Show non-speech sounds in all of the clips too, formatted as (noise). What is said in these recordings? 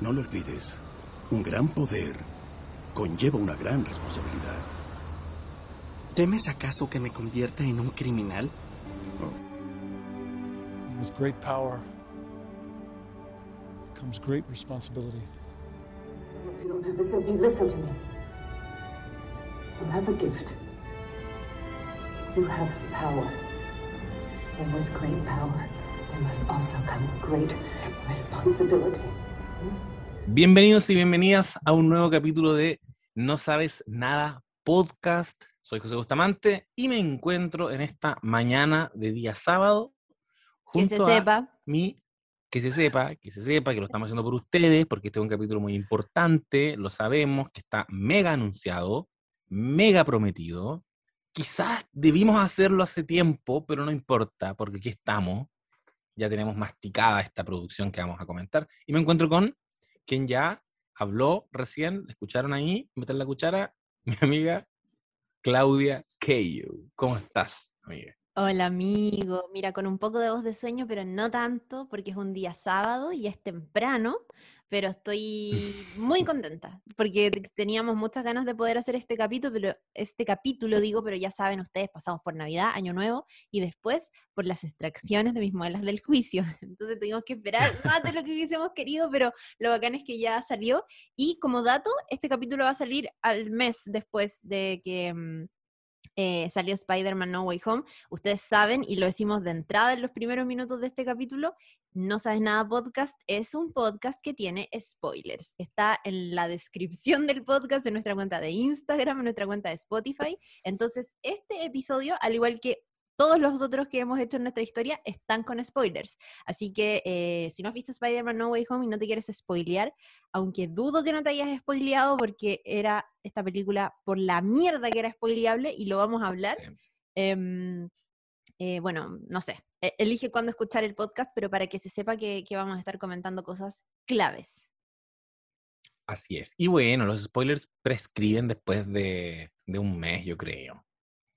No lo olvides. Un gran poder conlleva una gran responsabilidad. ¿Temes acaso que me convierta en un criminal? With great power comes great responsibility. You don't listen to me. You have a gift. You have power. And with great power, there must also come great responsibility. Bienvenidos y bienvenidas a un nuevo capítulo de No Sabes Nada Podcast. Soy José Bustamante y me encuentro en esta mañana de día sábado Que se junto a sepa. mi que se sepa, que se sepa que lo estamos haciendo por ustedes, porque este es un capítulo muy importante, lo sabemos, que está mega anunciado, mega prometido. Quizás debimos hacerlo hace tiempo, pero no importa, porque aquí estamos. Ya tenemos masticada esta producción que vamos a comentar. Y me encuentro con quien ya habló recién, ¿la escucharon ahí, meter la cuchara, (laughs) mi amiga Claudia Keyo. ¿Cómo estás, amiga? Hola amigo, mira, con un poco de voz de sueño, pero no tanto, porque es un día sábado y es temprano, pero estoy muy contenta, porque te- teníamos muchas ganas de poder hacer este capítulo, pero este capítulo digo, pero ya saben ustedes, pasamos por Navidad, Año Nuevo, y después por las extracciones de mis muelas del juicio. (laughs) Entonces tuvimos que esperar más de lo que hubiésemos querido, pero lo bacán es que ya salió. Y como dato, este capítulo va a salir al mes después de que... eh, salió Spider-Man No Way Home. Ustedes saben, y lo decimos de entrada en los primeros minutos de este capítulo, No Sabes Nada Podcast es un podcast que tiene spoilers. Está en la descripción del podcast, en nuestra cuenta de Instagram, en nuestra cuenta de Spotify. Entonces, este episodio, al igual que todos los otros que hemos hecho en nuestra historia, están con spoilers. Así que eh, si no has visto Spider-Man No Way Home y no te quieres spoilear, aunque dudo que no te hayas spoileado porque era esta película por la mierda que era spoileable y lo vamos a hablar. Em, eh, bueno, no sé, e- elige cuándo escuchar el podcast, pero para que se sepa que, que vamos a estar comentando cosas claves. Así es. Y bueno, los spoilers prescriben después de, de un mes, yo creo.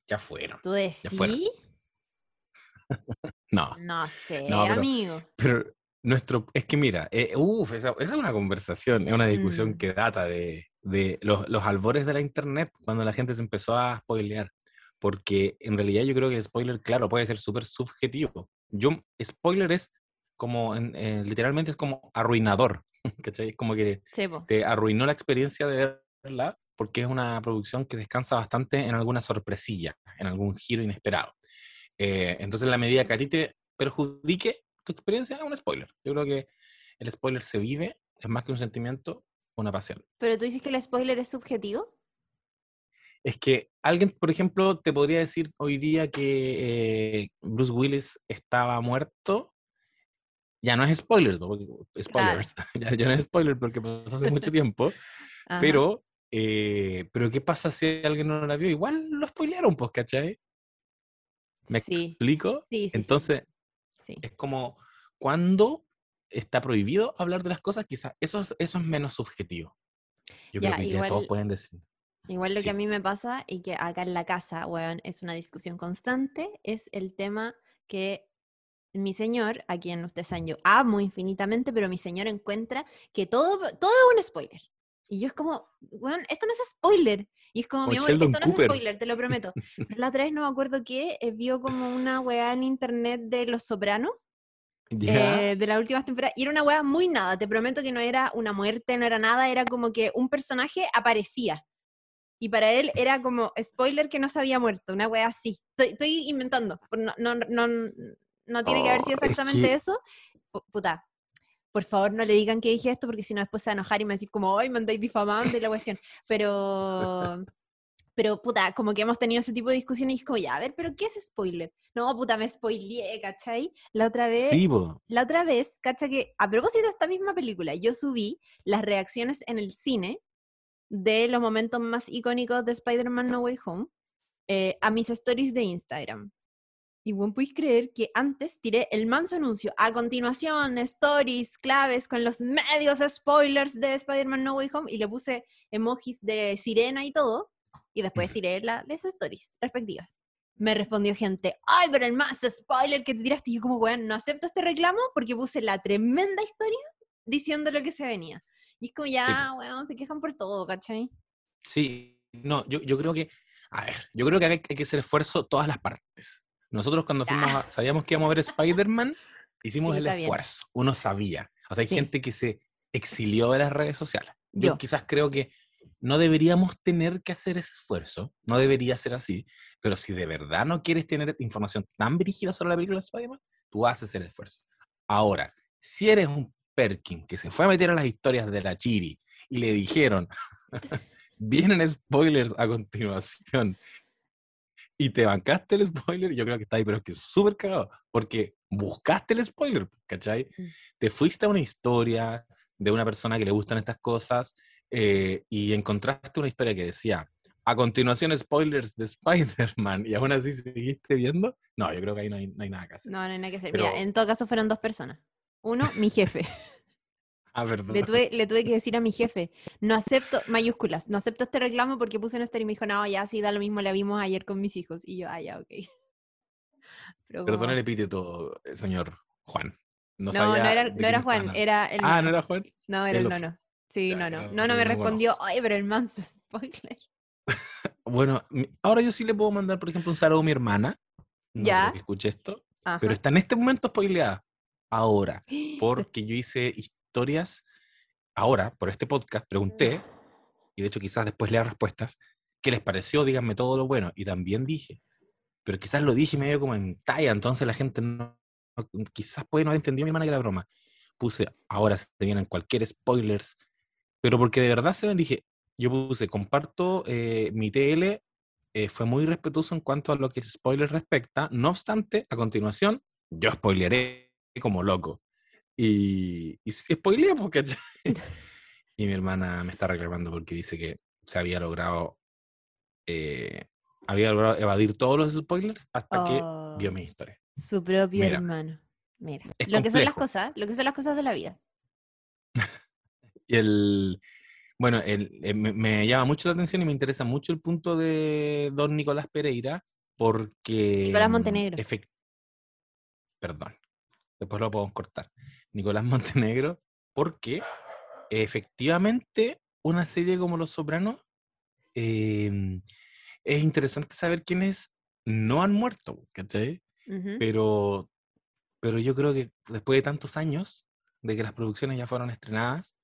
Ya fueron. ¿Tú decís? fuera. No, No sé, No, pero- amigo. pero nuestro, es que mira, eh, uf, esa, esa es una conversación, es una discusión Mm. que data de, de los, los albores de la internet, cuando la gente se empezó a spoilear. Porque en realidad yo creo que el spoiler, claro, puede ser súper subjetivo. Yo, spoiler es como, eh, literalmente es como arruinador, (laughs) ¿cachai? Es como que po. te arruinó la experiencia de verla porque es una producción que descansa bastante en alguna sorpresilla, en algún giro inesperado. Eh, entonces, en la medida que a ti te perjudique tu experiencia, es un spoiler. Yo creo que el spoiler se vive, es más que un sentimiento, una pasión. Pero tú dices que el spoiler es subjetivo. Es que alguien, por ejemplo, te podría decir hoy día que eh, Bruce Willis estaba muerto. Ya no es spoilers, ¿no? Porque- spoilers. (laughs) ya, ya no es spoiler porque pasó hace mucho (laughs) tiempo. Ajá. Pero, eh, pero ¿qué pasa si alguien no la vio? Igual lo spoilearon, pues, ¿cachai? ¿Me sí, explico? sí, sí, Entonces, sí. es como cuando está prohibido hablar de las cosas, quizás eso, es- eso es menos subjetivo. Yo Ya, creo que hoy día todos igual- pueden decir. Igual lo que a mí me pasa y que acá en la casa, weón, es una discusión constante, es el tema que mi señor, a quien ustedes saben, yo amo infinitamente, pero mi señor encuentra que todo, todo es un spoiler. Y yo es como, weón, esto no es spoiler. Y es como, Como mi amor, esto no es spoiler, te lo prometo. (laughs) Pero la otra vez no me acuerdo qué, eh, vio como una weá en internet de Los Sopranos, Ya, eh, de las últimas temporadas, y era una weá muy nada, te prometo que no era una muerte, no era nada, era como que un personaje aparecía. Y para él era como spoiler que no se había muerto, una weá así. Estoy, estoy inventando, no, no, no, no tiene que haber sido Oh, es exactamente que- eso. Pu- Puta, por favor no le digan que dije esto porque si no después se va a enojar y me va a decir como, ay, me andáis difamando y la cuestión. Pero, (laughs) pero puta, como que hemos tenido ese tipo de discusiones y es como, ya, a ver, pero ¿qué es spoiler? No, puta, me spoileé, ¿cachai? La otra vez, sí, la otra vez, cacha que a propósito de esta misma película, yo subí las reacciones en el cine de los momentos más icónicos de Spider-Man No Way Home eh, a mis stories de Instagram. Y bueno, podéis creer que antes tiré el manso anuncio. A continuación, stories claves con los medios spoilers de Spider-Man No Way Home y le puse emojis de sirena y todo. Y después tiré la- las stories respectivas. Me respondió gente, ay, pero el más spoiler que te tiraste. Y yo como, weón, no acepto este reclamo porque puse la tremenda historia diciendo lo que se venía. Y es como ya, weón, se quejan por todo, ¿cachai? Sí, no, yo, yo creo que, a ver, yo creo que hay, hay que hacer esfuerzo todas las partes. Nosotros cuando fuimos a- sabíamos que íbamos a ver Spider-Man, (laughs) hicimos Sí, el está bien. esfuerzo. Uno sabía. O sea, hay Sí. gente que se exilió de las redes sociales. Yo, Yo. quizás creo que no deberíamos tener que hacer ese esfuerzo. No debería ser así. Pero si de verdad no quieres tener información tan dirigida sobre la película de Spider-Man, tú haces el esfuerzo. Ahora, si eres un Perkin que se fue a meter a las historias de la Chiri y le dijeron, (laughs) vienen spoilers a continuación, y te bancaste el spoiler, yo creo que está ahí, pero es que es súper cagado, porque buscaste el spoiler, ¿cachai? Mm. Te fuiste a una historia de una persona que le gustan estas cosas eh, y encontraste una historia que decía, a continuación spoilers de Spider-Man, (laughs) y aún así seguiste viendo, no, yo creo que ahí no hay, no hay nada que hacer. No, no hay nada que hacer. Pero- Mira, en todo caso fueron dos personas. Uno, mi jefe. Ah, verdad. Le tuve, (laughs) le tuve que decir a mi jefe, no acepto, mayúsculas, no acepto este reclamo porque puse un story y me dijo, no, ya sí, da lo mismo, la vimos ayer con mis hijos. Y yo, ah, ya, ok. (laughs) Pero como- Perdón el epíteto, señor Juan. No, No, sabía no era, no era Juan, era el Ah. ¿no era Juan? No, era el otro. nono. Sí, Ya, no, no. no, No, no me no respondió, ay, pero el manso (laughs) spoiler. Bueno, ahora yo sí le puedo mandar, por ejemplo, un saludo a mi hermana. No Ya. que escuche esto. Ajá. Pero está en este momento spoileada. Ahora. (gasps) Porque yo hice historias. Ahora, por este podcast, pregunté. Y de hecho, quizás después lea respuestas. ¿Qué les pareció? Díganme todo lo bueno. Y también dije. Pero quizás lo dije medio como en talla. Entonces la gente no. quizás puede no haber entendido mi hermana que era broma. Puse. Ahora se vienen cualquier spoilers. Pero porque de verdad se ven, dije. Yo puse. Comparto eh, mi TL eh, fue muy respetuoso en cuanto a lo que spoilers respecta. No obstante, a continuación, yo spoileré como loco. Y, y pues, ¿cachai? (laughs) y mi hermana me está reclamando porque dice que se había logrado, eh, había logrado evadir todos los spoilers hasta que vio Oh, mi historia. Su propio Mira, hermano. Mira, lo que son las cosas, lo que son las cosas de la vida. (laughs) Y el, bueno, el, eh, me, me llama mucho la atención y me interesa mucho el punto de don Nicolás Pereira, porque... Nicolás mm, Montenegro. Perdón, después lo podemos cortar. Nicolás (laughs) Montenegro, porque efectivamente una serie como Los Sopranos em, es interesante saber quiénes no han muerto, ¿cachai? Ujú. Pero, pero yo creo que después de tantos años de que las producciones ya fueron estrenadas,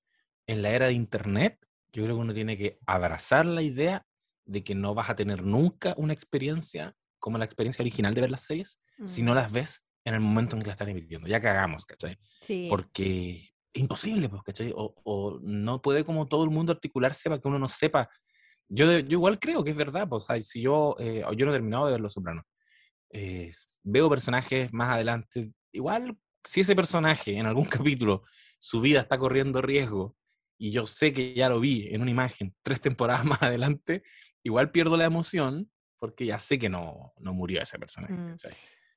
en la era de Internet, yo creo que uno tiene que abrazar la idea de que no vas a tener nunca una experiencia como la experiencia original de ver las series si no Mm, las ves en el momento en que las están emitiendo. Ya cagamos, ¿cachai? Sí. Porque es imposible, pues, ¿cachai? O, o no puede como todo el mundo articularse para que uno no sepa. Yo, yo igual creo que es verdad, pues, sea, si yo, eh, yo no he terminado de ver Los Sopranos, eh, veo personajes más adelante, igual si ese personaje en algún (laughs) capítulo su vida está corriendo riesgo y yo sé que ya lo vi en una imagen tres temporadas (laughs) más adelante, igual pierdo la emoción porque ya sé que no, no murió ese personaje. Mm.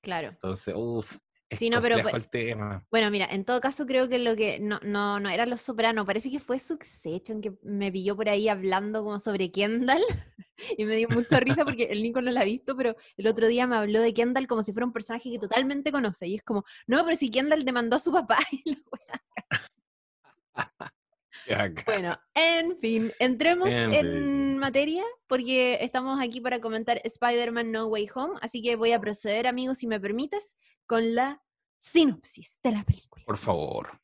Claro. Entonces, uff, Sí, no, pero el tema. Bueno, mira, en todo caso creo que lo que no, no, no era Los Soprano, parece que fue Succession que me pilló por ahí hablando como sobre Kendall (laughs) y me dio mucha risa porque el Nico no la ha visto, pero el otro día me habló de Kendall como si fuera un personaje que totalmente conoce y es como, no, pero si Kendall demandó a su papá (laughs) y la Bueno, en fin, entremos En en fin. materia porque estamos aquí para comentar Spider-Man No Way Home, así que voy a proceder, amigos, si me permites, con la sinopsis de la película. Por favor.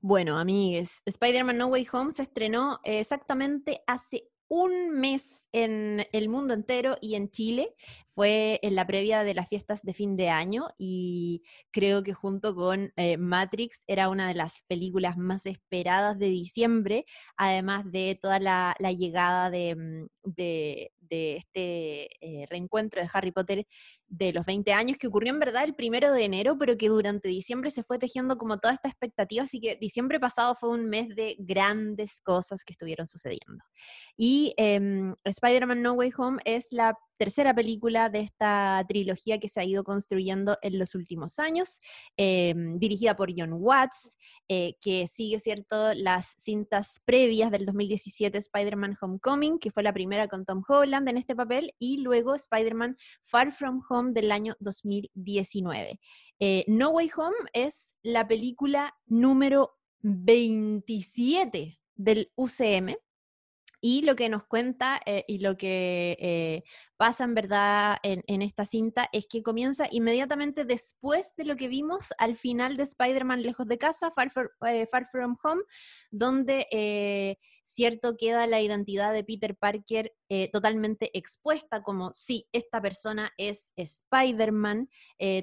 Bueno, amigues, Spider-Man No Way Home se estrenó eh, exactamente hace un mes en el mundo entero y en Chile. Fue en la previa de las fiestas de fin de año y creo que junto con eh, Matrix era una de las películas más esperadas de diciembre, además de toda la, llegada de, mm, de- de este eh, reencuentro de Harry Potter de los 20 años, que ocurrió en verdad el primero de enero, pero que durante diciembre se fue tejiendo como toda esta expectativa, así que diciembre pasado fue un mes de grandes cosas que estuvieron sucediendo. Y em, Spider-Man No Way Home es la tercera película de esta trilogía que se ha ido construyendo en los últimos años, em, dirigida por John Watts, eh, que sigue, ¿cierto?, las cintas previas del 2017 Spider-Man Homecoming, que fue la primera con Tom Holland en este papel, y luego Spider-Man Far From Home del año 2019. Eh, no Way Home es la película número 27 del UCM. Y lo que nos cuenta eh, y lo que eh, pasa en verdad en, esta cinta es que comienza inmediatamente después de lo que vimos al final de Spider-Man Lejos de Casa, Far, eh, From Home, donde cierto queda la identidad de Peter Parker totalmente expuesta, como si esta persona es Spider-Man,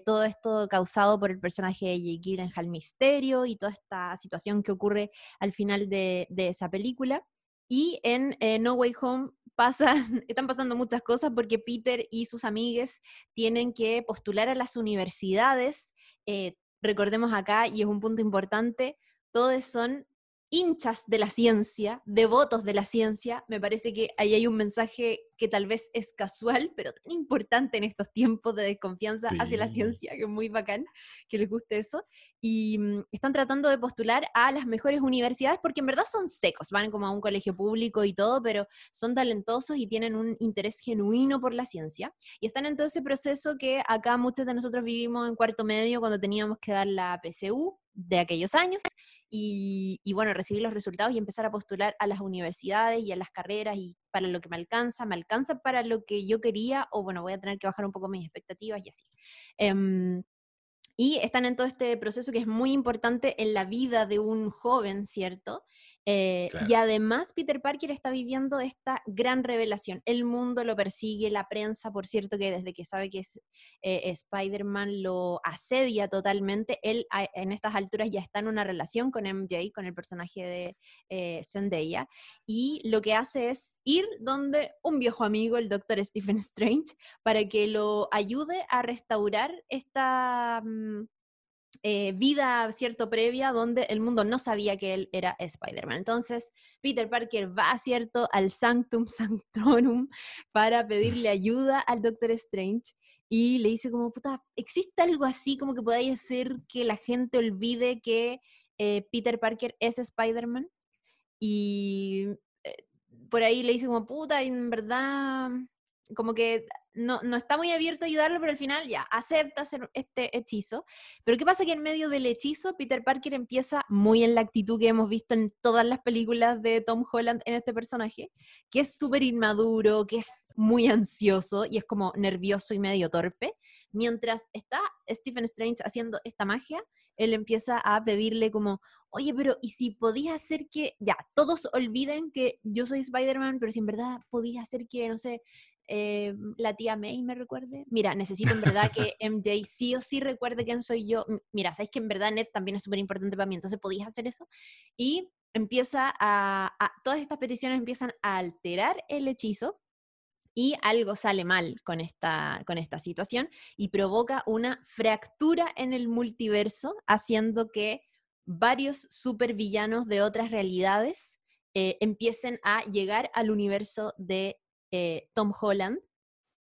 todo esto causado por el personaje de Jake Gyllenhaal Misterio y toda esta situación que ocurre al final de esa película. Y en eh, No Way Home pasa, (laughs) están pasando muchas cosas porque Peter y sus amigues tienen que postular a las universidades. eh, recordemos acá, y es un punto importante, todos son hinchas de la ciencia, devotos de la ciencia. Me parece que ahí hay un mensaje que tal vez es casual, pero tan importante en estos tiempos de desconfianza hacia la ciencia, que es muy bacán que les guste eso. Y mm, están tratando de postular a las mejores universidades porque en verdad son secos, van como a un colegio público y todo, pero son talentosos y tienen un interés genuino por la ciencia. Y están en todo ese proceso que acá muchos de nosotros vivimos en cuarto medio cuando teníamos que dar la PSU de aquellos años y, y, bueno, recibir los resultados y empezar a postular a las universidades y a las carreras y para lo que me alcanza, me alcanza para lo que yo quería o bueno, voy a tener que bajar un poco mis expectativas y así. Um, y están en todo este proceso que es muy importante en la vida de un joven, ¿cierto? Eh, Claro. Y además Peter Parker está viviendo esta gran revelación. El mundo lo persigue, la prensa, por cierto, que desde que sabe que es eh, Spider-Man lo asedia totalmente. Él a- en estas alturas ya está en una relación con MJ, con el personaje de eh, Zendaya, y lo que hace es ir donde un viejo amigo, el Doctor Stephen Strange, para que lo ayude a restaurar esta mm, eh, vida, cierto, previa, donde el mundo no sabía que él era Spider-Man. Entonces, Peter Parker va, cierto, al Sanctum Sanctorum para pedirle ayuda al Doctor Strange y le dice como, puta, ¿existe algo así como que podáis hacer que la gente olvide que eh, Peter Parker es Spider-Man? Y eh, por ahí le dice como, puta, en verdad, como que no, no está muy abierto a ayudarlo, pero al final ya acepta hacer este hechizo. Pero ¿qué pasa? Que en medio del hechizo, Peter Parker empieza muy en la actitud que hemos visto en todas las películas de Tom Holland en este personaje, que es súper inmaduro, que es muy ansioso y es como nervioso y medio torpe. Mientras está Stephen Strange haciendo esta magia, él empieza a pedirle como, oye, pero ¿y si podías hacer que, ya, todos olviden que yo soy Spider-Man, pero si en verdad podías hacer que, no sé, eh, la tía May me recuerde. Mira, necesito en verdad que (laughs) MJ sí o sí recuerde quién soy yo. Mira, sabes que en verdad Ned también es súper importante para mí, entonces podías hacer eso. Y empieza a, a- todas estas peticiones empiezan a alterar el hechizo y algo sale mal con esta, con esta situación y provoca una fractura en el multiverso, haciendo que varios supervillanos de otras realidades eh, empiecen a llegar al universo de eh, Tom Holland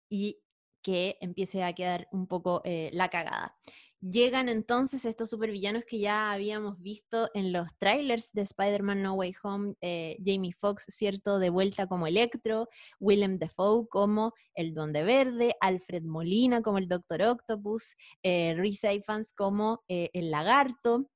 y que empiece a quedar un poco eh, la cagada. Llegan entonces estos supervillanos que ya habíamos visto en los trailers de Spider-Man No Way Home, eh, Jamie Foxx, ¿cierto? De vuelta como Electro, Willem Dafoe como el Duende Verde, Alfred Molina como el Doctor Octopus, eh, Rhys Ifans como el Lagarto,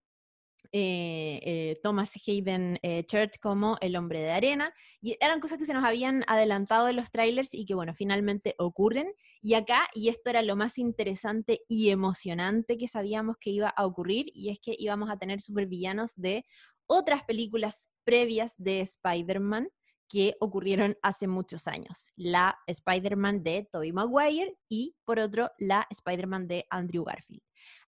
eh, eh, Thomas Hayden eh, Church como el hombre de arena, y eran cosas que se nos habían adelantado en los trailers y que, bueno, finalmente ocurren. Y acá, y esto era lo más interesante y emocionante que sabíamos que iba a ocurrir, y es que íbamos a tener supervillanos de otras películas previas de Spider-Man que ocurrieron hace muchos años. La Spider-Man de Tobey Maguire y, por otro, la Spider-Man de Andrew Garfield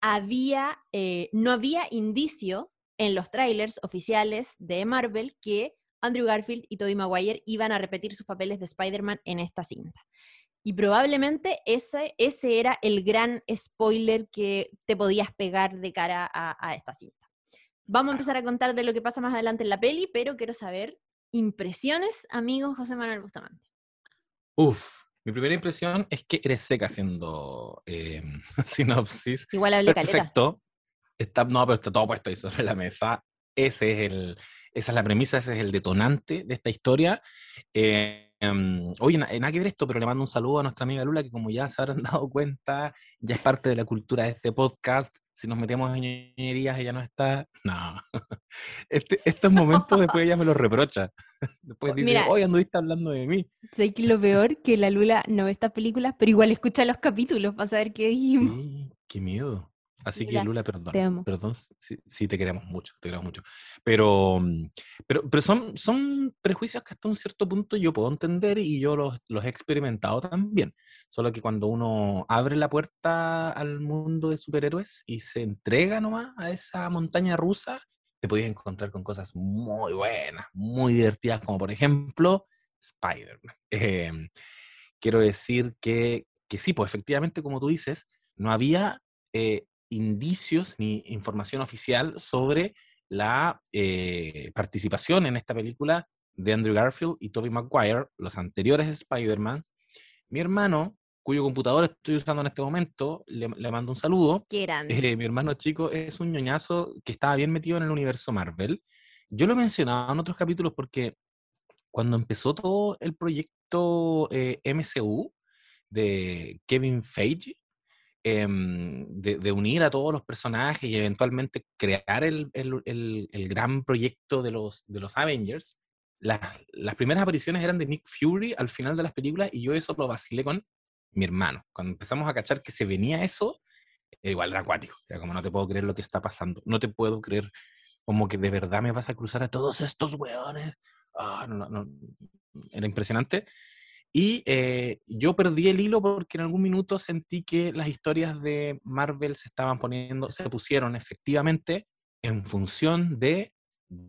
había, eh, no había indicio en los trailers oficiales de Marvel que Andrew Garfield y Tobey Maguire iban a repetir sus papeles de Spider-Man en esta cinta. Y probablemente ese, ese era el gran spoiler que te podías pegar de cara a, a esta cinta. Vamos a empezar a contar de lo que pasa más adelante en la peli, pero quiero saber impresiones, amigo José Manuel Bustamante. Uf, mi primera impresión es que eres seca haciendo eh, (laughs) sinopsis. Igual hablé caleta. Perfecto. Está, no, pero está todo puesto ahí sobre la mesa. Ese es el, esa es la premisa, ese es el detonante de esta historia. Eh, em, oye, na- nada que ver esto, pero le mando un saludo a nuestra amiga Lula, que como ya se habrán (laughs) dado cuenta, ya es parte de la cultura de este podcast. Si nos metemos en ñoñerías, ella no está. (laughs) No. Este, estos momentos después ella me los reprocha. (laughs) Después dice, Mira. oye, anduviste hablando de mí. Sé que lo peor que la Lula no ve estas películas, pero igual escucha los capítulos para saber qué dijimos. Sí, qué miedo. Así que Lula, perdón. Perdón, sí, sí, te queremos mucho, te queremos mucho. Pero, mm, pero, pero son, son prejuicios que hasta un cierto punto yo puedo entender y yo los, los he experimentado también. Solo que cuando uno abre la puerta al mundo de superhéroes y se entrega nomás a esa montaña rusa, te podías encontrar con cosas muy buenas, muy divertidas, como por ejemplo Spider-Man. (laughs) Em, quiero decir que, que sí, pues efectivamente, como tú dices, no había eh, indicios ni información oficial sobre la eh, participación en esta película de Andrew Garfield y Tobey Maguire, los anteriores Spider-Man. Mi hermano, cuyo computador estoy usando en este momento, le, le mando un saludo. Eh, mi hermano chico es un ñoñazo que estaba bien metido en el universo Marvel. Yo lo he mencionado en otros capítulos porque cuando empezó todo el proyecto eh, MCU de Kevin Feige, em, de, unir a todos los personajes y eventualmente crear el, el- el- gran proyecto de los, de los Avengers, las, las primeras apariciones eran de Nick Fury al final de las películas y yo eso lo vacilé con mi hermano. Cuando empezamos a cachar que se venía eso, igual era acuático. Era como no te puedo creer lo que está pasando. No te puedo creer como que de verdad me vas a cruzar a todos estos weones. No, no, no. Era impresionante. Y eh, yo perdí el hilo porque en algún minuto sentí que las historias de Marvel se estaban poniendo, se pusieron efectivamente en función de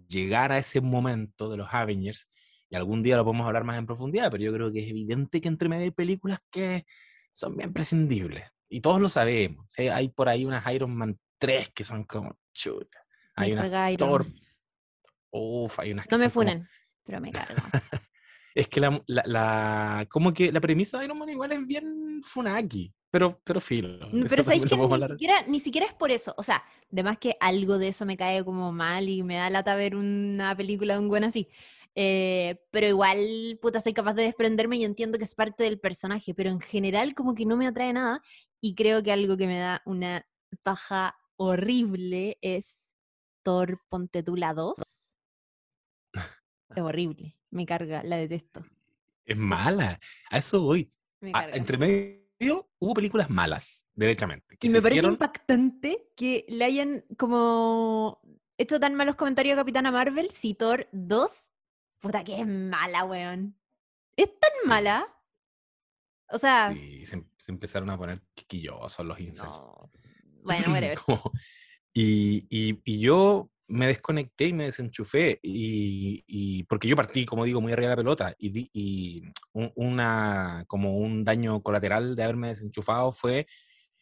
llegar a ese momento de los Avengers. Y algún día lo podemos hablar más en profundidad, pero yo creo que es evidente que entre medio hay películas que son bien prescindibles. Y todos lo sabemos. Hay por ahí unas Iron Man 3 que son como chuta. Hay unas Thor. Uf, hay unas que No me como- funen, pero me cargo. (laughs) es que la, la, la- como que la premisa de Iron Man igual es bien funaki, pero, pero filo. Eso Pero sabéis que ni siquiera, ni siquiera es por eso. O sea, además que algo de eso me cae como mal y me da lata ver una película de un buen así. Eh, pero igual, puta, soy capaz de desprenderme y entiendo que es parte del personaje, pero en general como que no me atrae nada y creo que algo que me da una paja horrible es Thor Ponte tú la 2. Es horrible, me carga, la detesto. Es mala, a eso voy. Me Ah, entre medio hubo películas malas, derechamente. Que Y me parece hicieron- impactante que le hayan como hecho tan malos comentarios a Capitana Marvel si Thor 2, puta que es mala, weón. Es tan Sí. mala. O sea, Sí, se, em- se empezaron a poner quisquillosos los incels. no. (clears throat) Bueno, whatever. Como- y, y- y yo me desconecté y me desenchufé, y, y- porque yo partí, como digo, muy arriba de la pelota, y, di- y un- una, como un daño colateral de haberme desenchufado fue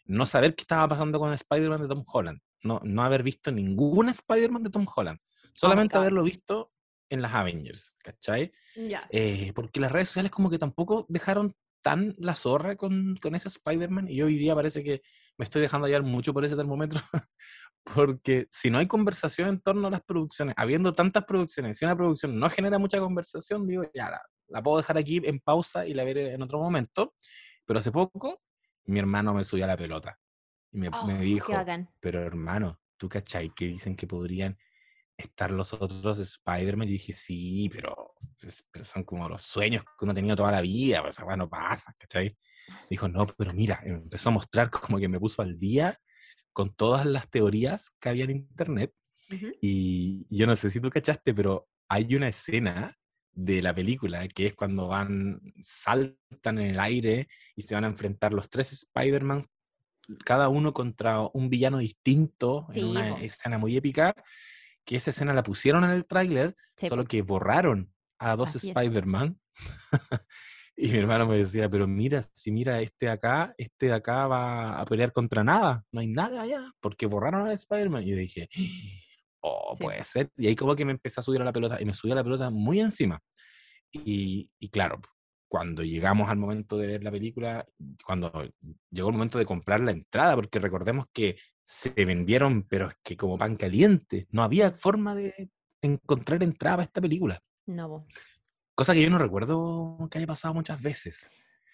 no saber qué estaba pasando con Spider-Man de Tom Holland, no, no haber visto ninguna Spider-Man de Tom Holland, solamente haberlo visto en las Avengers, ¿cachai? Eh, porque las redes sociales como que tampoco dejaron tan la zorra con, con ese Spider-Man y hoy día parece que me estoy dejando hallar mucho por ese termómetro (laughs) porque si no hay conversación en torno a las producciones, habiendo tantas producciones, si una producción no genera mucha conversación, digo, ya la, la puedo dejar aquí en pausa y la veré en otro momento, pero hace poco mi hermano me subió a la pelota y me, Oh, me dijo, pero hermano, ¿tú cachai que dicen que podrían estar los otros Spider-Man? Y dije, sí, pero, pero son como los sueños que uno ha tenido toda la vida, pues esa weá no pasa, ¿cachai? Dijo, no, pero mira, empezó a mostrar como que me puso al día con todas las teorías que había en internet. Y yo no sé si tú cachaste, pero hay una escena de la película que es cuando van, saltan en el aire y se van a enfrentar los tres Spider-Man, cada uno contra un villano distinto, Sí, en una escena muy épica, que esa escena la pusieron en el tráiler, Sí, solo que borraron a dos. Spider-Man. (laughs) y mi hermano me decía, pero mira, si mira este de acá, este de acá va a pelear contra nada, no hay nada allá, porque borraron a Spider-Man. Y dije, (gasps) oh, Sí. puede ser. Y ahí como que me empecé a subir a la pelota, y me subí a la pelota muy encima. Y, y claro, cuando llegamos al momento de ver la película, cuando llegó el momento de comprar la entrada, porque recordemos que se vendieron, pero es que como pan caliente, no había forma de encontrar entrada a esta película. No. Cosa que yo no recuerdo que haya pasado muchas veces.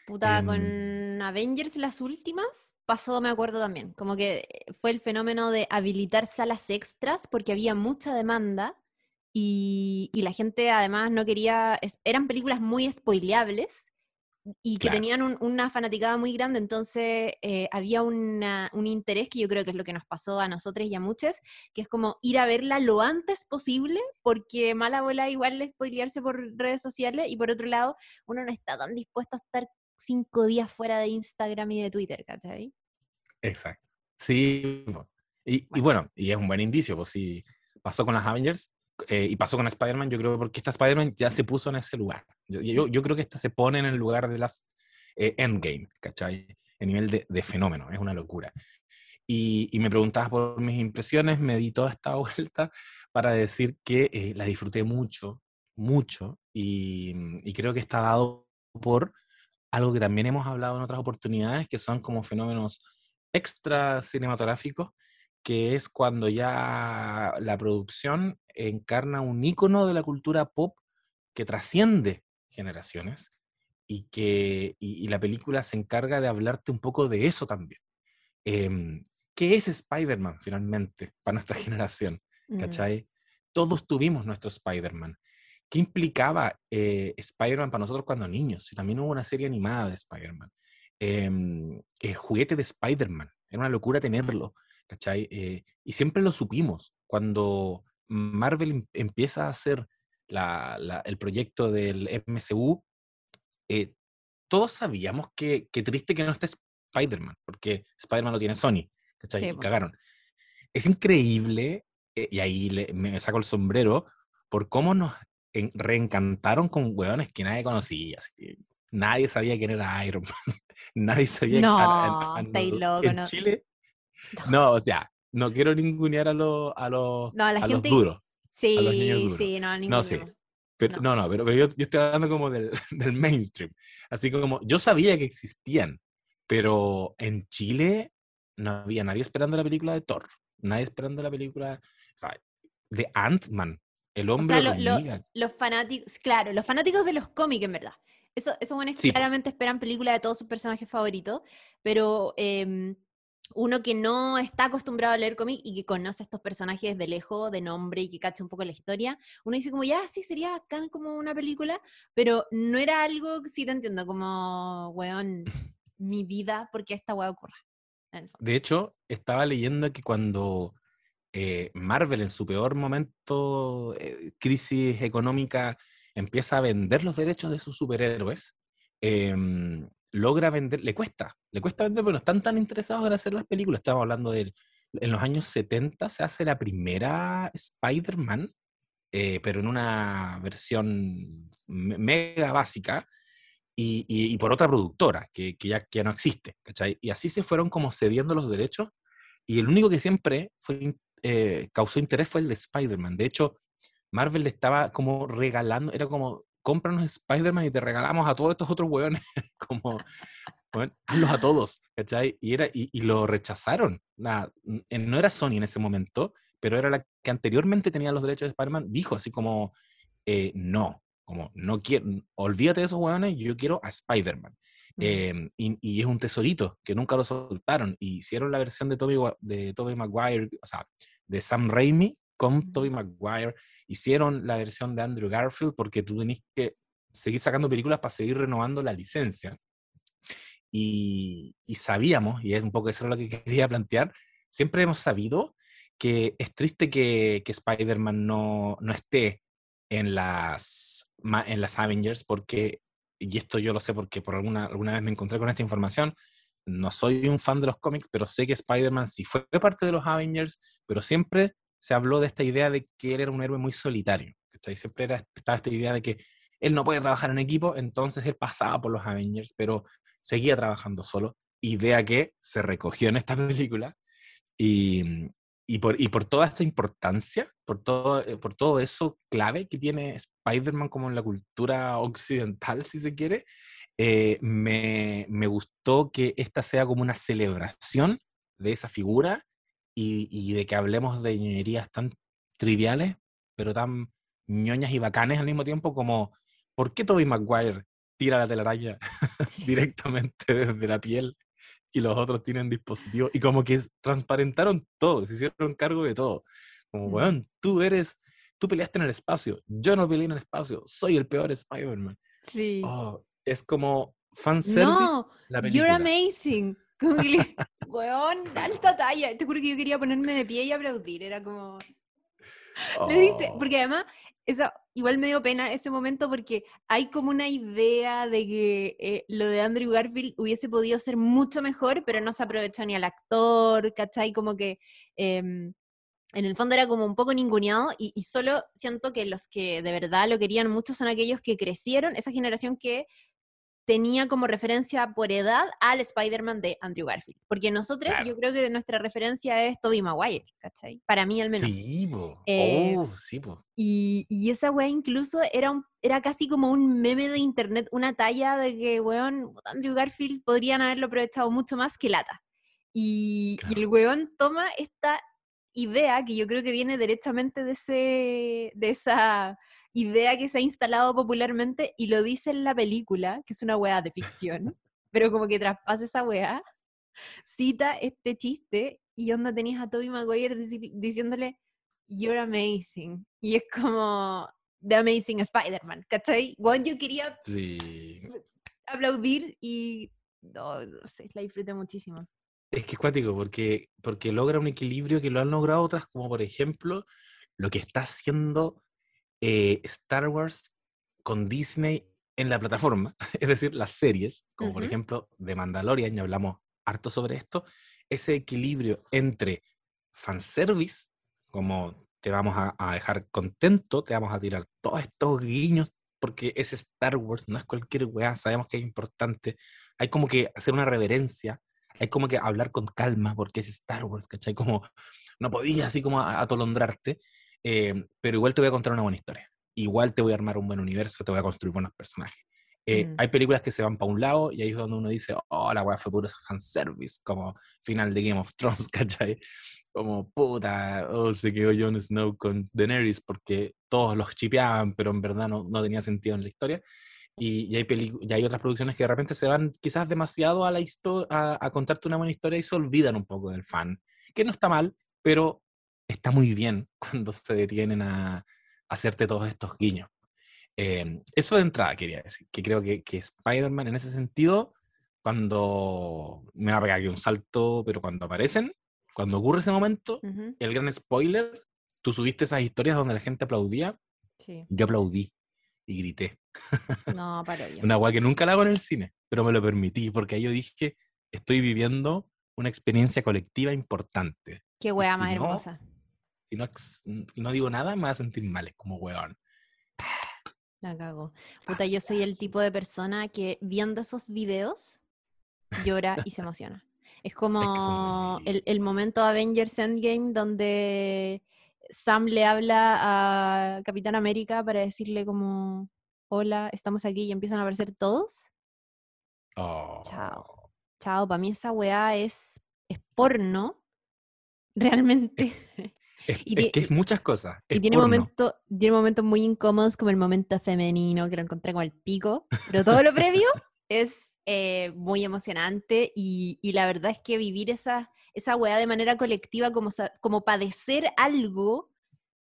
Puta, Em, con Avengers las últimas pasó, me acuerdo también, como que fue el fenómeno de habilitar salas extras porque había mucha demanda y, y la gente además no quería, eran películas muy spoileables y que Claro. tenían un- una fanaticada muy grande, entonces eh, había una- un interés que yo creo que es lo que nos pasó a nosotros y a muchos, que es como ir a verla lo antes posible, porque mala bola igual spoilearse por redes sociales, y por otro lado, uno no está tan dispuesto a estar cinco días fuera de Instagram y de Twitter, ¿cachai? Exacto. Sí. Y, y bueno, y es un buen indicio, pues si pasó con las Avengers eh, y pasó con Spider-Man, yo creo porque esta Spider-Man ya se puso en ese lugar. Yo, yo, creo que esta se pone en el lugar de las eh, Endgame, ¿cachai? En nivel de, de fenómeno, es una locura. Y, y me preguntabas por mis impresiones, me di toda esta (laughs) vuelta para decir que eh, la disfruté mucho, mucho, y, y creo que está dado por algo que también hemos hablado en otras oportunidades, que son como fenómenos extra cinematográficos, que es cuando ya la producción encarna un ícono de la cultura pop que trasciende generaciones y que y, y la película se encarga de hablarte un poco de eso también. Em, ¿Qué es Spider-Man finalmente para nuestra (laughs) generación? Mm. ¿Cachai? Todos tuvimos nuestro Spider-Man. ¿Qué implicaba eh, Spider-Man para nosotros cuando niños? Si también hubo una serie animada de Spider-Man. Em, el juguete de Spider-Man. Era una locura tenerlo. ¿Cachai? Eh, y siempre lo supimos. Cuando Marvel em- empieza a hacer la- la- el proyecto del MCU, eh, todos sabíamos que, que triste que no esté Spider-Man, porque Spider-Man lo tiene Sony. Cagaron. Es increíble, eh, y ahí le- me saco el sombrero, por cómo nos en- reencantaron con hueones que nadie conocía. así. Nadie sabía quién era Iron Man. (laughs) nadie sabía No, a- a- a- estáis no- loco, En no. Chile, (laughs) no, o sea, no quiero ningunear a, los a, los, No, la a gente- los duros. Sí, niños duros. sí, no, No, ninguno. sí. Pero, No. no, no, pero, pero yo, yo estoy hablando como del, (laughs) del mainstream. Así como yo sabía que existían, pero en Chile no había nadie esperando la película de Thor, nadie esperando la película o sea, de Ant-Man, el O hombre sea, lo- lo- los fanáticos, claro, los fanáticos de los cómics, en verdad. Eso, esos buenos Sí, claramente esperan películas de todos sus personajes favoritos, pero em, uno que no está acostumbrado a leer cómics y que conoce a estos personajes de lejos, de nombre y que cacha un poco la historia, uno dice como, ya, sí, sería bacán como una película, pero no era algo, que sí te entiendo, como, weón, (laughs) mi vida, porque esta weá ocurra. De hecho, estaba leyendo que cuando eh, Marvel en su peor momento, eh, crisis económica, empieza a vender los derechos de sus superhéroes, em, logra vender, le cuesta, le cuesta vender, pero no están tan interesados en hacer las películas. Estamos hablando de, en los años 70 se hace la primera Spider-Man, eh, pero en una versión me- mega básica, y, y- por otra productora que, que ya, que ya no existe, ¿cachai? Y así se fueron como cediendo los derechos y el único que siempre fue, eh, causó interés fue el de Spider-Man. De hecho, Marvel le estaba como regalando, era como, cómpranos Spider-Man y te regalamos a todos estos otros hueones, (laughs) como, bueno, hazlos a todos, ¿cachai? Y, era, y, y lo rechazaron. Nada, n- eh, no era Sony en ese momento, pero era la que anteriormente tenía los derechos de Spider-Man, dijo así como, eh, no, como, no quiero, olvídate de esos hueones, yo quiero a Spider-Man. Eh, y, y es un tesorito que nunca lo soltaron. Y hicieron la versión de Tobey, Wa- de Tobey Maguire, o sea, de Sam Raimi con Tobey Maguire. Hicieron la versión de Andrew Garfield porque tú tenés que seguir sacando películas para seguir renovando la licencia. Y, y sabíamos, y es un poco eso lo que (laughs) quería plantear, siempre hemos sabido que es triste que, que Spider-Man no, no esté en las, en las Avengers porque y esto yo lo sé porque por alguna, alguna vez me encontré con esta información, no soy un fan de los cómics, pero sé que Spider-Man sí fue parte de los Avengers, pero siempre se habló de esta idea de que él era un héroe muy solitario. ¿cachai? Siempre era, estaba esta idea de que él no puede trabajar en equipo, entonces él pasaba por los Avengers, pero seguía trabajando solo. Idea que se recogió en esta (laughs) película. Y, y, por, y por toda esta importancia, por todo, eh, por todo eso clave que tiene Spider-Man como en la cultura occidental, si se quiere, eh, me, me gustó que esta sea como una celebración de esa figura y, y de que hablemos de ñoñerías tan triviales, pero tan ñoñas y bacanes al mismo tiempo como ¿por qué Tobey Maguire tira la telaraña (laughs) directamente desde la piel y los otros tienen dispositivos? Y como que transparentaron todo, se hicieron cargo de todo. Como, Mm. weón, tú eres, tú peleaste en el espacio, yo no peleé en el espacio, soy el peor Spider-Man. Sí. Oh, es como fanservice no, la you're película. amazing. Como que le- (laughs) Weón, alta talla. Te juro que yo quería ponerme de pie y aplaudir. Era como. Le dice, Oh. porque además, eso, igual me dio pena ese momento porque hay como una idea de que eh, lo de Andrew Garfield hubiese podido ser mucho mejor, pero no se aprovechó ni al actor, ¿cachai? Como que em, en el fondo era como un poco ninguneado y, y solo siento que los que de verdad lo querían mucho son aquellos que crecieron, esa generación que tenía como referencia por edad al Spider-Man de Andrew Garfield. Porque nosotros, Claro. yo creo que nuestra referencia es Tobey Maguire, ¿cachai? Para mí al menos. Sí, po. Eh, oh, sí, po. Y, y esa weá incluso era, un- era casi como un meme de internet, una talla de que, weón, Andrew Garfield podrían haberlo aprovechado mucho más que Lata. Y, y el weón toma esta idea que yo creo que viene derechamente de, ese, de esa idea que se ha instalado popularmente y lo dice en la película, que es una weá de ficción, (laughs) pero como que traspasa esa weá, cita este chiste y onda tenías a Toby Maguire dici- diciéndole You're amazing. Y es como The Amazing Spider-Man, ¿cachai? Weón, yo quería Sí. aplaudir y no, no sé, la disfruté muchísimo. Es que es cuático, porque, porque logra un equilibrio que lo han logrado otras, como por ejemplo lo que está haciendo eh, Star Wars con Disney en la plataforma, (laughs) es decir, las series, como por ejemplo de Mandalorian, y hablamos harto sobre esto, ese equilibrio entre fanservice, como te vamos a, a dejar contento, te vamos a tirar todos estos guiños, porque es Star Wars, no es cualquier weá, sabemos que es importante, hay como que hacer una reverencia hay como que hablar con calma porque es Star Wars, ¿cachai? Como no podías así como a- atolondrarte, eh, pero igual te voy a contar una buena historia. Igual te voy a armar un buen universo, te voy a construir buenos personajes. Eh, Mm. Hay películas que se van para un lado y ahí es donde uno dice, oh, la weá fue puro fanservice, como final de Game of (laughs) Thrones, ¿cachai? Como puta, oh, se quedó Jon Snow con Daenerys porque todos los chipeaban, pero en verdad no, no tenía sentido en la historia. Y, y hay y hay otras producciones que de repente se van quizás demasiado a, la a, a contarte una buena historia y se olvidan un poco del fan, que no está mal, pero está muy bien (laughs) cuando se detienen a, hacerte todos estos guiños. Eh, eso de entrada quería decir, que creo que, que Spider-Man en ese sentido, cuando me va a pegar aquí un salto, pero cuando aparecen, cuando ocurre ese momento, el gran spoiler, tú subiste esas historias donde la gente aplaudía, Sí. yo aplaudí y grité. (laughs) No, paro yo. Una weá que nunca la hago en el cine, pero me lo permití, porque ahí yo dije, estoy viviendo una experiencia colectiva importante. Qué wea si más no, hermosa. Si no, no digo nada, me voy a sentir mal, es como weón. La cago. Puta, yo soy el tipo de persona que viendo esos videos llora y se emociona. Es como el, el momento Avengers Endgame donde Sam le habla a Capitán América para decirle como, hola, estamos aquí y empiezan a aparecer todos. Oh. Chao. Chao, para mí esa weá es, es porno, realmente. Es, Y es que es muchas cosas. Y tiene, momento, tiene momentos muy incómodos como el momento femenino que lo encontré como el pico, pero todo lo previo (laughs) es eh, muy emocionante y, y la verdad es que vivir esa, esa weá de manera colectiva como, como padecer algo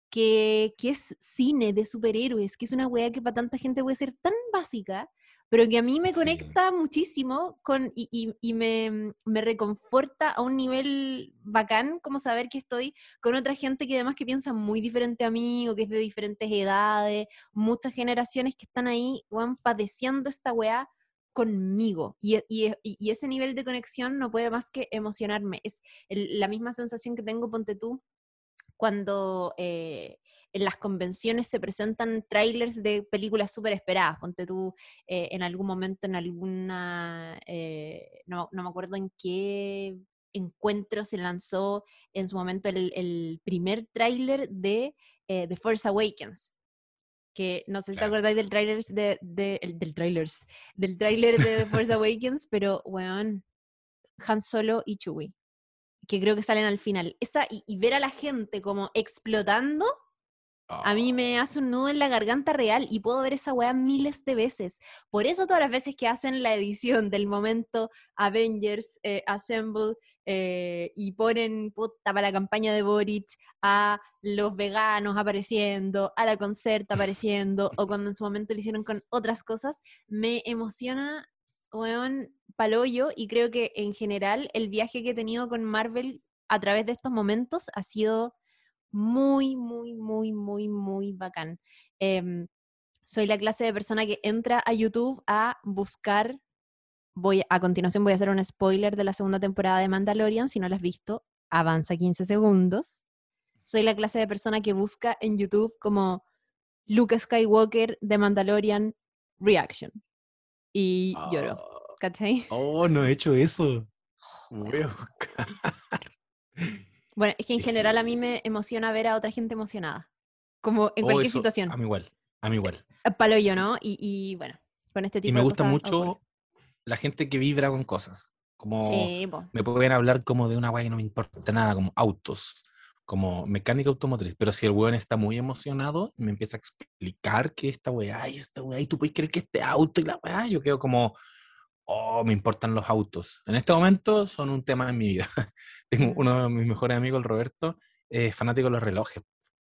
que, que es cine de superhéroes, que es una weá que para tanta gente puede ser tan básica, pero que a mí me Sí. conecta muchísimo con, y, y- y me, me reconforta a un nivel bacán como saber que estoy con otra gente que además que piensa muy diferente a mí o que es de diferentes edades, muchas generaciones que están ahí, van padeciendo esta weá conmigo. Y, e- y, y- y ese nivel de conexión no puede más que emocionarme. Es el- la misma sensación que tengo, ponte tú, cuando eh, en las convenciones se presentan trailers de películas súper esperadas. Ponte tú eh, en algún momento, en alguna, eh, no, no me acuerdo en qué encuentro se lanzó en su momento el, el primer tráiler de eh, The Force Awakens. Que no sé si te acordáis del tráiler de, de- el- del trailers, del tráiler de The Force Awakens, pero weón, Han Solo y Chewie, que creo que salen al final. Esa, y, y ver a la gente como explotando A mí me hace un nudo en la garganta real y puedo ver esa weá miles de veces. Por eso todas las veces que hacen la edición del momento Avengers eh, Assemble eh, y ponen puta para la campaña de Boric a los veganos apareciendo, a la concerta apareciendo, o cuando en su momento lo hicieron con otras cosas, me emociona, weón, paloyo y creo que en general el viaje que he tenido con Marvel a través de estos momentos ha sido muy, muy, muy, muy, muy bacán. Em, soy la clase de persona que entra a YouTube a buscar, voy a continuación voy a hacer un spoiler de la segunda temporada de Mandalorian, si no la has visto, avanza 15 segundos. Soy la clase de persona que busca en YouTube como Luke Skywalker de Mandalorian Reaction. Y lloro. Oh, ¿Cachai? Oh, no he hecho eso. Voy a buscar. (laughs) Bueno, es que en general a mí me emociona ver a otra gente emocionada. Como en Oh, cualquier eso, situación. A mí igual, a mí igual. Palo yo, ¿no? Y, y bueno, con este tipo Y me de gusta cosas mucho ocurre. la gente que vibra con cosas. Como Sí, me pueden hablar como de una weá que no me importa nada, como autos, como mecánica automotriz. Pero si el weón está muy emocionado y me empieza a explicar que esta weá y esta weá, y tú puedes creer que este auto y la weá, yo quedo como, oh, me importan los autos. En este momento son un tema en mi vida. (laughs) Tengo uno de mis mejores amigos, el Roberto, es fanático de los relojes.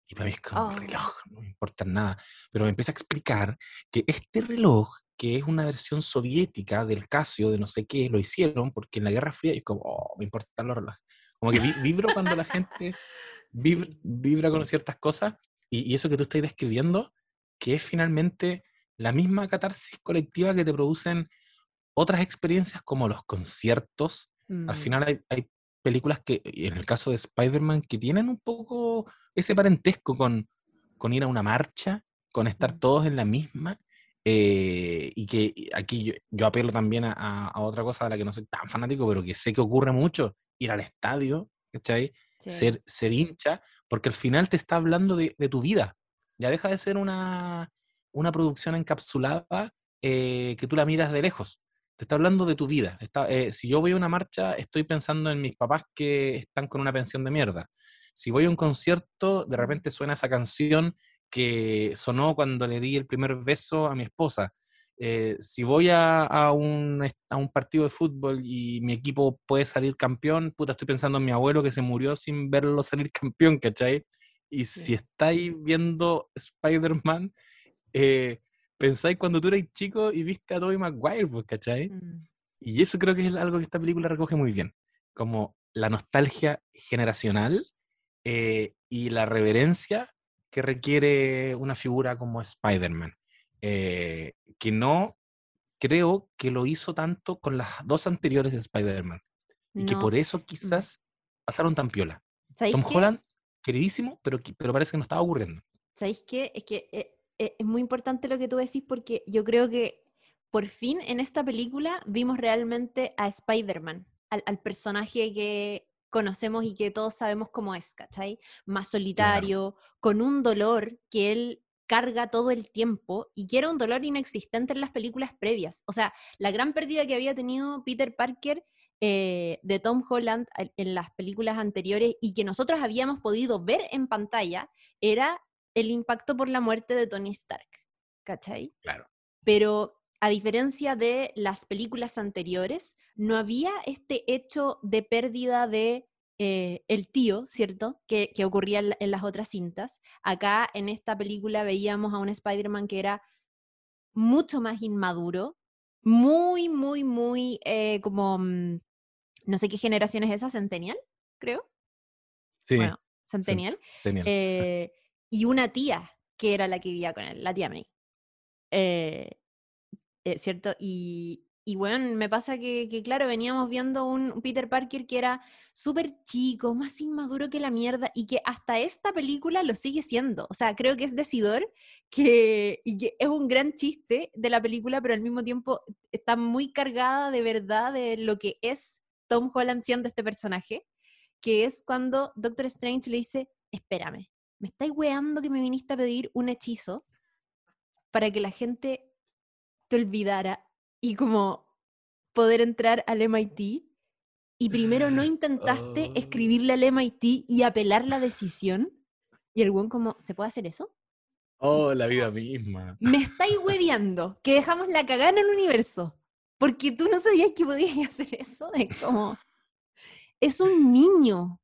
Y para mí es como un Oh. reloj, no me importa nada. Pero me empieza a explicar que este reloj, que es una versión soviética del Casio, de no sé qué, lo hicieron porque en la Guerra Fría, es como, oh, me importan los relojes. Como que vi- vibro cuando la gente (laughs) vibra, vibra con ciertas cosas, y, y eso que tú estás describiendo, que es finalmente la misma catarsis colectiva que te producen otras experiencias como los conciertos, al Mm. final hay, hay películas que, en el caso de Spider-Man, que tienen un poco ese parentesco con, con ir a una marcha, con estar Mm. todos en la misma, eh, y que aquí yo, yo apelo también a, a- a otra cosa de la que no soy tan fanático, pero que sé que ocurre mucho, ir al estadio, ¿cachai? Sí. Ser, ser hincha, porque al final te está hablando de, de tu vida. Ya deja de ser una, una producción encapsulada eh, que tú la miras de lejos te está hablando de tu vida. está- eh, si yo voy a una marcha, estoy pensando en mis papás que están con una pensión de mierda. Si voy a un concierto, de repente suena esa canción que sonó cuando le di el primer beso a mi esposa. Eh, si voy a, a un, a un partido de fútbol y mi equipo puede salir campeón, puta, estoy pensando en mi abuelo que se murió sin verlo salir (laughs) campeón, ¿cachai? Y Sí. si estáis viendo Spider-Man, eh, pensáis cuando tú eras chico y viste a Tobey Maguire, pues, ¿cachai? Mm. Y eso creo que es algo que esta película recoge muy bien, como la nostalgia generacional eh, y la reverencia que requiere una figura como Spider-Man, eh, que no creo que lo hizo tanto con las dos anteriores de Spider-Man, y que No. por eso quizás pasaron tan piola. ¿Sabéis Tom qué? Holland, queridísimo, pero, pero parece que no estaba ocurriendo. ¿Sabéis qué? Es que eh, es muy importante lo que tú decís porque yo creo que por fin en esta película vimos realmente a Spider-Man, al, al personaje que conocemos y que todos sabemos cómo es, ¿cachai? Más solitario, con un dolor que él carga todo el tiempo y que era un dolor inexistente en las películas previas. O sea, la gran pérdida que había tenido Peter Parker eh, de Tom Holland en las películas anteriores y que nosotros habíamos podido ver en pantalla era el impacto por la muerte de Tony Stark, ¿cachai? Claro. Pero a diferencia de las películas anteriores, no había este hecho de pérdida de eh, el tío, ¿cierto? Que, que ocurría en, la- en las otras cintas. Acá en esta película veíamos a un Spider-Man que era mucho más inmaduro, muy, muy, muy eh, como, mm, no sé qué generación es esa, Centennial, creo. Sí, Bueno, Centennial. genial. Eh, y una tía que era la que vivía con él, la tía May. Eh, eh, ¿Cierto? Y, y bueno, me pasa que, que, claro, veníamos viendo un Peter Parker que era súper chico, más inmaduro que la mierda, y que hasta esta película lo sigue siendo. O sea, creo que es decidor que, y que es un gran chiste de la película, pero al mismo tiempo está muy cargada de verdad de lo que es Tom Holland siendo este personaje, que es cuando Doctor Strange le dice, espérame, ¿me estáis weando que me viniste a pedir un hechizo para que la gente te olvidara y como poder entrar al MIT? Y primero no (laughs) intentaste Oh. escribirle al MIT y apelar la decisión. Y el buen como, ¿se puede hacer eso? Oh, la vida misma. Me estáis hueveando, que dejamos la cagada en el universo. Porque tú no sabías que podías (laughs) hacer eso. Es como. Es un niño.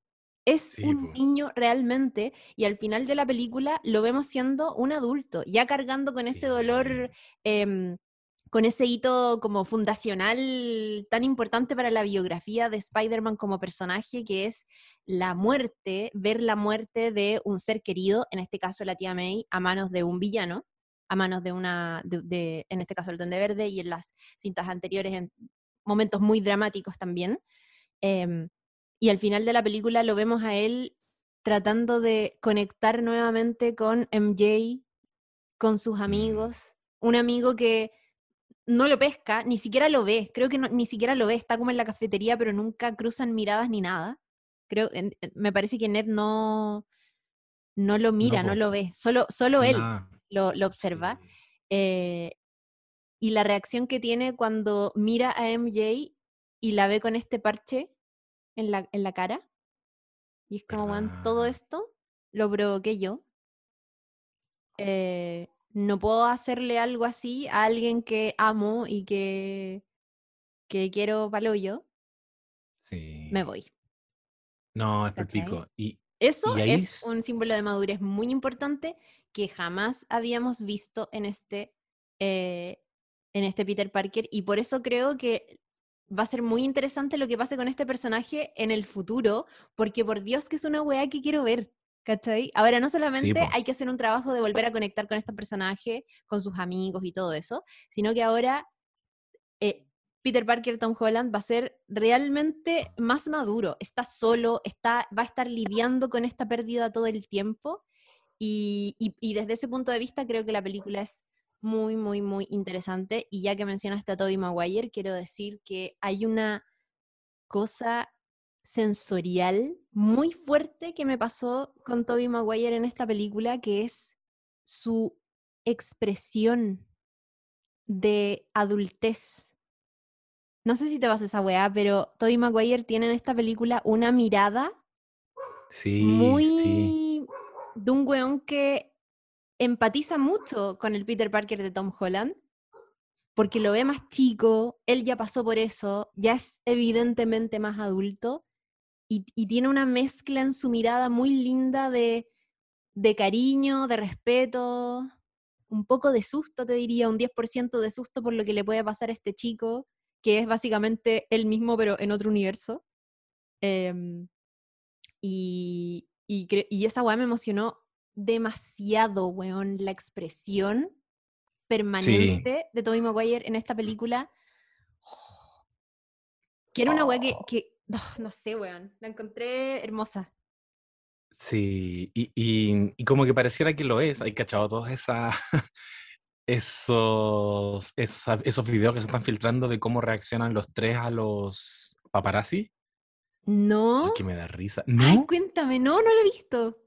Es Sí, un niño realmente. Y al final de la película lo vemos siendo un adulto, ya cargando con ese dolor, em, con ese hito como fundacional tan importante para la biografía de Spider-Man como personaje, que es la muerte, ver la muerte de un ser querido, en este caso la tía May, a manos de un villano, a manos de una, de, de- en este caso el Duende Verde, y en las cintas anteriores en momentos muy dramáticos también. Em, y al final de la película lo vemos a él tratando de conectar nuevamente con MJ, con sus amigos, un amigo que no lo pesca, ni siquiera lo ve, creo que no- ni siquiera lo ve, está como en la cafetería, pero nunca cruzan miradas ni nada. Creo, en- en- me parece que Ned no, no lo mira, no, lo ve, solo, solo él lo, lo observa. Sí. eh, y la reacción que tiene cuando mira a MJ y la ve con este parche en la, en la cara. Y es como, "Weón, todo esto lo provoqué yo. Eh, no puedo hacerle algo así a alguien que amo y que, que quiero palo yo. Sí. Me voy. No, es pico. Y, Eso Y ahí es un símbolo de madurez muy importante que jamás habíamos visto en este, eh, en este Peter Parker y por eso creo que va a ser muy interesante lo que pase con este personaje en el futuro, porque por Dios que es una weá que quiero ver, ¿cachai? Ahora no solamente po. hay que hacer un trabajo de volver a conectar con este personaje, con sus amigos y todo eso, sino que ahora eh, Peter Parker, Tom Holland va a ser realmente más maduro, está solo, está, va a estar lidiando con esta pérdida todo el tiempo y, y- y desde ese punto de vista creo que la película es muy, muy, muy interesante y ya que mencionaste a Tobey Maguire, quiero decir que hay una cosa sensorial muy fuerte que me pasó con Tobey Maguire en esta película, que es su expresión de adultez. No sé si te vas a esa weá, pero Tobey Maguire tiene en esta película una mirada sí, muy sí. de un weón que empatiza mucho con el Peter Parker de Tom Holland, porque lo ve más chico, él ya pasó por eso, ya es evidentemente más adulto, y, tiene una mezcla en su mirada muy linda de, cariño, de respeto, un poco de susto, te diría, un 10% de susto por lo que le puede pasar a este chico, que es básicamente él mismo, pero en otro universo. Em, y, y, y esa weá me emocionó demasiado, weón, la expresión permanente de Tobey Maguire en esta película. Que era una weá que, que oh, no sé, weón, la encontré hermosa. Sí, y, y- y como que pareciera que lo es, hay cachado todos esa, (laughs) esos, esa- esos videos que se están filtrando de cómo reaccionan los tres a los paparazzi. ¿No? Ay, que me da risa. Ay, ¿No? cuéntame, no, no lo he visto.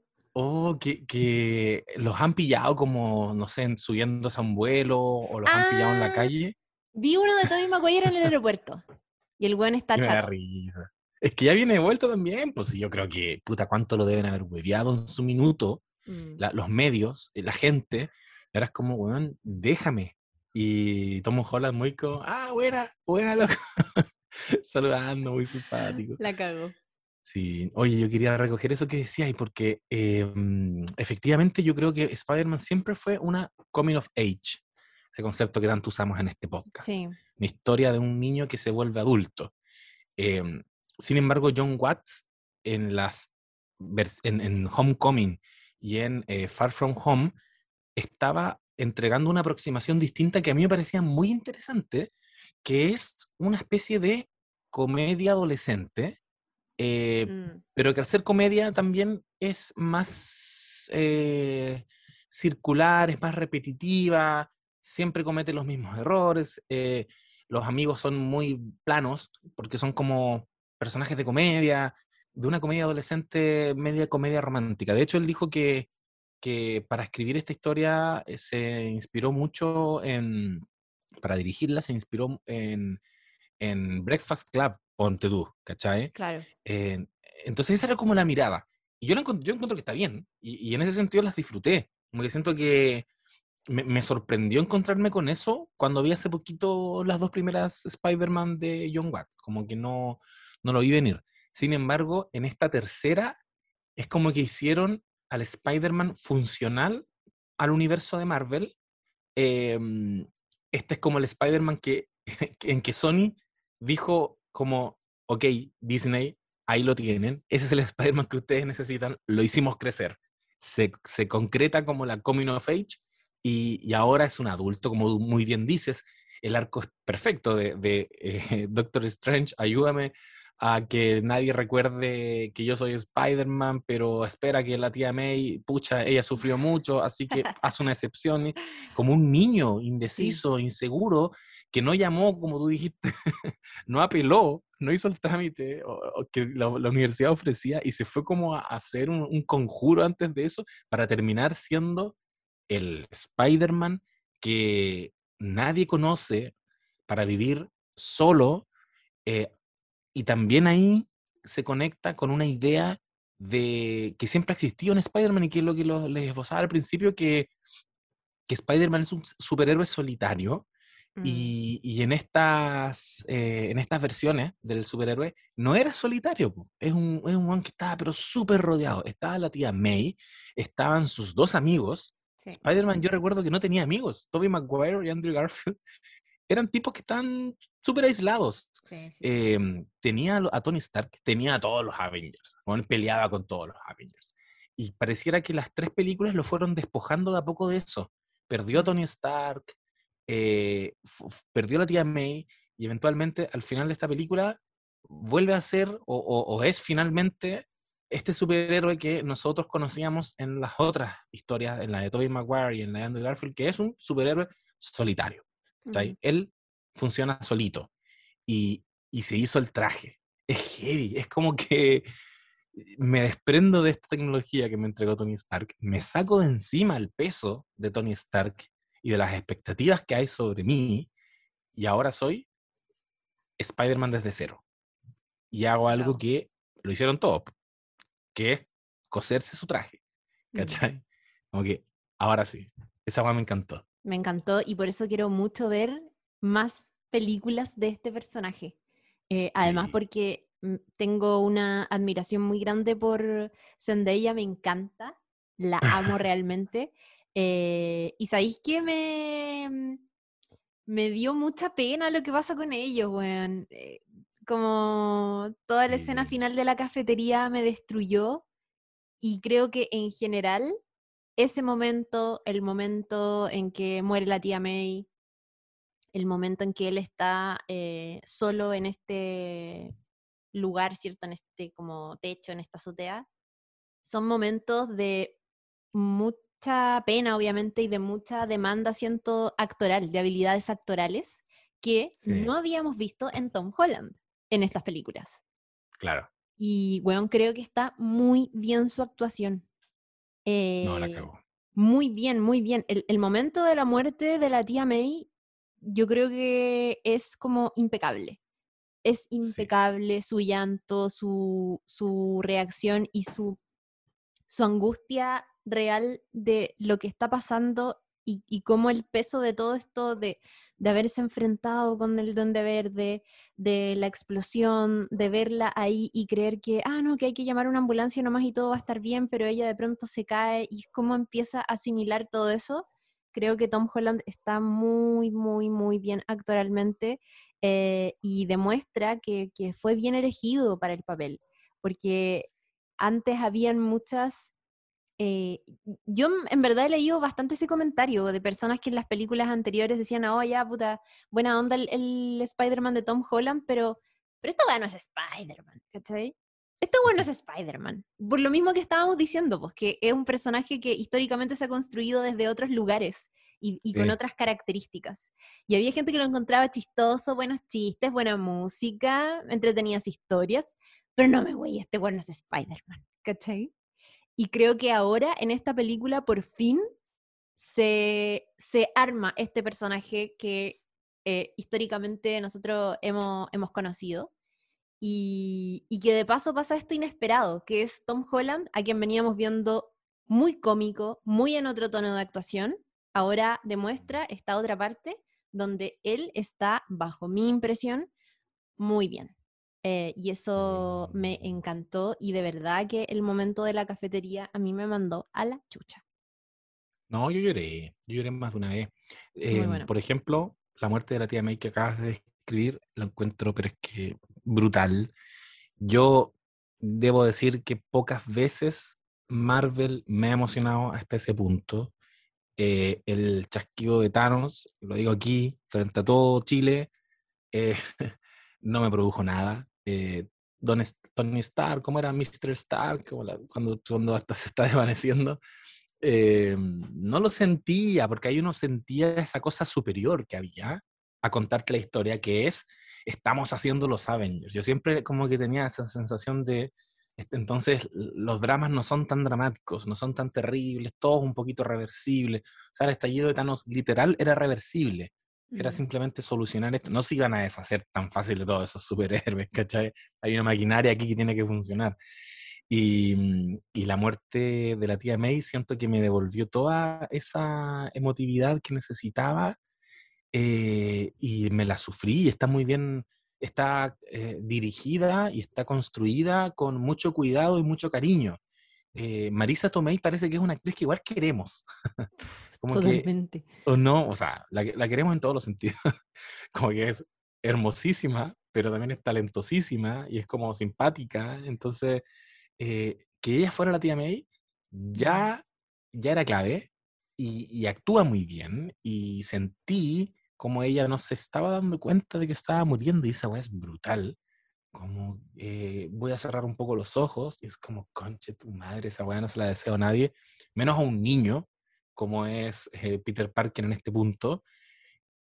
Oh, que, que los han pillado como, no sé, subiéndose a un vuelo o los han pillado en la Ah, calle. Vi uno de Tobey Maguire en el aeropuerto. Y el weón está chato. risa. Es que ya viene de vuelta también, pues yo creo que, puta, cuánto lo deben haber hueveado en su minuto, Mm. la- los medios, eh, la gente, y ahora es como, weón, déjame. Y Tom Holland muy como, ah, buena, buena, loco. (laughs) Saludando, muy simpático. La cago. Sí, oye, yo quería recoger eso que decías, porque eh, mm, efectivamente yo creo que Spider-Man siempre fue una coming of age, ese concepto que tanto usamos en este podcast. Sí. Una historia de un niño que se vuelve adulto. Em, sin embargo, John Watts en, las, en, en Homecoming y en eh, Far From Home estaba entregando una aproximación distinta que a mí me parecía muy interesante, que es una especie de comedia adolescente, eh, Mm. pero que al ser comedia también es más eh, circular, es más repetitiva, siempre comete los mismos errores, eh, los amigos son muy planos, porque son como personajes de comedia, de una comedia adolescente, media comedia romántica. De hecho, él dijo que, que para escribir esta historia se inspiró mucho en, para dirigirla, se inspiró en, en Breakfast Club, ponte tú, ¿cachai? Claro. Eh, entonces esa era como la mirada. y yo, lo encont- yo encuentro que está bien. Y, y en ese sentido las disfruté. Como que siento que me, me sorprendió encontrarme con eso cuando vi hace poquito las dos primeras Spider-Man de John Watts. Como que no, no lo vi venir. Sin embargo, en esta tercera es como que hicieron al Spider-Man funcional al universo de Marvel. Em, este es como el Spider-Man que, (laughs) en que Sony dijo como, ok, Disney, ahí lo tienen, ese es el (laughs) Spider-Man que ustedes necesitan, lo hicimos crecer. Se, se concreta como la coming of age y, y ahora es un adulto, como muy bien dices, el arco es perfecto de, de, (laughs) eh, Doctor Strange, ayúdame a que nadie recuerde que yo soy Spider-Man, pero espera que la tía May, pucha, ella sufrió mucho, así que (laughs) haz una excepción, y como un niño indeciso, inseguro, que no llamó, como tú dijiste, (laughs) no apeló, no hizo el trámite o, o que la, la universidad ofrecía y se fue como a hacer un, un conjuro antes de eso para terminar siendo el Spider-Man que nadie conoce para vivir solo. eh, y también ahí se conecta con una idea de que siempre ha existido en Spider-Man y que es lo que les esbozaba al principio, que, que Spider-Man es un superhéroe solitario Mm. y, y en, estas, eh, en estas versiones del superhéroe no era solitario, po. es un, es un que estaba pero súper rodeado. Estaba la tía May, estaban sus dos amigos. Sí. Spider-Man yo recuerdo que no tenía amigos. Tobey Maguire y Andrew Garfield eran tipos que están súper aislados. Sí, sí. Em, tenía a Tony Stark, tenía a todos los Avengers. weón, peleaba con todos los Avengers. Y pareciera que las tres películas lo fueron despojando de a poco de eso. Perdió a. Tony Stark, eh, perdió a la tía May y eventualmente al final de esta película vuelve a ser o, o- o es finalmente este superhéroe que nosotros conocíamos en las otras historias, en la de Tobey Maguire y en la de Andrew Garfield, que es un superhéroe solitario. Él funciona solito y, y se hizo el traje. Es heavy, es como que me desprendo de esta tecnología que me entregó Tony Stark, me saco de encima el peso de Tony Stark y de las expectativas que hay sobre mí y ahora soy Spider-Man desde cero. Y hago algo que lo hicieron todos, que es coserse su traje. Mm. Como que ahora sí, esa weá me encantó. Me encantó y por eso quiero mucho ver más películas de este personaje. Eh, además, porque mm, tengo una admiración muy grande por Zendaya, me encanta, la amo (laughs) realmente. Eh, y sabéis que me, mm, me dio mucha pena lo que pasa con ellos, weón. Eh, como toda la escena final de la cafetería me destruyó y creo que en general ese momento, el momento en que muere la tía May, el momento en que él está eh, solo en este lugar, ¿cierto? En este como techo, en esta azotea, son momentos de mucha pena, obviamente, y de mucha demanda, siento, actoral, de habilidades actorales, que Sí. no habíamos visto en Tom Holland en estas películas. Claro, Y, weón, creo que está muy bien su actuación. No la Eh, cagó. muy bien, muy bien. El, el momento de la muerte de la tía May, yo creo que es como impecable. Es impecable su llanto, su, su reacción y su, su angustia real de lo que está pasando y, cómo el peso de todo esto de, de haberse enfrentado con el Duende Verde, de la explosión, de verla ahí y creer que, ah, no, que hay que llamar a una ambulancia nomás y todo va a estar bien, pero ella de pronto se cae y cómo empieza a asimilar todo eso. Creo que Tom Holland está muy, muy, muy bien actoralmente eh, y demuestra que, que fue bien elegido para el papel, porque antes habían muchas eh, yo en- verdad he leído bastante ese comentario de personas que en las películas anteriores decían, oh, ya, puta, buena onda el, el Spider-Man de Tom Holland, pero, pero esta weá no es Spider-Man, ¿cachai? Esta weá no es Spider-Man. Por lo mismo que estábamos diciendo, pues que es un personaje que históricamente se ha construido desde otros lugares y, y con otras características. Y había gente que lo encontraba chistoso, buenos chistes, buena música, entretenidas historias, pero no me güey, este weá no es Spider-Man, ¿cachai? Y creo que ahora en esta película por fin se, se arma este personaje que eh, históricamente nosotros hemos, hemos conocido. Y, y que de paso pasa esto inesperado, que es Tom Holland, a quien veníamos viendo muy cómico, muy en otro tono de actuación, ahora demuestra esta otra parte donde él está, bajo mi impresión, muy bien. Eh, y eso me encantó y de verdad que el momento de la cafetería a mí me mandó a la chucha. No, yo lloré, yo lloré más de una vez. Eh, bueno. Por ejemplo, la muerte de la tía May que acabas de describir, lo encuentro, pero es que brutal. Yo debo decir que pocas veces Marvel me ha emocionado hasta ese punto. Eh, el chasquido de Thanos, lo digo aquí, frente a todo Chile, eh, (laughs) no me produjo nada. Eh, Don Tony Stark, ¿cómo era Mr. Stark? Cuando, cuando hasta se está (laughs) desvaneciendo. eh, no lo sentía, porque ahí uno sentía esa cosa superior que había a contarte la historia, que es, estamos haciendo los Avengers. Yo siempre como que tenía esa sensación de, entonces los dramas no son tan dramáticos, no son tan terribles, todo un poquito reversible. O sea, el estallido de Thanos literal era reversible. Era simplemente solucionar esto. No se iban a deshacer tan fácil de todos esos (laughs) superhéroes, ¿cachai? Hay una maquinaria aquí que tiene que funcionar. Y, mm, y la muerte de la tía May siento que me devolvió toda esa emotividad que necesitaba eh, y me la sufrí. Está muy bien, está eh, dirigida y está construida con mucho cuidado y mucho cariño. Eh, Marisa Tomei parece que es una actriz que igual queremos. (laughs) Como que, Totalmente. o no, o sea, la, que- la queremos en todos los sentidos. (laughs) como que es hermosísima, pero también es talentosísima y es como simpática. Entonces, eh, que ella fuera la tía May ya, ya era clave y, y actúa muy bien. Y sentí como ella no se estaba dando cuenta de que estaba muriendo y esa weá es brutal. Como eh, voy a cerrar un poco los ojos y es como, conche tu madre, esa weá no se la deseo a nadie, menos a un niño como es eh, Peter Parker en este punto.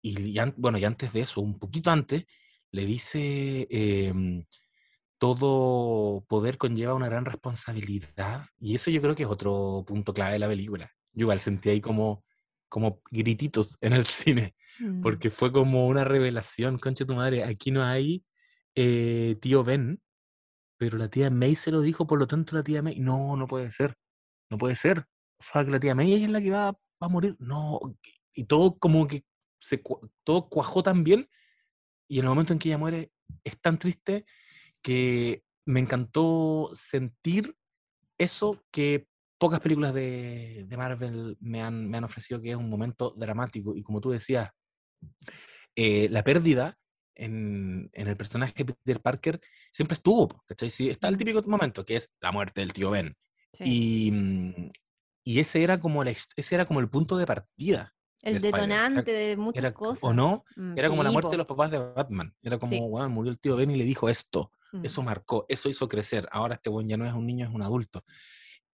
Y ya, bueno, y antes de eso, un poquito antes, le dice, em, todo poder conlleva una gran responsabilidad. Y eso yo creo que es otro punto clave de la película. Yo igual sentí ahí como, como grititos en el (laughs) cine, Mm. porque fue como una revelación, concha tu madre, aquí no hay eh, tío Ben, pero la tía May se lo dijo, por lo tanto la tía May, no, no puede ser, no puede ser. Que la tía May es la que va, va a morir. No, y todo como que se, todo cuajó tan bien, y en el momento en que ella muere es tan triste que me encantó sentir eso que pocas películas de, de Marvel me han, me han ofrecido, que es un momento dramático. Y como tú decías, eh, la pérdida en, en el personaje de Peter Parker siempre estuvo, ¿cachai? Sí, está el típico momento, que es la muerte del tío Ben. Sí. Y, mm, y ese, era como la ese era como el punto de partida. el de detonante de muchas Era, cosas. ¿O no? Mm, Era como la sí, muerte po. de los papás de Batman. Era como, Sí. "Weón, murió el tío Ben y le dijo esto. Eso Mm. marcó, eso hizo crecer. Ahora este buen ya no es un niño, es un adulto.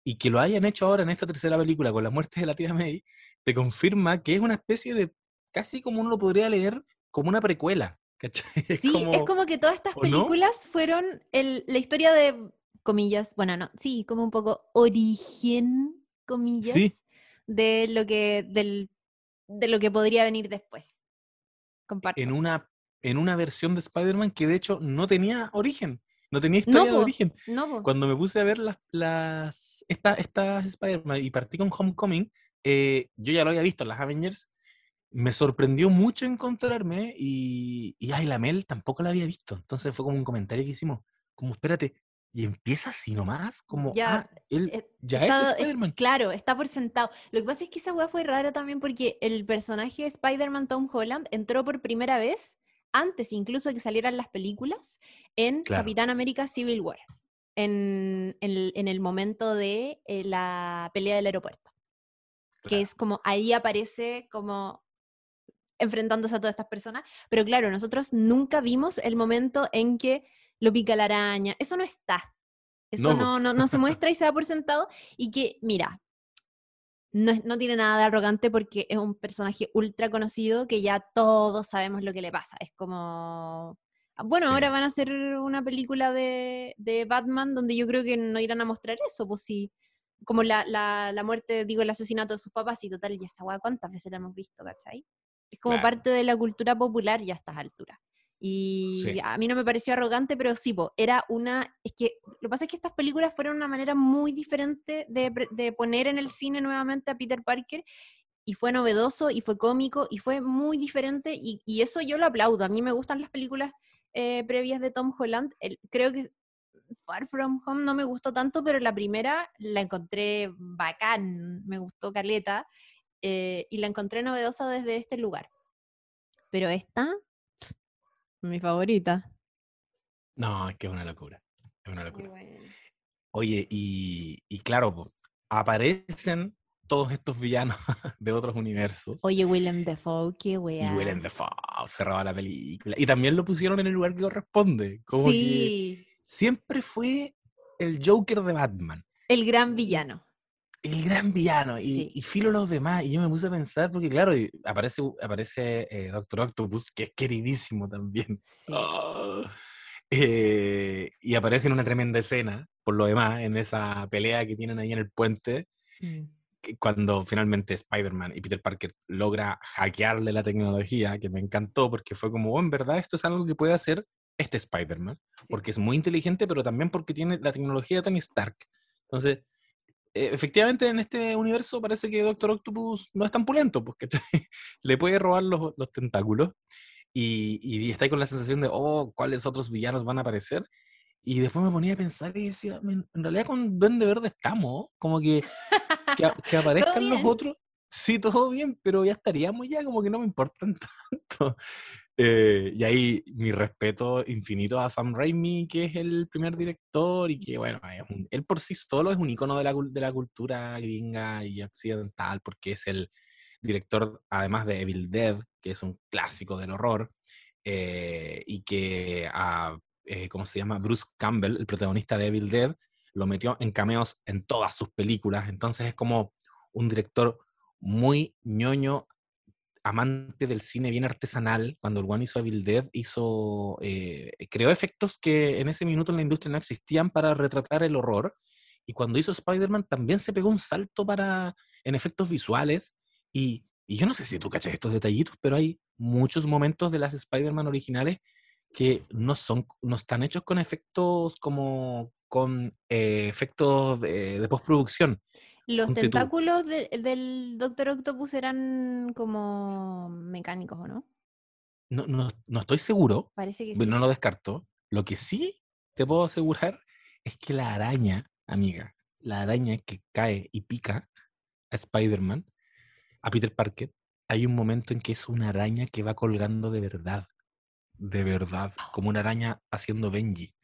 Y que lo hayan hecho ahora en esta tercera película con la muerte de la tía May, te confirma que es una especie de, casi como uno lo podría leer, como una precuela. ¿Cachai? (laughs) Sí, es como que todas estas películas fueron el- la historia de, comillas, bueno, no, sí, como un poco origen, comillas, de lo que, del, de lo que podría venir después. Comparto. en una, en una versión de Spider-Man que de hecho no tenía origen, no tenía No, historia de origen. No. Cuando me puse a ver las, las estas estas Spider-Man y partí con Homecoming, eh, yo ya lo había visto en las Avengers, me sorprendió mucho encontrarme y, y ay, la Mel tampoco la había visto. Entonces fue como un comentario que hicimos, como espérate, y empieza así nomás, como, Ya, ah, él eh, ya Está- es Spider-Man. claro, está por sentado. Lo que pasa es que esa weá fue rara también porque el personaje de Spider-Man Tom Holland entró por primera vez, antes incluso de que salieran las películas, en Claro. Capitán América Civil War, en, en el, en el momento de eh, la pelea del aeropuerto. Que es como ahí aparece como enfrentándose a todas estas personas. Pero claro, nosotros nunca vimos el momento en que lo pica la araña. Eso no está. Eso No, no, no, no se (laughs) muestra y se da por sentado. Y que, mira, no, no tiene nada de arrogante porque es un personaje ultra conocido que ya todos sabemos lo que le pasa. Es como... Bueno, ahora van a hacer una película de, de Batman donde yo creo que no irán a mostrar eso, pues sí. Como la, la, la muerte, digo, el asesinato de sus papás y total, y esa weá, ¿cuántas veces la hemos visto, cachai? Es como Claro. parte de la cultura popular ya a estas alturas. Y Sí. a mí no me pareció arrogante, pero sí, po, era una... Es que lo que pasa es que estas películas fueron una manera muy diferente de, de poner en el cine nuevamente a Peter Parker y fue novedoso y fue cómico y fue muy diferente y, y eso yo lo aplaudo. A mí me gustan las películas eh, previas de Tom Holland. El- creo que Far From Home no me gustó tanto, pero la primera la encontré bacán, me gustó Caleta eh, y la encontré novedosa desde este lugar. Pero esta, mi favorita. No, es que es una locura. Es una locura. Oye, y, y claro, aparecen todos estos villanos (laughs) de otros universos. Oye, Willem Dafoe, qué Y wea. Willem Dafoe se roba la película. Y también lo pusieron en el lugar que corresponde. Como que Sí, siempre fue el Joker de Batman. el gran villano. El gran villano. Y, Sí. y filo los demás. Y yo me puse a pensar, porque claro, aparece, aparece eh, Doctor Octopus, que es queridísimo también. Sí. Ah. Eh, y aparece en una tremenda escena, por lo demás, en esa pelea que tienen ahí en el puente, Mm. que cuando finalmente Spider-Man y Peter Parker logra hackearle la tecnología, que me encantó porque fue como, oh, en verdad esto es algo que puede hacer este Spider-Man, porque es muy inteligente, pero también porque tiene la tecnología de Tony Stark. Entonces, efectivamente en este universo parece que Doctor Octopus no es tan pulento, porque (laughs) le puede robar los, los tentáculos y, y está ahí con la sensación de, oh, ¿cuáles otros villanos van a aparecer? Y después me ponía a pensar y decía, "Men, en realidad con Duende Verde estamos, como que, que, que (laughs) aparezcan los otros. Sí, todo bien, pero ya estaríamos ya, como que no me importan (laughs) tanto. Eh, y ahí mi respeto infinito a Sam Raimi, que es el primer director y que, bueno, él por sí solo es un icono de la, de la cultura gringa y occidental, porque es el director, además de Evil Dead, que es un clásico del horror, eh, y que a, eh, ¿cómo se llama? Bruce Campbell, el protagonista de Evil Dead, lo metió en cameos en todas sus películas. Entonces es como un director muy ñoño, amante del cine bien artesanal. Cuando el One hizo Evil Dead, hizo, eh, creó efectos que en ese minuto en la industria no existían para retratar el horror. Y cuando hizo Spider-Man también se pegó un salto para, en efectos visuales. Y, y yo no sé si tú cachas estos detallitos, pero hay muchos momentos de las Spider-Man originales que no son, no están hechos con efectos como con eh, efectos de, de postproducción. Los tentáculos de- del Doctor Octopus eran como mecánicos, ¿o no? No, no, no estoy seguro, Parece que sí. no lo descarto. Lo que sí te puedo asegurar es que la araña, amiga, la araña que cae y pica a Spider-Man, a Peter Parker, hay un momento en que es una araña que va colgando de verdad. De verdad. Como una araña haciendo Benji.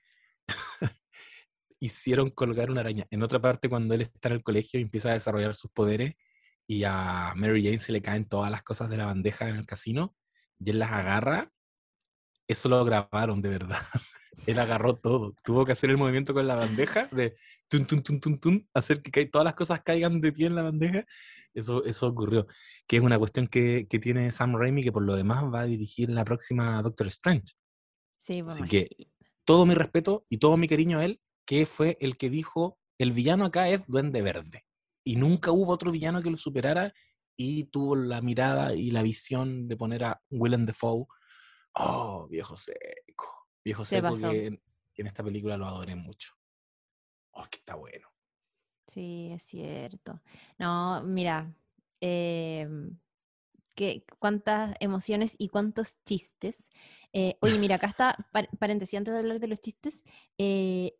Hicieron colgar una araña. En otra parte, cuando él está en el colegio y empieza a desarrollar sus poderes y a Mary Jane se le caen todas las cosas de la bandeja en el casino y él las agarra, eso lo grabaron de verdad. (laughs) Él agarró todo. Tuvo que hacer el movimiento con la bandeja de tun, tun, tun, tun, tun, hacer que todas las cosas caigan de pie en la bandeja. Eso, eso ocurrió. Que es una cuestión que, que tiene Sam Raimi, que por lo demás va a dirigir la próxima Doctor Strange. Sí, pues, Así que- Todo mi respeto y todo mi cariño a él, que fue el que dijo: el villano acá es Duende Verde. Y nunca hubo otro villano que lo superara y tuvo la mirada y la visión de poner a Willem Dafoe. Oh, viejo seco. Viejo Se seco pasó. que, en- esta película lo adoré mucho. Oh, que está bueno. Sí, es cierto. No, mira, qué- cuántas emociones y cuántos chistes. Eh, oye, mira, acá está, par- paréntesis, antes de hablar de los chistes, eh,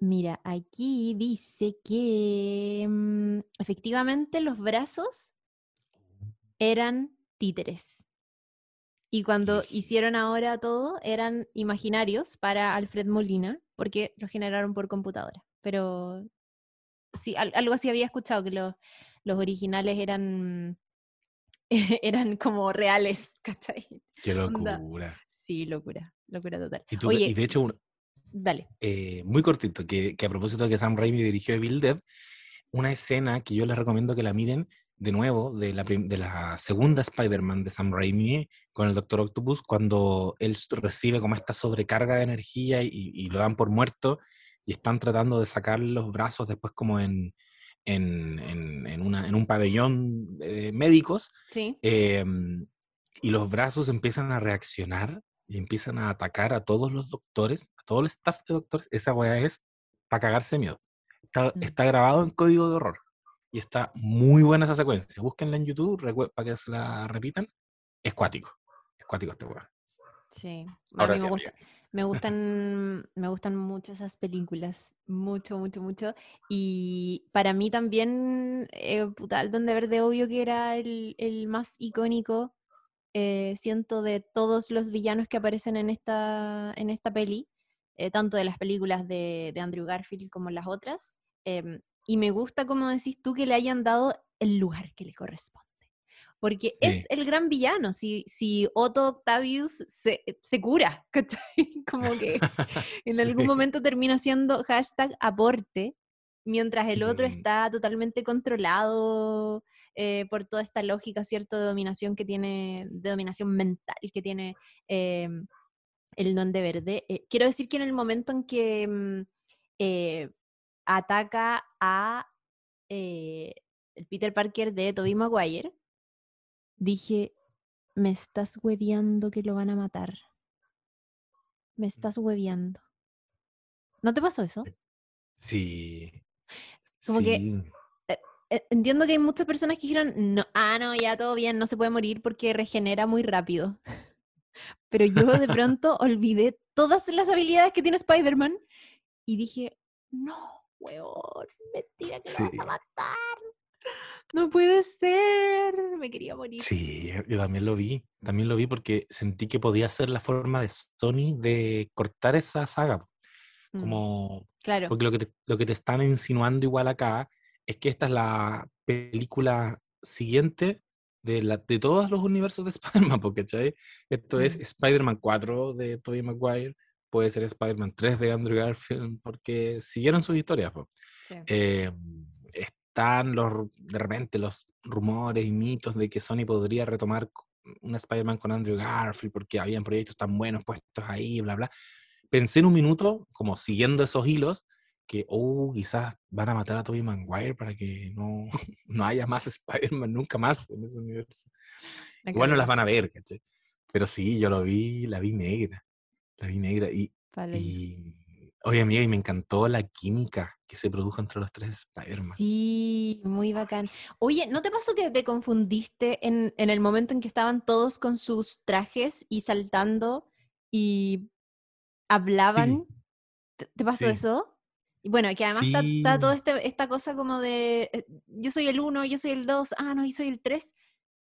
mira, aquí dice que mm, efectivamente los brazos eran títeres. Y cuando hicieron ahora todo, eran imaginarios para Alfred Molina, porque los generaron por computadora. Pero sí, al- algo así había escuchado, que los, los originales eran, (laughs) eran como reales, ¿cachai? Qué locura. Sí, locura, locura total. Y, tú- Oye, y de hecho, un- dale. eh, muy cortito, que, que a propósito de que Sam Raimi dirigió Evil Dead, una escena que yo les recomiendo que la miren de nuevo, de la, de la segunda Spider-Man de Sam Raimi con el Doctor Octopus, cuando él recibe como esta sobrecarga de energía y, y lo dan por muerto y están tratando de sacar los brazos después como en, en, en- en una, en un pabellón de médicos Sí. em, y los brazos empiezan a reaccionar y empiezan a atacar a todos los doctores, a todo el staff de doctores, esa weá es para cagarse de miedo. Está, Mm. está grabado en código de horror. Y está muy buena esa secuencia. Búsquenla en YouTube para que se la repitan. Es cuático. Es cuático este weón. Sí. A Ahora mí sí, me, gusta, me gustan, me gustan mucho esas películas. Mucho, mucho, mucho. Y para mí también, eh, puta, el Donde Verde, obvio que era el, el más icónico, eh, siento, de todos los villanos que aparecen en esta, en esta peli, eh, tanto de las películas de, de Andrew Garfield como las otras. em, y me gusta, como decís tú, que le hayan dado el lugar que le corresponde. Porque es el gran villano. Si, si Otto Octavius se, se cura, (laughs) ¿cachai? Como que (laughs) en algún Sí. momento termina siendo hashtag aporte, mientras el otro Mm. está totalmente controlado eh, por toda esta lógica, ¿cierto? De dominación que tiene, de dominación mental que tiene eh, el Duende Verde. Eh, quiero decir que en el momento en que mm, ataca a el Peter Parker de Tobey Maguire, dije, me estás hueviando que lo van a matar. Me estás hueviando. ¿No te pasó eso? Sí. Como que- Sí. Entiendo que hay muchas personas que dijeron, no, ah, no, ya todo bien, no se puede morir porque regenera muy rápido. (laughs) Pero yo de (laughs) pronto olvidé todas las habilidades que tiene Spider-Man y dije, no, weón, mentira que lo vas Sí. a matar. No puede ser. Me quería morir. Sí, yo también lo vi. También lo vi porque sentí que podía ser la forma de Sony de cortar esa saga. Mm, Como, claro. porque lo que, te, lo que te están insinuando igual acá es que esta es la película siguiente de, la, de todos los universos de (laughs) Spider-Man, porque ¿cachai? Esto es Mm. Spider-Man 4 de Tobey Maguire, puede ser Spider-Man 3 de Andrew Garfield, porque siguieron sus historias. sí. Eh, están los, de repente los rumores y mitos de que Sony podría retomar un Spider-Man con Andrew Garfield porque habían proyectos tan buenos puestos ahí, bla, bla. Pensé en un minuto, como siguiendo esos hilos, que, oh, quizás van a matar a Tobey Maguire para que no, (laughs) no haya más Spider-Man nunca más en ese universo. Igual no las van a ver, ¿cachai? Pero sí, yo lo vi, la vi negra. La vi negra. Y, oye, amiga, y me encantó la química que se produjo entre los tres Spider-Man. Sí, muy bacán. Oye, ¿no te pasó que te confundiste en, en el momento en que estaban todos con sus trajes y saltando y hablaban? ¿Te, te pasó sí. eso? Y bueno, que además está, está toda este- esta cosa como de eh, yo soy el 1, yo soy el 2, ah, no, yo soy el 3.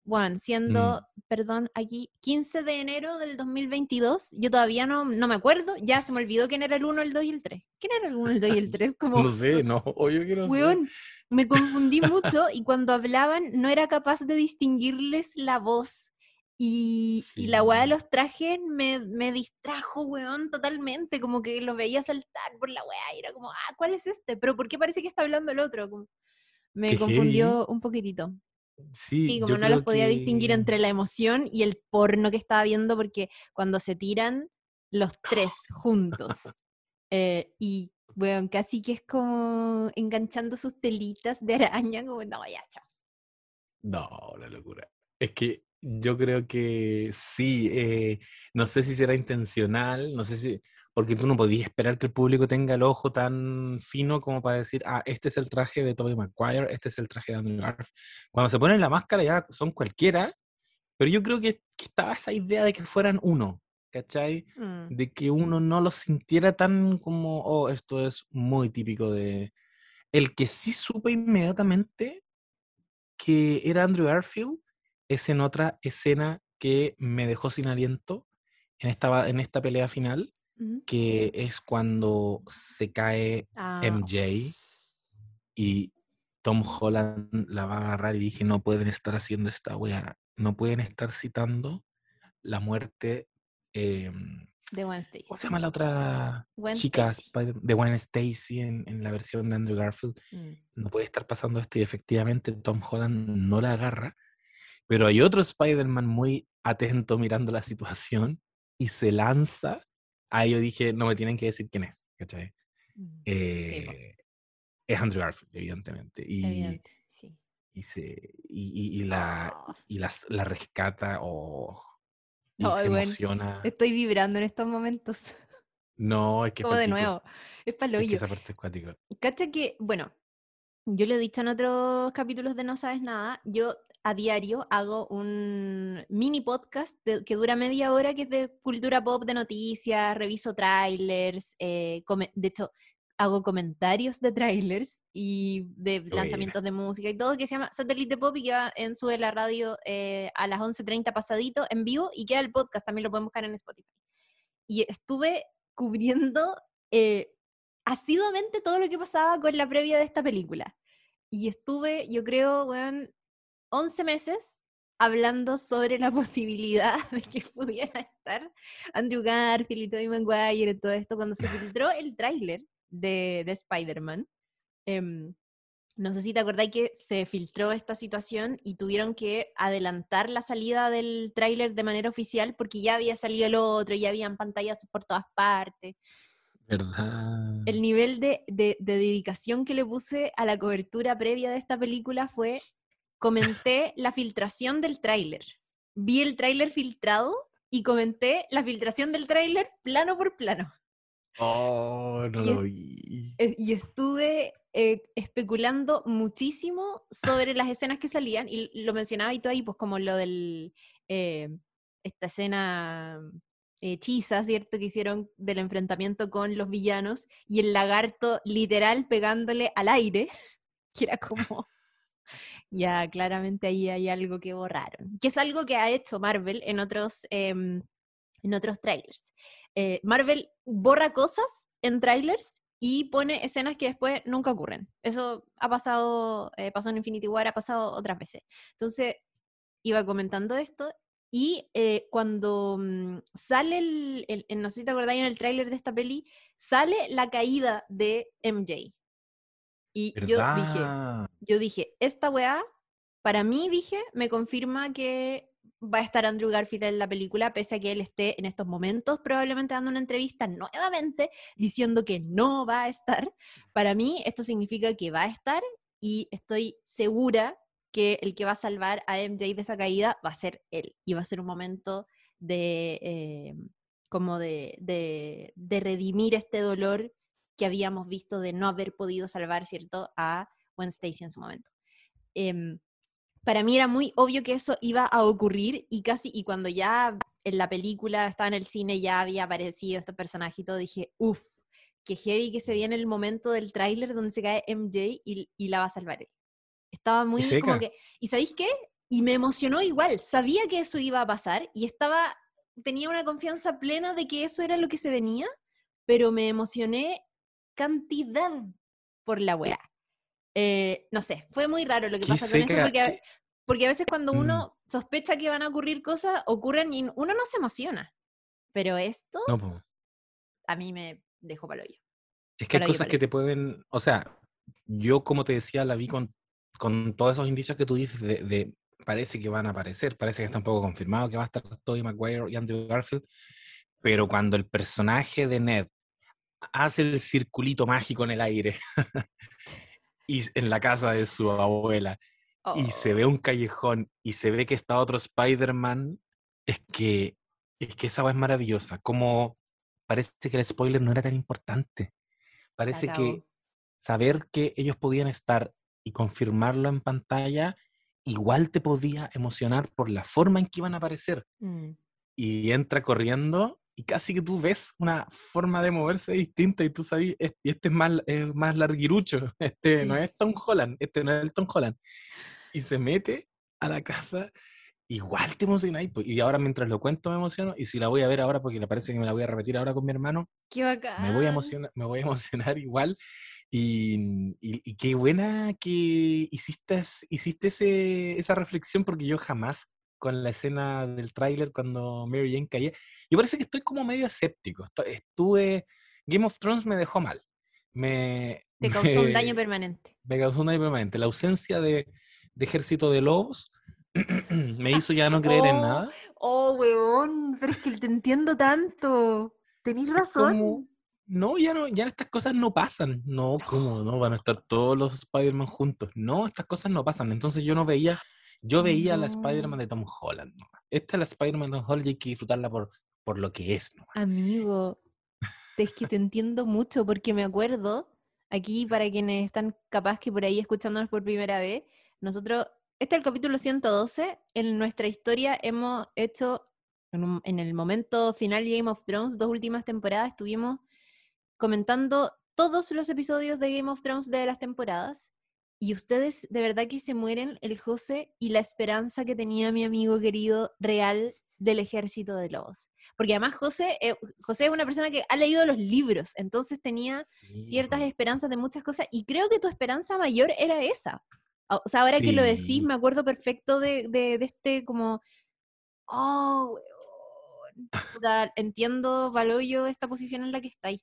Bueno, siendo, perdón, aquí 15 de enero del 2022, yo todavía no, no me acuerdo, ya se me olvidó quién era el 1, el 2 y el 3. ¿Quién era el 1, el 2 y el (laughs) 3? Como, No sé, no, oye, que no sé. Me confundí mucho y cuando hablaban no era capaz de distinguirles la voz. Y, y la weá de los trajes me, me distrajo, weón, totalmente. Como que los veía saltar por la weá y era como, ah, ¿cuál es este? Pero ¿por qué parece que está hablando el otro? Como- me Qué confundió un poquitito. Sí, Sí, como no los podía distinguir entre la emoción y el porno que estaba viendo, porque cuando se tiran los tres (laughs) juntos, eh, y bueno, casi que es como enganchando sus telitas de araña, como, no, ya, chao. No, la locura. Es que yo creo que sí, eh, no sé si será intencional, no sé si, porque tú no podías esperar que el público tenga el ojo tan fino como para decir, ah, este es el traje de Tobey Maguire, este es el traje de Andrew Garfield. Cuando se ponen la máscara ya son cualquiera, pero yo creo que, que estaba esa idea de que fueran uno, ¿cachai? Mm, de que uno no lo sintiera tan como, oh, esto es muy típico de... El que sí supe inmediatamente que era Andrew Garfield es en otra escena que me dejó sin aliento en esta, en esta pelea final, ujú. que es cuando se cae Ah, MJ y Tom Holland la va a agarrar y dije, no pueden estar haciendo esta wea, no pueden estar citando la muerte... em, de Wednesday. ¿Cómo se llama la otra Gwen chica Stacy. De Gwen Stacy en, en la versión de Andrew Garfield? Mm, No puede estar pasando esto y efectivamente Tom Holland no la agarra, pero hay otro Spider-Man muy atento mirando la situación y se lanza. Ahí yo dije, no me tienen que decir quién es, ¿cachai? mm, sí, po, Eh, es Andrew Garfield, evidentemente. Y, evidente, sí. y, se, y, y- y la, Ah, y las- la rescata o Ay, se weón, emociona. Estoy vibrando en estos momentos. (laughs) No, es que es Como de palpico, nuevo. Es para Es que esa parte es cuática. Cacha que, bueno, yo lo he dicho en otros capítulos de No Sabes Nada, yo a diario hago un mini podcast de- que dura media hora, que es de cultura pop, de noticias, reviso trailers, eh, de hecho, hago comentarios de trailers y de lanzamientos de música y todo, que se llama Satélite Pop y que va en Sube la Radio eh, a las 11.30 pasadito en vivo y queda el podcast, también lo pueden buscar en Spotify. Y estuve cubriendo eh, asiduamente todo lo que pasaba con la previa de esta película. Y estuve, yo creo, weón, 11 meses hablando sobre la (laughs) posibilidad de que pudiera estar Andrew Garfield y Tobey Maguire y todo esto. Cuando se filtró el tráiler de, de Spider-Man, em, no sé si te acordáis que se filtró esta situación y tuvieron que adelantar la salida del tráiler de manera oficial porque ya había salido el otro, ya habían pantallas por todas partes ¿Verdad? el nivel de, de- de dedicación que le puse a la cobertura previa de esta película fue, comenté la filtración del tráiler. Vi el tráiler filtrado y comenté la filtración del tráiler plano por plano. Oh, no y lo vi. Eh, Y estuve eh, especulando muchísimo sobre las escenas que salían, y lo mencionaba y tú ahí, pues como lo del, eh, esta escena hechiza, ¿cierto? Que hicieron del enfrentamiento con los villanos, y el lagarto literal pegándole al aire, (laughs) que era como... Ya, claramente ahí hay algo que borraron, que es algo que ha hecho Marvel en otros, em, en otros trailers. Eh, Marvel borra cosas en trailers y pone escenas que después nunca ocurren. Eso ha pasado, eh, pasó en Infinity War, ha pasado otras veces. Entonces, iba comentando esto y eh, cuando mm, sale el- el- no sé si te acordáis en el tráiler de esta peli, sale la caída de MJ. Y yo dije, yo dije, esta weá, para mí, dije, me confirma que va a estar Andrew Garfield en la película, pese a que él esté en estos momentos probablemente dando una entrevista nuevamente diciendo que no va a estar. Para mí, esto significa que va a estar y estoy segura que el que va a salvar a MJ de esa caída va a ser él. Y va a ser un momento de, eh, como de, de, de redimir este dolor que habíamos visto de no haber podido salvar, ¿cierto?, a Gwen Stacy en su momento. Em, para mí era muy obvio que eso iba a ocurrir y casi, y cuando ya en la película estaba en el cine ya había aparecido este personaje y todo, dije, uff, que heavy que se viene el momento del tráiler donde se cae MJ y, y la va a salvar él. Estaba muy seca. como que, ¿y sabéis qué? Y me emocionó igual, sabía que eso iba a pasar y estaba, tenía una confianza plena de que eso era lo que se venía, pero me emocioné cantidad por la weá. Eh, no sé, fue muy raro lo que Qué pasa con eso porque a, porque a veces cuando Mm. uno sospecha que van a ocurrir cosas, ocurren y uno no se emociona. Pero esto No, a mí me dejó palo yo. Es que hay cosas que te pueden, o sea, yo como te decía, la vi con, con todos esos indicios que tú dices de, de- parece que van a aparecer, parece que está un poco confirmado que va a estar Tobey Maguire y Andrew Garfield, pero cuando el personaje de Ned hace el circulito mágico en el aire (laughs) y en la casa de su abuela y se Oh, ve un callejón y se ve que está otro Spider-Man, es que, es que esa va es maravillosa. Como parece que el spoiler no era tan importante. Parece que saber que ellos podían estar y confirmarlo en pantalla, igual te podía emocionar por la forma en que iban a aparecer. mm, Y entra corriendo y casi que tú ves una forma de moverse distinta y tú sabes, "Es- y este es más, es más larguirucho, (laughs) este no es Tom Holland, este no es el Tom Holland. Y se mete a la casa, igual te emocionáis. pues, Y ahora mientras lo cuento me emociono, y si la voy a ver ahora, porque le parece que me la voy a repetir ahora con mi hermano, Qué bacán. me voy a emocionar, me voy a (laughs) emocionar igual. Y, y- y qué buena que hiciste, hiciste ese, esa reflexión, porque yo jamás con la escena del tráiler cuando Mary Jane caía, yo parece que estoy como medio escéptico. Estu- Estuve, Game of Thrones me dejó mal. Me, (laughs) Te causó un daño permanente. me causó un daño permanente. La ausencia de, de ejército de lobos (clears throat) me hizo ya no (laughs) creer en Oh, nada. Oh, weón, pero es que te entiendo tanto. Tenís razón. como, no, ya no, ya estas cosas no pasan. No, ¿cómo? No van a estar todos los Spider-Man juntos. No, estas cosas no pasan. Entonces yo no veía Yo veía la No. Spider-Man de Tom Holland. ¿no? Esta es la Spider-Man de Tom Holland y hay que disfrutarla por, por lo que es. ¿no? Amigo, es que te entiendo mucho porque me acuerdo, aquí para quienes están capaz que por ahí escuchándonos por primera vez, nosotros, este es el capítulo 112, en nuestra historia hemos hecho, en, un- en el momento final de Game of Thrones, dos últimas temporadas, estuvimos comentando todos los episodios de Game of Thrones de las temporadas. Y ustedes de verdad que se mueren el José y la esperanza que tenía mi amigo querido real del ejército de lobos. Porque además José, eh, José es una persona que ha leído los libros, entonces tenía ciertas esperanzas de muchas cosas y creo que tu esperanza mayor era esa. O sea, ahora que lo decís, me acuerdo perfecto de, de- de este como, oh, weón, puta, entiendo, Baloyo, esta posición en la que estáis.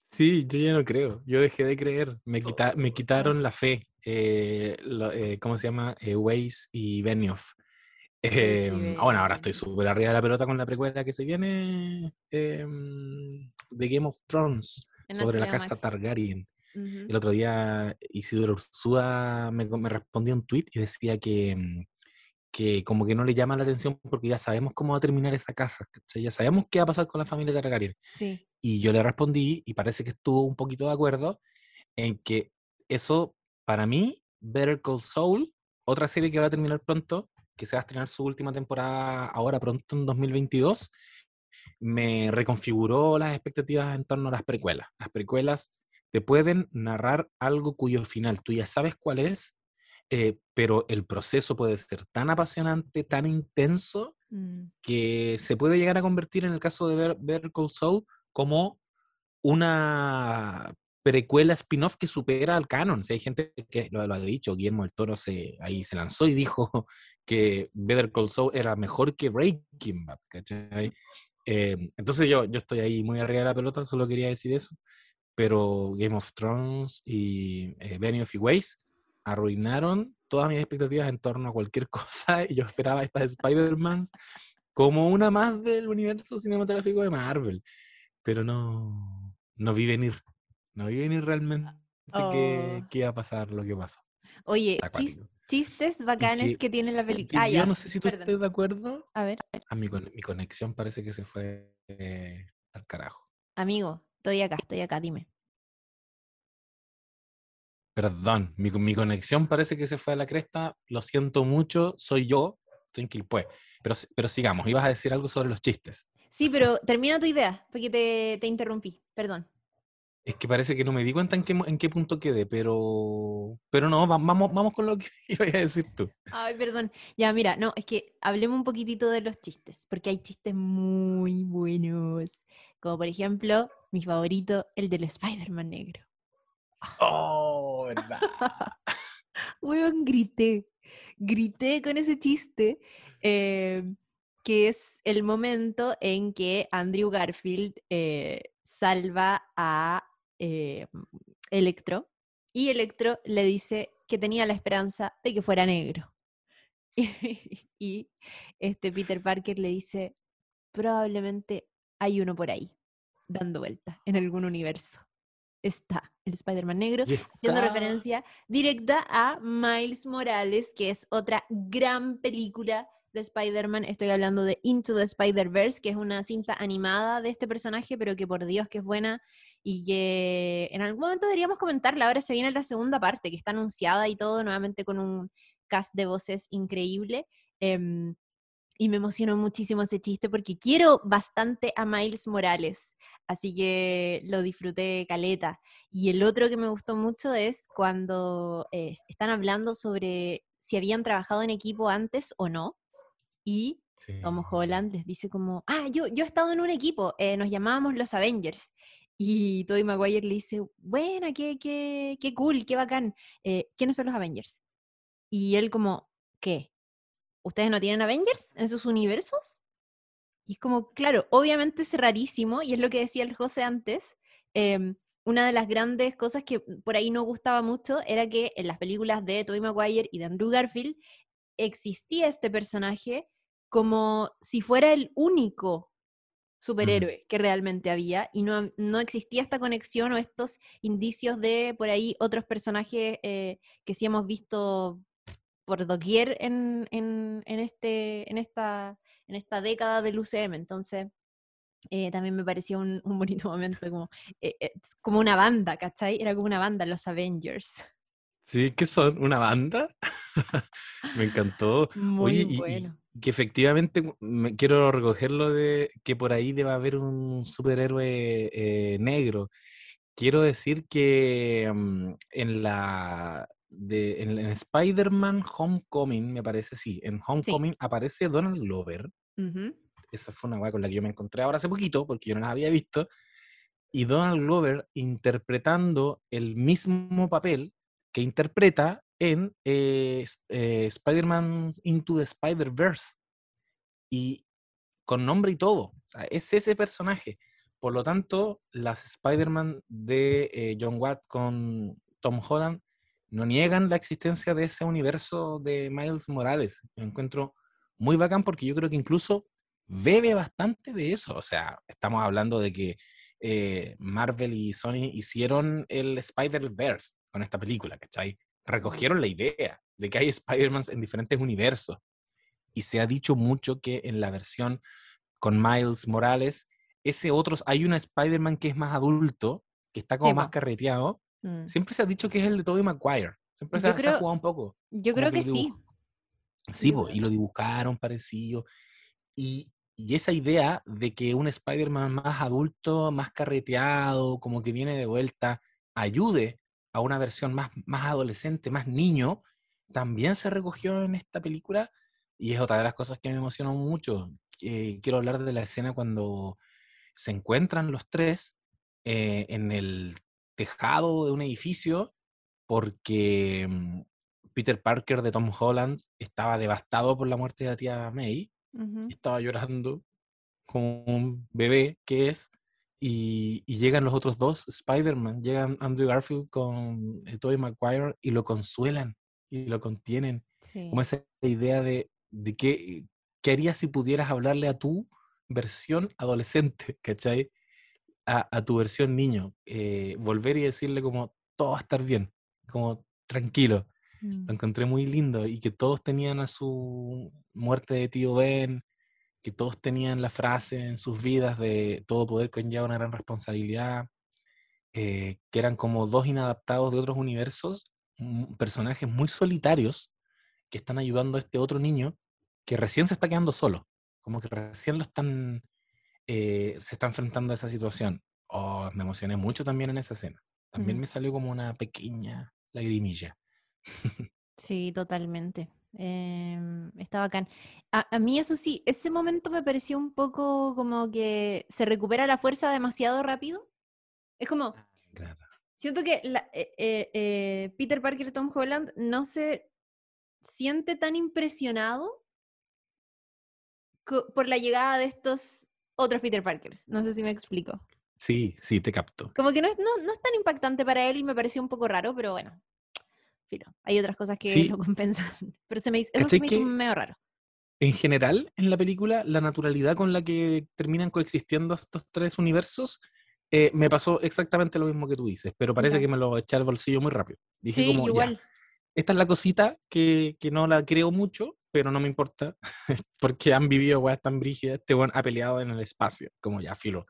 Sí, yo ya no creo. Yo dejé de creer. Me, Oh, quita- me quitaron la fe. Eh, lo- eh, ¿Cómo se llama? Eh, Weiss y Benioff. Y Eh, ah, bueno, ahora estoy súper arriba de la pelota con la precuela que se viene em, de Game of Thrones En sobre la casa Max. Targaryen. El otro día Isidoro Ursúa me, me respondió un tweet y decía que, mm, que como que no le llama la atención porque ya sabemos cómo va a terminar esa casa. ¿cachai? Ya sabemos qué va a pasar con la familia Targaryen. Sí. Y yo le respondí, y parece que estuvo un poquito de acuerdo, en que eso, para mí, Better Call Saul, otra serie que va a terminar pronto, que se va a estrenar su última temporada ahora pronto en 2022, me reconfiguró las expectativas en torno a las precuelas. Las precuelas te pueden narrar algo cuyo final tú ya sabes cuál es, eh, pero el proceso puede ser tan apasionante, tan intenso, Mm. que se puede llegar a convertir en el caso de Better Call Saul como una precuela spin-off que supera al canon. Si hay gente que lo, lo ha dicho, Guillermo del Toro se, ahí se lanzó y dijo (laughs) que Better Call Saul era mejor que Breaking Bad, ¿cachai? Eh, entonces yo, yo estoy ahí muy arriba de la pelota, solo quería decir eso, pero Game of Thrones y eh, Benioff y Weiss arruinaron todas mis expectativas en torno a cualquier (laughs) cosa y yo esperaba estas Spider-Man como una más del universo cinematográfico de Marvel, pero no, no vi venir, no vi venir realmente que, Oh. que iba a pasar lo que pasó. Oye, chis- chistes bacanes que- que, tiene la Que película. Ah, yo ya. no sé si tú perdón. estés de acuerdo. A ver, A mi, mi conexión parece que se fue eh, al carajo. amigo, estoy acá, estoy acá, dime. Perdón, mi, mi conexión parece que se fue a la cresta. Lo siento mucho, soy yo, estoy en Quilpué. Pero, pero sigamos, ibas a decir algo sobre los chistes. Sí, pero termina tu idea, porque te, te interrumpí, perdón. Es que parece que no me di cuenta en qué, en qué punto quedé, pero, pero no, va- vamos, vamos con lo que (laughs) ibas a decir tú. Ay, perdón. Ya, mira, no, es que hablemos un poquitito de los chistes, porque hay chistes muy buenos. Como por ejemplo, mi favorito, el del Spider-Man negro. Oh, verdad. (laughs) Weón, grité. Grité con ese chiste, eh, que es el momento en que Andrew Garfield eh, salva a eh, Electro y Electro le dice que tenía la esperanza de que fuera negro. (laughs) y este Peter Parker le dice, probablemente hay uno por ahí, dando vueltas en algún universo. Está el Spider-Man negro Y haciendo está- referencia directa a Miles Morales, que es otra gran película de Spider-Man. Estoy hablando de Into the Spider-Verse, que es una cinta animada de este personaje, pero que por Dios que es buena y que en algún momento deberíamos comentarla. Ahora se viene la segunda parte, que está anunciada y todo, nuevamente con un cast de voces increíble. Em, y me emocionó muchísimo ese chiste porque quiero bastante a Miles Morales. Así que lo disfruté caleta. Y el otro que me gustó mucho es cuando eh, están hablando sobre si habían trabajado en equipo antes o no. Y Tom Sí. Holland les dice como, ah, yo, yo he estado en un equipo, eh, nos llamábamos los Avengers. Y Tobey Maguire le dice, buena, qué, qué, qué cool, qué bacán. eh, ¿Quiénes son los Avengers? Y él como, ¿qué? ¿Ustedes no tienen Avengers en sus universos? Y es como, claro, obviamente es rarísimo, y es lo que decía el José antes, em, una de las grandes cosas que por ahí no gustaba mucho era que en las películas de Tobey Maguire y de Andrew Garfield existía este personaje como si fuera el único superhéroe que realmente había y no, no existía esta conexión o estos indicios de por ahí otros personajes eh, que sí hemos visto por doquier en, en, en este, en, esta, en esta década del UCM. Entonces, eh, también me pareció un, un bonito (laughs) momento, como, eh, eh, como una banda, ¿cachai? Era como una banda, los Avengers. Sí, ¿qué son? ¿Una banda? (laughs) me encantó. Muy Oye, bueno. Que efectivamente me quiero recogerlo de que por ahí debe haber un superhéroe eh, negro. Quiero decir que mm, en la de, en, en Spider-Man Homecoming, me parece, sí, en Homecoming aparece Donald Glover. Ujú. Esa fue una weá con la que yo me encontré ahora hace poquito, porque yo no las había visto. Y Donald Glover interpretando el mismo papel que interpreta en eh, eh, Spider-Man Into the Spider-Verse. Y con nombre y todo. Es ese personaje. Por lo tanto, las Spider-Man de eh, John Watt con Tom Holland no niegan la existencia de ese universo de Miles Morales. Lo encuentro muy bacán porque yo creo que incluso bebe bastante de eso. O sea, estamos hablando de que Marvel y Sony hicieron el Spider-Verse con esta película, ¿cachai? Recogieron la idea de que hay Spider-Man en diferentes universos. Y se ha dicho mucho que en la versión con Miles Morales, ese otro, hay un Spider-Man que es más adulto, que está como Sí, más carreteado. Mm. Siempre se ha dicho que es el de Tobey Maguire. Siempre se, ha- se ha creo- jugado un poco. Yo creo que lo sí. Sí, po, y lo que- dibujaron parecido. Y, y esa idea de que un Spider-Man más adulto, más carreteado, como que viene de vuelta, ayude a una versión más, más adolescente, más niño, también se recogió en esta película. Y es otra de las cosas que me emocionó mucho. Eh, quiero hablar de la escena cuando se encuentran los tres eh, en el tejado de un edificio porque mm, Peter Parker de Tom Holland estaba devastado por la muerte de la tía May, estaba llorando como un bebé que es, y, y llegan los otros dos Spider-Man, llegan Andrew Garfield con eh, Tobey Maguire y lo consuelan y lo contienen, Sí. como esa idea de, de qué, qué harías si pudieras hablarle a tu versión adolescente, ¿cachai? A, a tu versión niño, eh, volver y decirle como todo va a estar bien, como tranquilo. Mm. Lo encontré muy lindo y que todos tenían a su muerte de tío Ben, que todos tenían la frase en sus vidas de todo poder conlleva una gran responsabilidad, eh, que eran como dos inadaptados de otros universos, mm, personajes muy solitarios que están ayudando a este otro niño que recién se está quedando solo, como que recién lo están, eh, se está enfrentando a esa situación. Oh, me emocioné mucho también en esa escena. También Ujú. me salió como una pequeña lagrimilla. (laughs) Sí, totalmente. Em, está bacán. A, a mí eso sí, ese momento me pareció un poco como que se recupera la fuerza demasiado rápido. Es como, Claro. siento que la- eh, eh, eh, Peter Parker y Tom Holland no se siente tan impresionado por la llegada de estos otros Peter Parkers. No sé si me explico. Sí, sí, te capto. Como que no es, no, no es tan impactante para él y me pareció un poco raro, pero bueno. Filo, hay otras cosas que Sí. lo compensan. (laughs) Pero se me hizo, eso ¿Cachai se me hizo medio raro. En general, en la película, la naturalidad con la que terminan coexistiendo estos tres universos, eh, me pasó exactamente lo mismo que tú dices, pero parece Ya. que me lo eché al bolsillo muy rápido. Dije Sí, como, ya, igual. esta es la cosita que, que no la creo mucho, pero no me importa, (laughs) porque han vivido weas tan brígidas, este weón ha peleado en el espacio, como ya, filo,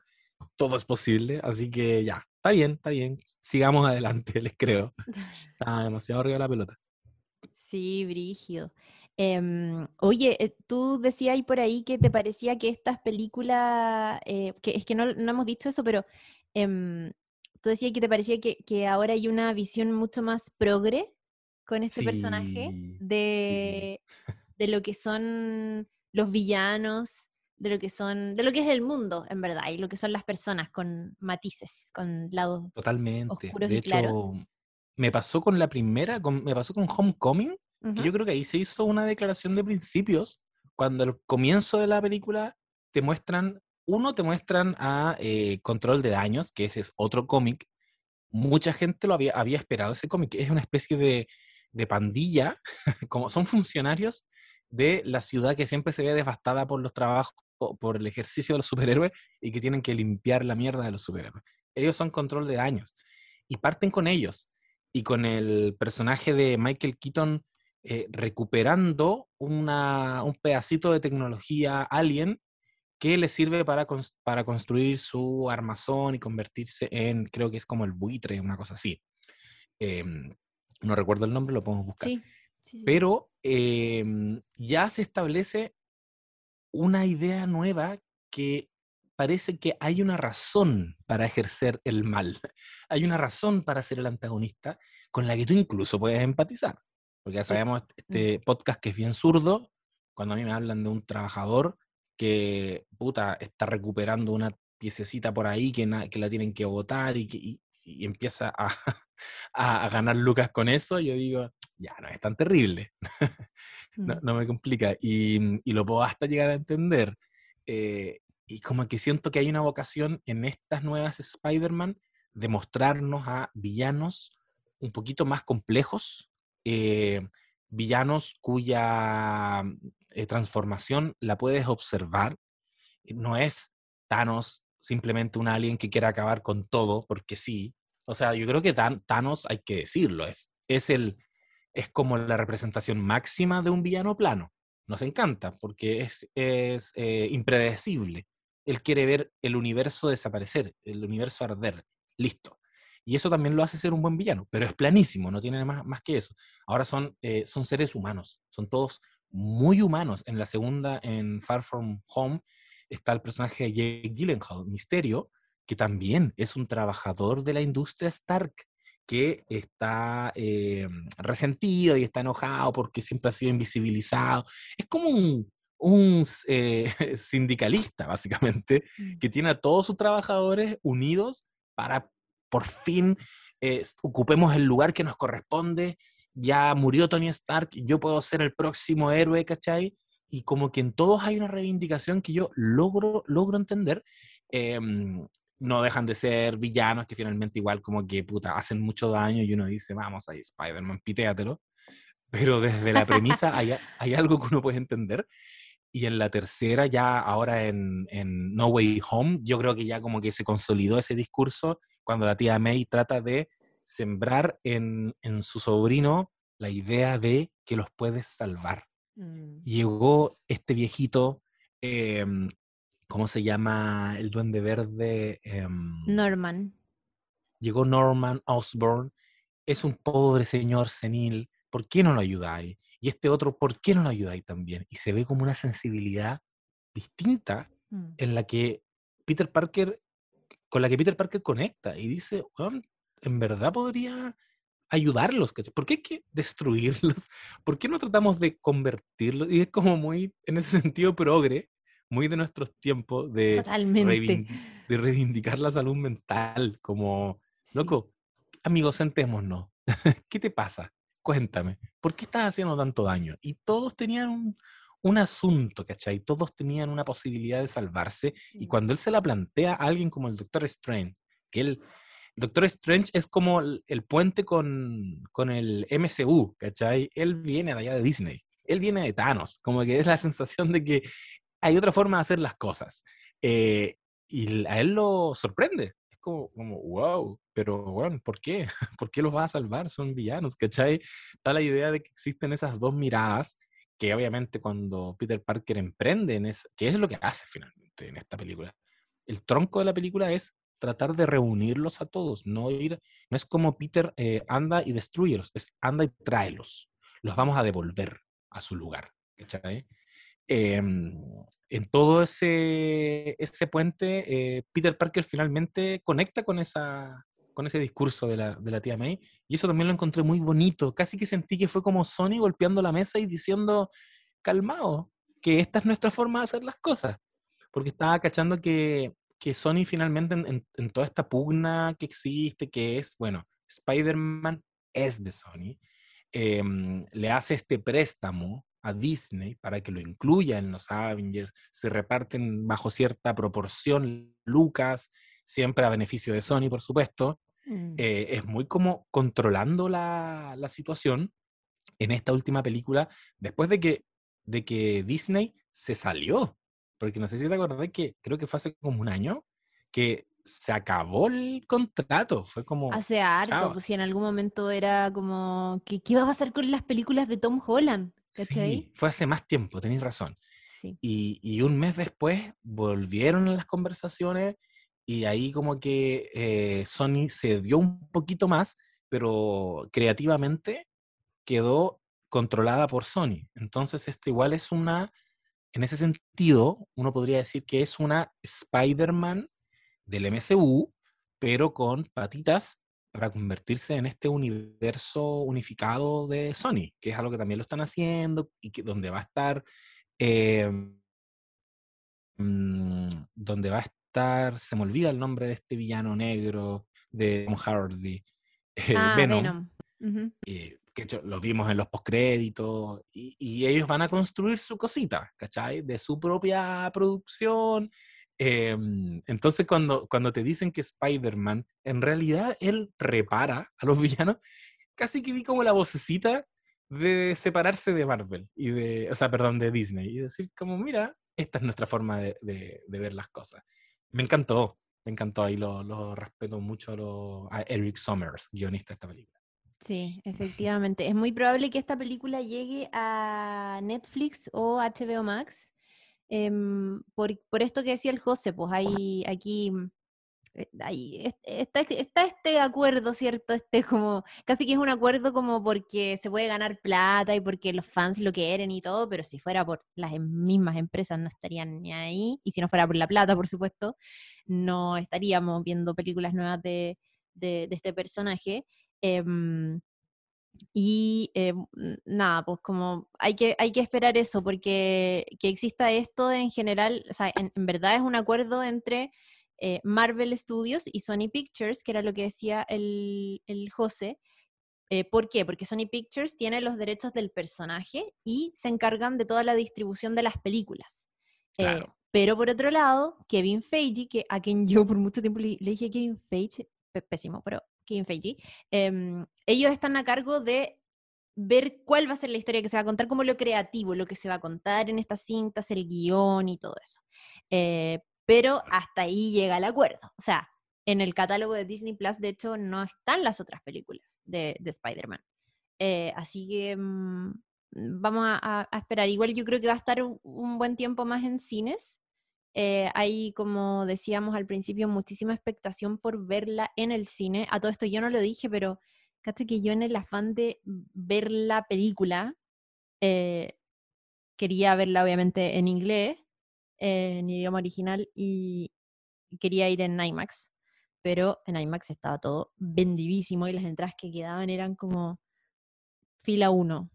todo es posible, así que ya, está bien, está bien, sigamos (laughs) adelante, les creo. (laughs) Está demasiado arriba la pelota. Sí, brígido. Em, oye, eh, tú decías ahí por ahí que te parecía que estas películas, eh, que es que no, no hemos dicho eso, pero em, tú decías que te parecía que, que ahora hay una visión mucho más progre con este personaje Sí, de, de lo que son los villanos, de lo que son, de lo que es el mundo, en verdad, y lo que son las personas con matices, con lados. Totalmente. oscuros de y hecho, claros. me pasó con la primera, con- me pasó con Homecoming, que yo creo que ahí se hizo una declaración de principios, cuando al comienzo de la película te muestran, uno, te muestran a eh, Control de Daños, que ese es otro cómic. Mucha gente lo había, había esperado ese cómic. Es una especie de, de pandilla, (laughs) como son funcionarios de la ciudad que siempre se ve devastada por los trabajos, po- por el ejercicio de los superhéroes y que tienen que limpiar la mierda de los superhéroes. Ellos son control de daños y parten con ellos y con el personaje de Michael Keaton eh, recuperando una, un pedacito de tecnología alien que le sirve para, para construir su armazón y convertirse en, creo que es como el buitre, una cosa así. Em, no recuerdo el nombre, lo podemos buscar. Sí. Sí, sí. Pero em, ya se establece una idea nueva que parece que hay una razón para ejercer el mal. (laughs) Hay una razón para ser el antagonista con la que tú incluso puedes empatizar. Porque ya sabemos este podcast que es bien zurdo, cuando a mí me hablan de un trabajador que, puta, está recuperando una piececita por ahí que, na- que la tienen que votar y, que, y, y empieza a, (laughs) a, a ganar lucas con eso, yo digo, ya, no es tan terrible (laughs) no, no me complica. Y, mm, y lo puedo hasta llegar a entender. Eh, y como que siento que hay una vocación en estas nuevas Spider-Man de mostrarnos a villanos un poquito más complejos, eh, villanos cuya mm, eh, transformación la puedes observar. No es Thanos simplemente un alien que quiere acabar con todo, porque sí. O sea, yo creo que Thanos, hay que decirlo, es, es el, es como la representación máxima de un villano plano. Nos encanta porque es, es eh, impredecible. Él quiere ver el universo desaparecer, el universo arder. Listo. Y eso también lo hace ser un buen villano, pero es planísimo, no tiene más, más que eso. Ahora son, eh, son seres humanos, son todos muy humanos. En la segunda, en Far From Home, está el personaje de Jake Gyllenhaal, Misterio, que también es un trabajador de la industria Stark que está eh, resentido y está enojado porque siempre ha sido invisibilizado. Es como un, un eh, (laughs) sindicalista, básicamente, Mm. que tiene a todos sus trabajadores unidos para por fin eh, ocupemos el lugar que nos corresponde. Ya murió Tony Stark, yo puedo ser el próximo héroe, ¿cachai? Y como que en todos hay una reivindicación que yo logro, logro entender. Em, no dejan de ser villanos que finalmente igual como que puta, hacen mucho daño y uno dice, vamos ahí, Spider-Man, pitéatelo. Pero desde la premisa hay, hay algo que uno puede entender. Y en la tercera, ya ahora en, en No Way Home, yo creo que ya como que se consolidó ese discurso cuando la tía May trata de sembrar en, en su sobrino la idea de que los puedes salvar Mm. llegó este viejito, em, ¿cómo se llama el duende verde? Em, Norman. Llegó Norman Osborn, es un pobre señor senil, ¿por qué no lo ayudáis? Y este otro, ¿por qué no lo ayudáis también? Y se ve como una sensibilidad distinta Mm. en la que Peter Parker, con la que Peter Parker conecta y dice, "Weón, en verdad podría ayudarlos. ¿por qué hay que destruirlos? (laughs) ¿Por qué no tratamos de convertirlos? Y es como muy, en ese sentido, progre, muy de nuestros tiempos de, Totalmente. reivin- de reivindicar la salud mental, como, Sí. loco, amigos, sentémonos. (laughs) ¿Qué te pasa? Cuéntame, ¿por qué estás haciendo tanto daño? Y todos tenían un, un asunto, ¿cachai? Todos tenían una posibilidad de salvarse. Y cuando él se la plantea a alguien como el Doctor Strange, que él, Doctor Strange es como el, el puente con, con el MCU, ¿cachai? Él viene de allá de Disney, él viene de Thanos, como que es la (laughs) sensación de que hay otra forma de hacer las cosas. Eh, y a él lo sorprende. Es como, como wow, pero bueno, ¿por qué? (laughs) ¿Por qué los vas a salvar? Son villanos, ¿cachai? Está la idea de que existen esas dos miradas que obviamente cuando Peter Parker emprende en es, que es lo que hace finalmente en esta película. El tronco de la película es tratar de reunirlos a todos, no ir, no es como Peter eh, anda y destruyelos, es anda y tráelos, los vamos a devolver a su lugar, ¿cachai? Em, en todo ese, ese puente, eh, Peter Parker finalmente conecta con, esa, con ese discurso de la, de la tía May, y eso también lo encontré muy bonito. Casi que sentí que fue como Sony golpeando la mesa y diciendo, calmado, que esta es nuestra forma de hacer las cosas. Porque estaba cachando que, que Sony finalmente en, en- en toda esta pugna que existe, que es, bueno, Spider-Man es de Sony, em, le hace este préstamo a Disney para que lo incluya en los Avengers, se reparten bajo cierta proporción Lucas, siempre a beneficio de Sony, por supuesto, Mm. eh, es muy como controlando la, la situación en esta última película, después de que, de que Disney se salió. Porque no sé si te acordás que creo que fue hace como un año que se acabó el contrato. Fue como. Hace harto, pues si en algún momento era como, ¿qué, qué va a pasar con las películas de Tom Holland? ¿Cachai? Sí, fue hace más tiempo, tenéis razón. Sí. Y, y un mes después volvieron a las conversaciones y ahí como que eh, Sony se dio un poquito más, pero creativamente quedó controlada por Sony. Entonces, este igual es una, en ese sentido, uno podría decir que es una Spider-Man del MCU, pero con patitas para convertirse en este universo unificado de Sony, que es algo que también lo están haciendo y que donde va a estar, eh, mm, donde va a estar, se me olvida el nombre de este villano negro de Tom Hardy, eh, Ah, Venom, eh, que hecho lo vimos en los postcréditos, y, y ellos van a construir su cosita, ¿cachai? De su propia producción. Em, entonces, cuando, cuando te dicen que Spider-Man, en realidad él repara a los (laughs) villanos, casi que vi como la vocecita de separarse de Marvel, y de, o sea, perdón, de Disney, y decir como, mira, esta es nuestra forma de, de- de ver las cosas. Me encantó, me encantó, y lo, lo respeto mucho a, lo- a Eric Summers, guionista de esta película. Sí, (laughs) efectivamente. Es muy probable que esta película llegue a Netflix o HBO Max. Em, por, por esto que decía el José, pues hay aquí mm, eh, hay es- está, está este acuerdo, ¿cierto? Este como, casi que es un acuerdo como porque se puede ganar plata y porque los fans lo quieren y todo, pero si fuera por las em- mismas empresas no estarían ni ahí, y si no fuera por la plata, por supuesto, no estaríamos viendo películas nuevas de, de- de este personaje. Em, y eh, nada, pues como hay que, hay que esperar eso, porque que exista esto en general, o sea, en, en verdad es un acuerdo entre eh, Marvel Studios y Sony Pictures, que era lo que decía el, el José. Eh, ¿Por qué? Porque Sony Pictures tiene los derechos del personaje y se encargan de toda la distribución de las películas. Eh, Claro. pero por otro lado, Kevin Feige, que a quien yo por mucho tiempo le, le dije Kevin Feige, pésimo, pero Kevin Feige, em, ellos están a cargo de ver cuál va a ser la historia que se va a contar, como lo creativo, lo que se va a contar en estas cintas, el guion y todo eso. Eh, pero hasta ahí llega el acuerdo. O sea, en el catálogo de Disney Plus, de hecho, no están las otras películas de, de Spider-Man. Eh, así que mm, vamos a esperar. Igual yo creo que va a estar un, un buen tiempo más en cines. Eh, hay, como decíamos al principio, muchísima expectación por verla en el cine. A todo esto yo no lo dije, pero caché que yo en el afán de ver la película, eh, quería verla obviamente en inglés, eh, en idioma original, y quería ir en IMAX, pero en IMAX estaba todo vendidísimo y las entradas que quedaban eran como fila 1,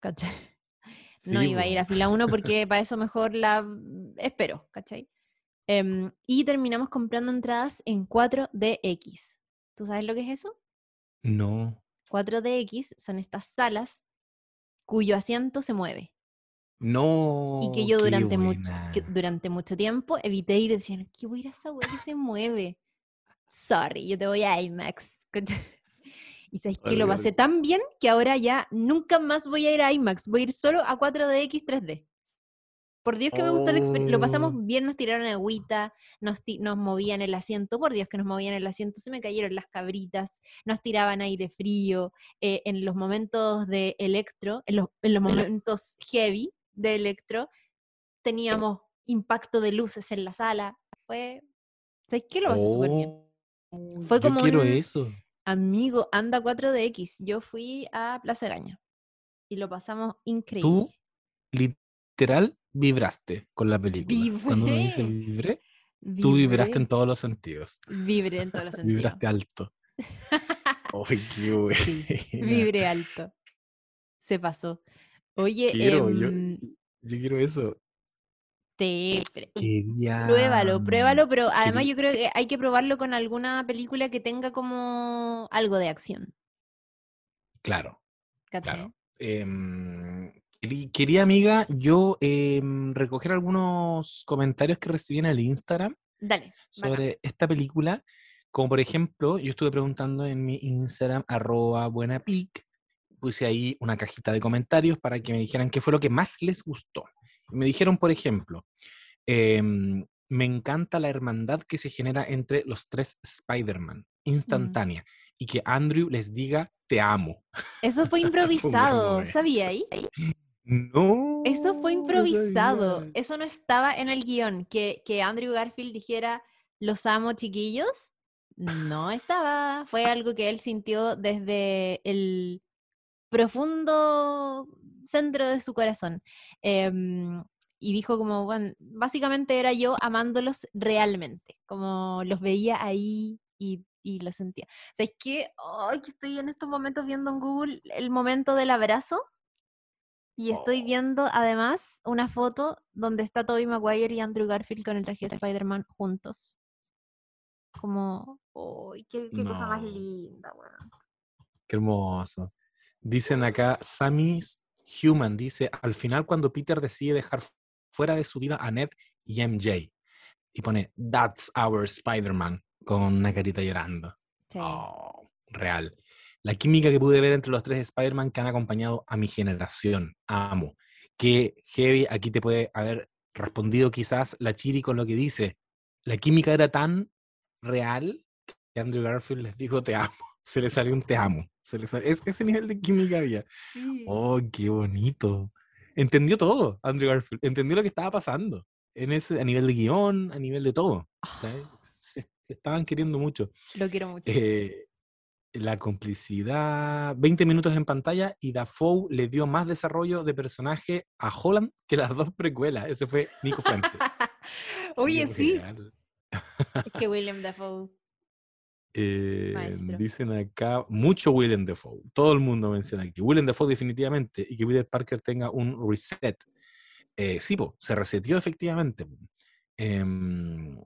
¿cachai? No iba a ir a fila 1 porque para eso mejor la espero, ¿cachai? Em, y terminamos comprando entradas en 4DX. ¿Tú sabes lo que es eso? No. 4DX son estas salas cuyo asiento se mueve. No. Y que yo durante, mucho, que durante mucho tiempo evité ir y decían, ¿qué voy a ir a esa wea que se mueve? Sorry, yo te voy a IMAX. Y sabes que lo pasé tan bien que ahora ya nunca más voy a ir a IMAX. Voy a ir solo a 4DX 3D. Por Dios que me gustó la experiencia. Lo pasamos Oh. bien, nos tiraron agüita, nos, nos movían el asiento. Por Dios que nos movían el asiento. Se me cayeron las cabritas, nos tiraban aire frío. eh, en los momentos de electro, en los, en los momentos heavy de electro, teníamos impacto de luces en la sala. Fue. ¿Sabes qué? Lo pasé súper bien. Oh, Fue yo como quiero un- eso. Amigo, anda 4DX. Yo fui a Plaza Gaña y lo pasamos increíble. Tú, literal, vibraste con la película. Cuando uno dice Vibré. vibré, tú vibraste en Vibré, todos los sentidos. Vibré en todos los (laughs) sentidos. Vibraste alto. Uy, qué. (laughs) Sí, Vibré alto. Se pasó. Oye, Quiero, yo, em, yo quiero eso. Quería, pruébalo, pruébalo, pero además yo creo que hay que probarlo con alguna película que tenga como algo de acción. Claro, claro. Querí- quería, amiga, yo em, recoger algunos comentarios que recibí en el Instagram Dale. bacán. sobre esta película. Como por ejemplo, yo estuve preguntando en mi Instagram, arroba buenapic, puse ahí una cajita de comentarios para que me dijeran qué fue lo que más les gustó. Me dijeron, por ejemplo, em, me encanta la hermandad que se genera entre los tres Spider-Man, instantánea, y que Andrew les diga, te amo. Eso fue (laughs) improvisado. ¿sabía ahí? No. Eso fue no improvisado. sabía. Eso no estaba en el guion. Que, que Andrew Garfield dijera, los amo, chiquillos. No estaba. Fue algo que él sintió desde el profundo centro de su corazón. Em, y dijo como, bueno, básicamente era yo amándolos realmente, como los veía ahí y, y lo sentía. ¿Sabes qué? Ay, que estoy en estos momentos viendo en Google el momento del abrazo. Y estoy Oh. viendo además una foto donde está Tobey Maguire y Andrew Garfield con el traje de Spider-Man juntos. Como, ¡ay, qué, qué cosa más linda, weón! Qué hermoso. Dicen acá, Sammy's Human dice, al final cuando Peter decide dejar fuera de su vida a Ned y MJ. Y pone, that's our Spider-Man, con una carita llorando. Sí. Oh, real. La química que pude ver entre los tres Spider-Man que han acompañado a mi generación. Amo. Que Heavy aquí te puede haber respondido quizás la Chiri con lo que dice. La química era tan real que Andrew Garfield les dijo te amo. Se le salió un te amo. Se le salió- es, ese nivel de química había. Sí. Oh, qué bonito. Entendió todo, Andrew Garfield. Entendió lo que estaba pasando. En ese, a nivel de guion, a nivel de todo. ¿sabes? Se, se estaban queriendo mucho. Lo quiero mucho. Eh, la complicidad, 20 minutos en pantalla y Dafoe le dio más desarrollo de personaje a Holland que las dos precuelas. Ese fue Nico Fuentes. (laughs) Oye, sí, es que (laughs) William Dafoe. Eh, dicen acá mucho Willem Dafoe. Todo el mundo menciona que Willem Dafoe definitivamente y que Peter Parker tenga un reset. Eh, sí, po, se reseteó efectivamente. Em,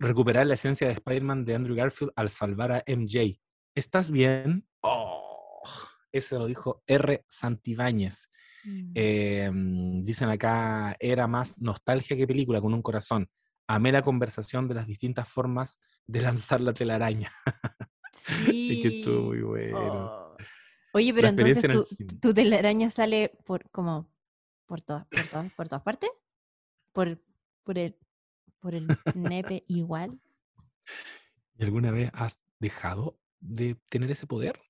recuperar la esencia de Spider-Man de Andrew Garfield al salvar a MJ. ¿Estás bien? Oh, ese lo dijo R. Santibáñez. Mm. Em, dicen acá, era más nostalgia que película con un corazón. Amé la conversación de las distintas formas de lanzar la telaraña. (laughs) y que estuvo muy Sí. bueno. Oh. Oye, pero entonces en tu telaraña sale por como por todas, por todas, por todas partes, por, por el por el nepe igual. ¿Y alguna vez has dejado de tener ese poder?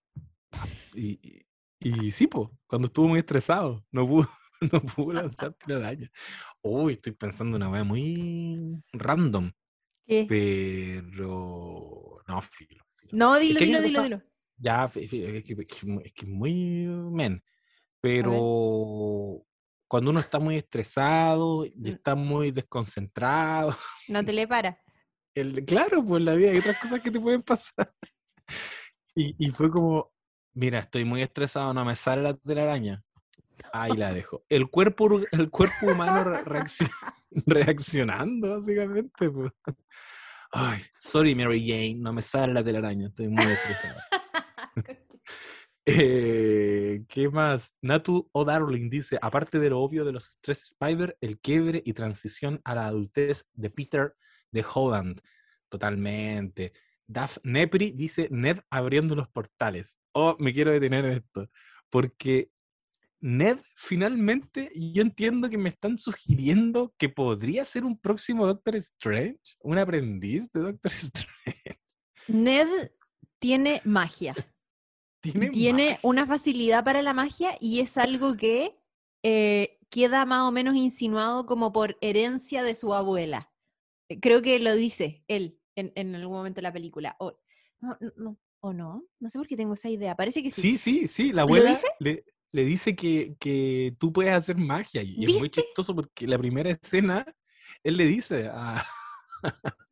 Ah, Y, y, y sí, po, cuando estuvo muy estresado, no pudo, (laughs) no pudo lanzar telaraña. Uy, estoy pensando una wea muy random, ¿Qué? pero no, filo. filo. No, Es dilo, que dilo, dilo, cosa- dilo. Ya, es que, es que mu- es que muy men. Pero cuando uno está muy estresado y está muy desconcentrado, No te le para. (laughs) el, claro, pues la vida hay otras cosas que te pueden pasar. (laughs) Y, y fue como, mira, estoy muy estresado, no me sale la telaraña. Ahí la dejo. El cuerpo, el cuerpo humano re- (laughs) reacci- reaccionando, básicamente. pues. Ay, sorry, Mary Jane, no me sale la telaraña, estoy muy estresado. (laughs) Eh, ¿Qué más? Natu O Darling dice, aparte de lo obvio de los tres Spider, el quiebre y transición a la adultez de Peter de Holland. Totalmente. Daf Nepri dice, Ned abriendo los portales. Oh, me quiero detener en esto. Porque Ned finalmente, yo entiendo que me están sugiriendo que podría ser un próximo Doctor Strange, un aprendiz de Doctor (laughs) Strange. Ned tiene magia. Tiene, tiene magia. una facilidad para la magia y es algo que eh, queda más o menos insinuado como por herencia de su abuela. Eh, Creo que lo dice él en, en algún momento de la película. O no, no, no, o no, no sé por qué tengo esa idea. Parece que sí. Sí, sí, sí, la ¿Lo abuela dice? le, le dice que, que tú puedes hacer magia y es muy ¿Viste? chistoso porque la primera escena él le dice a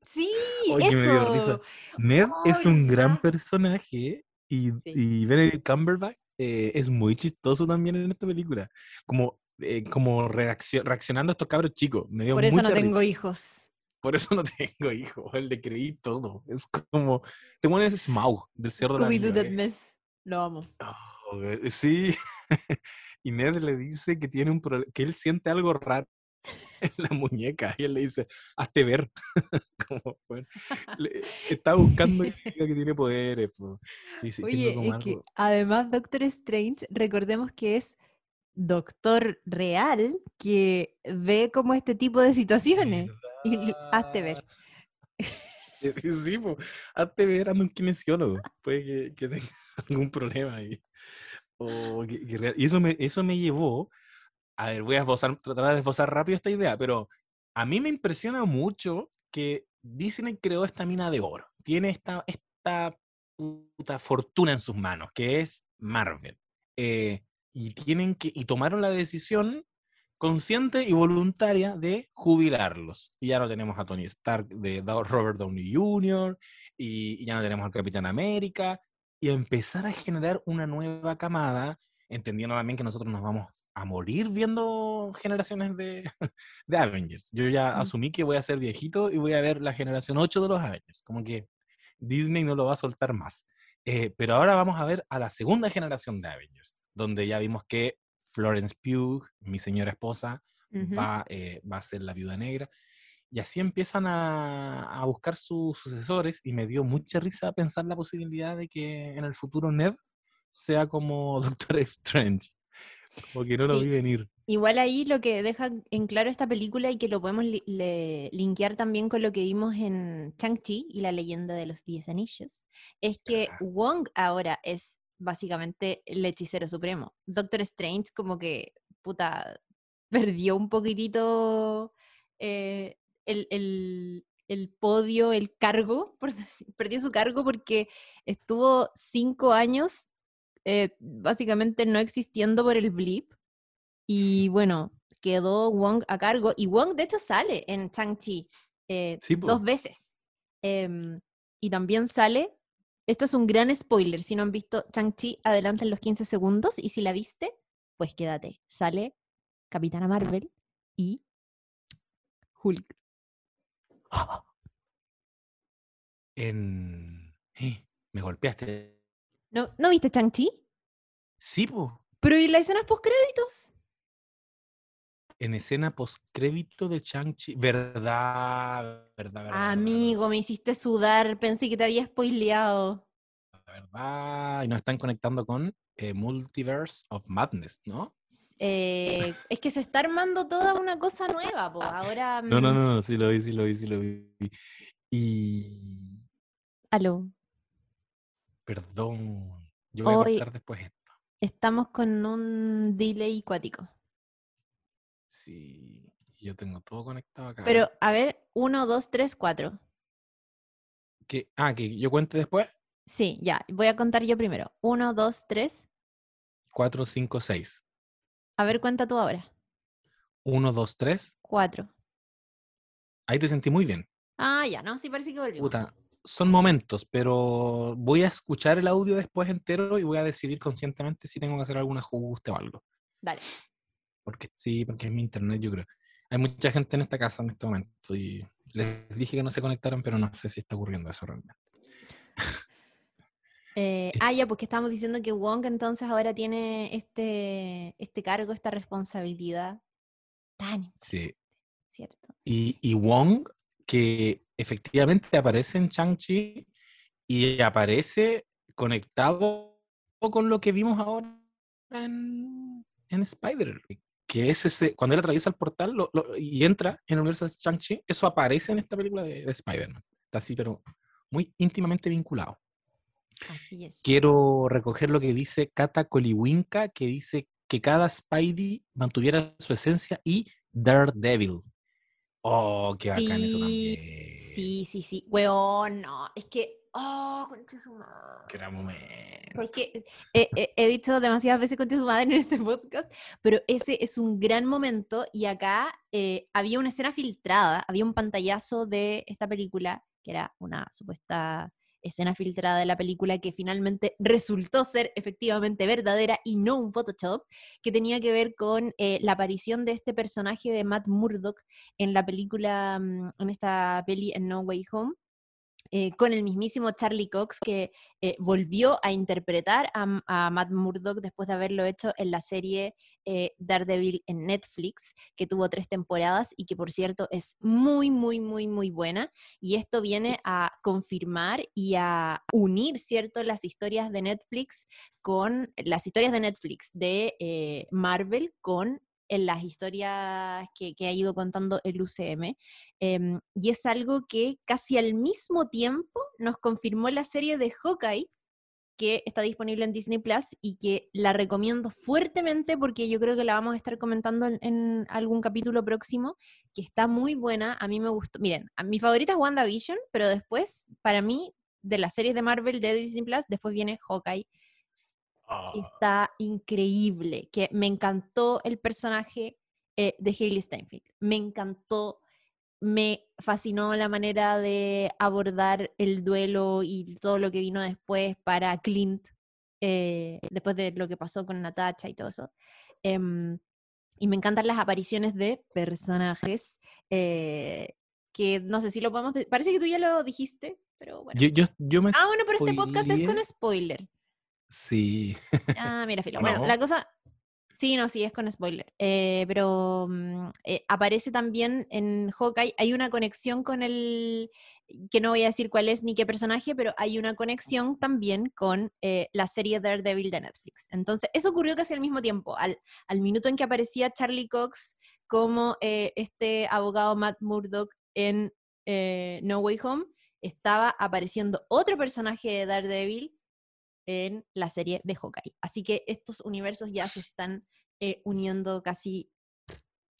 Sí, (laughs) Oye, me dio risa. eso. Ned es un gran personaje y, y Benedict Cumberbatch eh, es muy chistoso también en esta película, como, eh, como reaccio- reaccionando a estos cabros chicos. Me dio Por eso no tengo risa. hijos. Por eso no (laughs) tengo hijos, le creí todo. Es como, te pones Smaug del Señor de. Mess. Lo amo. Oh, sí. (laughs) y Ned le dice que tiene un pro- que él siente algo raro (laughs) en la muñeca y él le dice, hazte ver. (laughs) Como, bueno, le- está buscando que tiene poderes. Dice, Oye, es que además Doctor Strange, recordemos que es doctor real que ve como este tipo de situaciones. Hazte ver. (laughs) Sí, po. Hazte ver ando un kinesiólogo. Puede que, que tenga (laughs) algún problema ahí. O que- que real- y eso me, eso me llevó. A ver, voy a esbozar, tratar de esbozar rápido esta idea, pero a mí me impresiona mucho que Disney creó esta mina de oro. Tiene esta, esta puta fortuna en sus manos, que es Marvel. Eh, y tienen que, y tomaron la decisión consciente y voluntaria de jubilarlos. Y ya no tenemos a Tony Stark de Robert Downey Jr. Y, y ya no tenemos al Capitán América. Y empezar a generar una nueva camada, entendiendo también que nosotros nos vamos a morir viendo generaciones de, (laughs) de Avengers. Yo ya Mm. asumí que voy a ser viejito y voy a ver la generación 8 de los Avengers. Como que Disney no lo va a soltar más. Eh, pero ahora vamos a ver a la segunda generación de Avengers, donde ya vimos que Florence Pugh, mi señora esposa, va, eh, va a ser la viuda negra. Y así empiezan a, a buscar sus sucesores y me dio mucha risa pensar la posibilidad de que en el futuro Ned sea como (laughs) Doctor Strange. Como que no lo vi venir. Igual ahí lo que deja en claro esta película y que lo podemos li- le- linkear también con lo que vimos en Chang-Chi y la leyenda de los Diez Anillos, es que Ah. Wong ahora es básicamente el hechicero supremo. Doctor Strange como que, puta, (laughs) perdió un poquitito eh, el, el- el podio, el cargo, (laughs) por decir- perdió su cargo porque estuvo cinco años eh, básicamente no existiendo por el blip. Y bueno, quedó Wong a cargo. Y Wong, de hecho, sale en Chang-Chi eh, Sí, dos veces. Em, y también sale. Esto es un gran spoiler. Si no han visto Chang-Chi, adelante en los 15 segundos. Y si la viste, pues quédate. Sale Capitana Marvel y Hulk. (gasps) En... eh, me golpeaste. ¿No, ¿no viste Chang-Chi? Sí, po. Pero ¿y las escenas post-créditos? En escena postcrédito de Chang-Chi. ¿Verdad? ¿Verdad? verdad, Amigo, me hiciste sudar. Pensé que te había spoileado. verdad, verdad. Y nos están conectando con eh, Multiverse of Madness, ¿no? Eh, es que se está armando toda una cosa nueva, po. Ahora. No, no, mm, no, no, sí lo vi, sí lo vi, sí lo vi. Y... Aló. Perdón. Yo voy a Hoy- cortar después esto. Estamos con un delay cuático. Sí, yo tengo todo conectado acá. Pero, a ver, uno, dos, tres, cuatro. ¿Qué? Ah, que yo cuente después. Sí, ya. Voy a contar yo primero. Uno, dos, tres. 4, 5, 6. A ver, cuenta tú ahora. 1, 2, 3. Cuatro. Ahí te sentí muy bien. Ah, ya, no, sí parece que volvimos. Puta, son momentos, pero voy a escuchar el audio después entero y voy a decidir conscientemente si tengo que hacer algún ajuste o algo. Dale. Porque sí, porque es mi internet, yo creo. Hay mucha gente en esta casa en este momento y les dije que no se conectaran, pero no sé si está ocurriendo eso realmente. (laughs) Eh, ah, ya, porque estábamos diciendo que Wong entonces ahora tiene este, este cargo, esta responsabilidad tan Sí. ¿cierto? Y, y Wong, que efectivamente aparece en Shang-Chi y aparece conectado con lo que vimos ahora en, en Spider, que es ese, cuando él atraviesa el portal lo- lo- y entra en el universo de Shang-Chi, eso aparece en esta película de, de Spider-Man. Está así, pero muy íntimamente vinculado. Así es. Quiero recoger lo que dice Kata Koliwinka, que dice que cada Spidey mantuviera su esencia y Daredevil. Oh, qué bacán eso también. Sí, sí, sí. Weón, no. Es que. Oh, concha su madre. Qué gran momento. Es que he, he- he dicho demasiadas veces concha su madre en este podcast, pero ese es un gran momento y acá eh, había una escena filtrada, había un pantallazo de esta película, que era una supuesta escena filtrada de la película que finalmente resultó ser efectivamente verdadera y no un Photoshop, que tenía que ver con eh, la aparición de este personaje de Matt Murdock en la película, mm, en esta peli en No Way Home, eh, con el mismísimo Charlie Cox que eh, volvió a interpretar a, Matt Murdock después de haberlo hecho en la serie eh, Daredevil en Netflix, que tuvo tres temporadas y que por cierto es muy, muy, muy, muy buena. Y esto viene a confirmar y a unir, ¿cierto?, las historias de Netflix con las historias de Netflix de Marvel con en las historias que, que ha ido contando el UCM. em, y es algo que casi al mismo tiempo nos confirmó la serie de Hawkeye, que está disponible en Disney Plus y que la recomiendo fuertemente porque yo creo que la vamos a estar comentando en, en algún capítulo próximo, que está muy buena. A mí me gustó. Miren, a mi favorita es WandaVision, pero después, para mí, de las series de Marvel de Disney Plus, después viene Hawkeye. Ah. Está increíble, que me encantó el personaje eh, de Hailey Steinfeld. Me encantó, me fascinó la manera de abordar el duelo y todo lo que vino después para Clint, eh, después de lo que pasó con Natacha y todo eso. Em, y me encantan las apariciones de personajes eh, que no sé si lo podemos... de- Parece que tú ya lo dijiste, pero bueno. Yo, yo, yo me Ah, bueno, pero este podcast es con spoiler. Sí. (laughs) Ah, mira, filo. ¿O Bueno, no? la cosa. Sí, no, sí, es con spoiler. Eh, pero mm, eh, aparece también en Hawkeye. Hay una conexión con el. Que no voy a decir cuál es ni qué personaje, pero hay una conexión también con eh, la serie Daredevil de Netflix. Entonces, eso ocurrió casi al mismo tiempo. Al, al minuto en que aparecía Charlie Cox como eh, este abogado Matt Murdock en No Way Home, estaba apareciendo otro personaje de Daredevil en la serie de Hawkeye. Así que estos universos ya se están eh, uniendo casi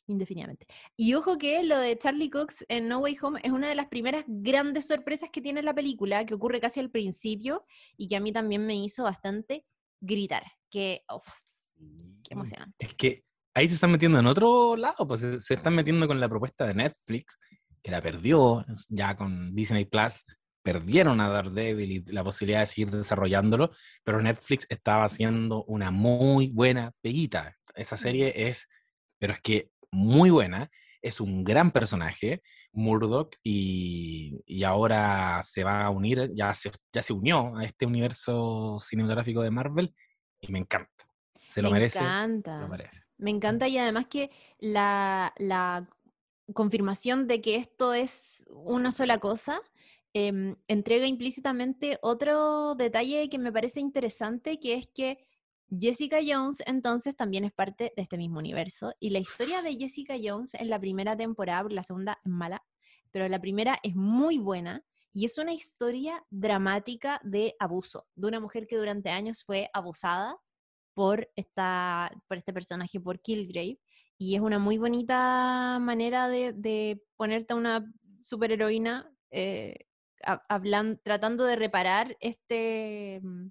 indefinidamente. Y ojo que lo de Charlie Cox en No Way Home es una de las primeras grandes sorpresas que tiene la película, que ocurre casi al principio y que a mí también me hizo bastante gritar. Que, uf, qué emocionante. Es que ahí se están metiendo en otro lado, pues se, se están metiendo con la propuesta de Netflix, que la perdió ya con Disney Plus. Perdieron a Daredevil y la posibilidad de seguir desarrollándolo, pero Netflix estaba haciendo una muy buena peguita. Esa serie es, pero es que muy buena, es un gran personaje, Murdoch, y, y ahora se va a unir, ya se, ya se unió a este universo cinematográfico de Marvel, y me encanta. Se lo Me merece. Se encanta. lo merece. Me encanta y además que la, la confirmación de que esto es una sola cosa em, entrega implícitamente otro detalle que me parece interesante, que es que Jessica Jones entonces también es parte de este mismo universo. Y la historia de Jessica Jones en la primera temporada, porque la segunda es mala, pero la primera es muy buena. Y es una historia dramática de abuso, de una mujer que durante años fue abusada por, esta, por este personaje, por Kilgrave. Y es una muy bonita manera de, ponerte a una superheroína eh, ha- hablan- tratando de reparar este, mm,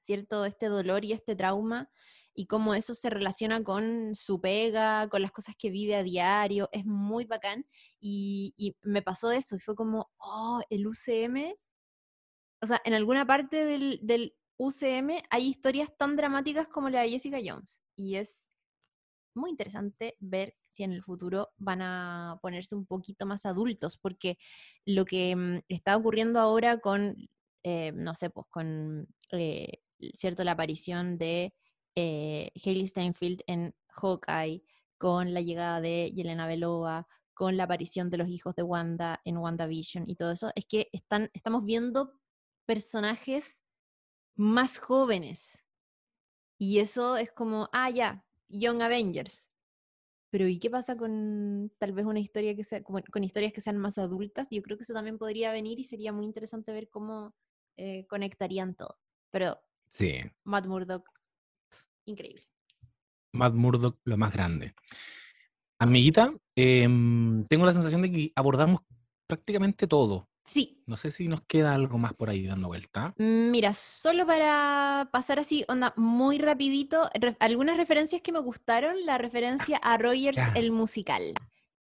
¿cierto? este dolor y este trauma y cómo eso se relaciona con su pega, con las cosas que vive a diario. Es muy bacán. Y, y me pasó eso y fue como, oh, el UCM. O sea, en alguna parte del, del UCM hay historias tan dramáticas como la de Jessica Jones. Y es muy interesante ver si en el futuro van a ponerse un poquito más adultos, porque lo que mm, está ocurriendo ahora con, eh, no sé, pues con, eh, cierto, la aparición de eh, Steinfeld en Hawkeye, con la llegada de Yelena Belova, con la aparición de los hijos de Wanda en WandaVision y todo eso, es que están, estamos viendo personajes más jóvenes. Y eso es como, ah, ya, Young Avengers. Pero ¿y qué pasa con tal vez una historia que sea, como- con historias que sean más adultas? Yo creo que eso también podría venir y sería muy interesante ver cómo eh, conectarían todo. Pero Sí, Matt Murdock, increíble. Matt Murdock, lo más grande. Amiguita, em, tengo la sensación de que abordamos prácticamente todo. Sí, No sé si nos queda algo más por ahí dando vuelta. Mira, solo para pasar así, onda, muy rapidito, re- algunas referencias que me gustaron, la referencia a Rogers el musical,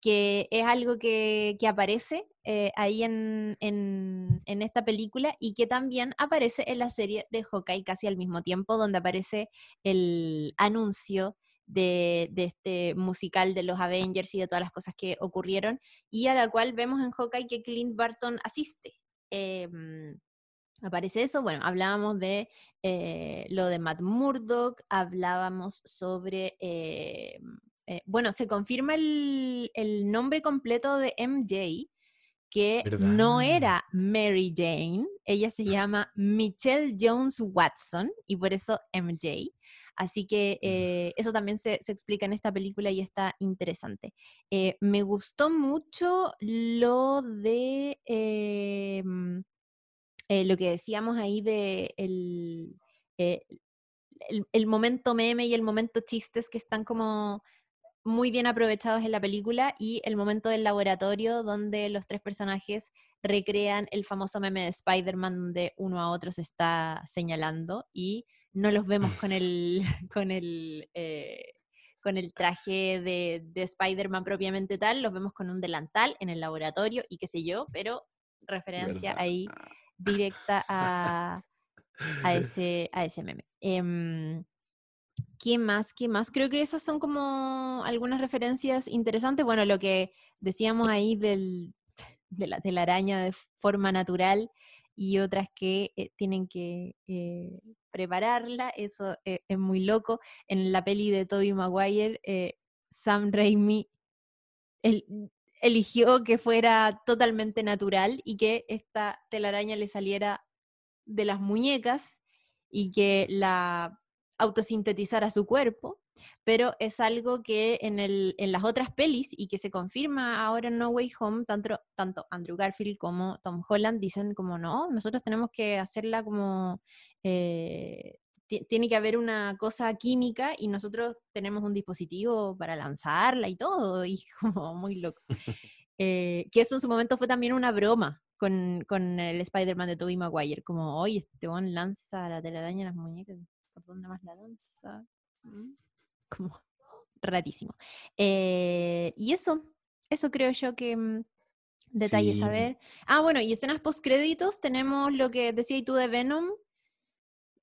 que es algo que, que aparece eh, ahí en, en- en esta película y que también aparece en la serie de Hawkeye casi al mismo tiempo, donde aparece el anuncio de, de este musical de los Avengers y de todas las cosas que ocurrieron, y a la cual vemos en Hawkeye que Clint Barton asiste. Em, aparece eso. Bueno, hablábamos de eh, lo de Matt Murdock, hablábamos sobre, eh, eh, bueno, se confirma el, el nombre completo de MJ, que no era Mary Jane, ella se llama Michelle Jones Watson y por eso MJ. Así que eh, eso también se, se explica en esta película y está interesante. Eh, me gustó mucho lo de eh, mm, eh, lo que decíamos ahí de el, el, el momento meme y el momento chistes que están como muy bien aprovechados en la película y el momento del laboratorio donde los tres personajes recrean el famoso meme de Spider-Man donde uno a otro se está señalando y no los vemos (laughs) con el, (laughs) con el, eh, con el traje de, de Spider-Man propiamente tal, los vemos con un delantal en el laboratorio y qué sé yo, pero referencia ¿Verdad? ahí (laughs) directa a, a, ese, a ese meme. Em, ¿Qué más? ¿Qué más? Creo que esas son como algunas referencias interesantes. Bueno, lo que decíamos ahí del, de la telaraña de forma natural y otras que eh, tienen que eh, prepararla, eso eh, es muy loco. En la peli de Tobey Maguire, eh, Sam Raimi el- eligió que fuera totalmente natural y que esta telaraña le saliera de las muñecas y que la autosintetizara su cuerpo, pero es algo que en, el, en las otras pelis y que se confirma ahora en No Way Home, tanto, tanto Andrew Garfield como Tom Holland dicen como no, nosotros tenemos que hacerla como... eh, ti- tiene que haber una cosa química y nosotros tenemos un dispositivo para lanzarla y todo, y (laughs) como muy loco. Eh, que eso en su momento fue también una broma con, con el Spider-Man de Tobey Maguire, como, oye, este one lanza la telaraña en las muñecas, ¿por dónde más la lanza? Mm, Como rarísimo. Eh, y eso, eso creo yo que mm, detalles a Sí. ver. Ah, bueno, y escenas post créditos tenemos lo que decía tú de Venom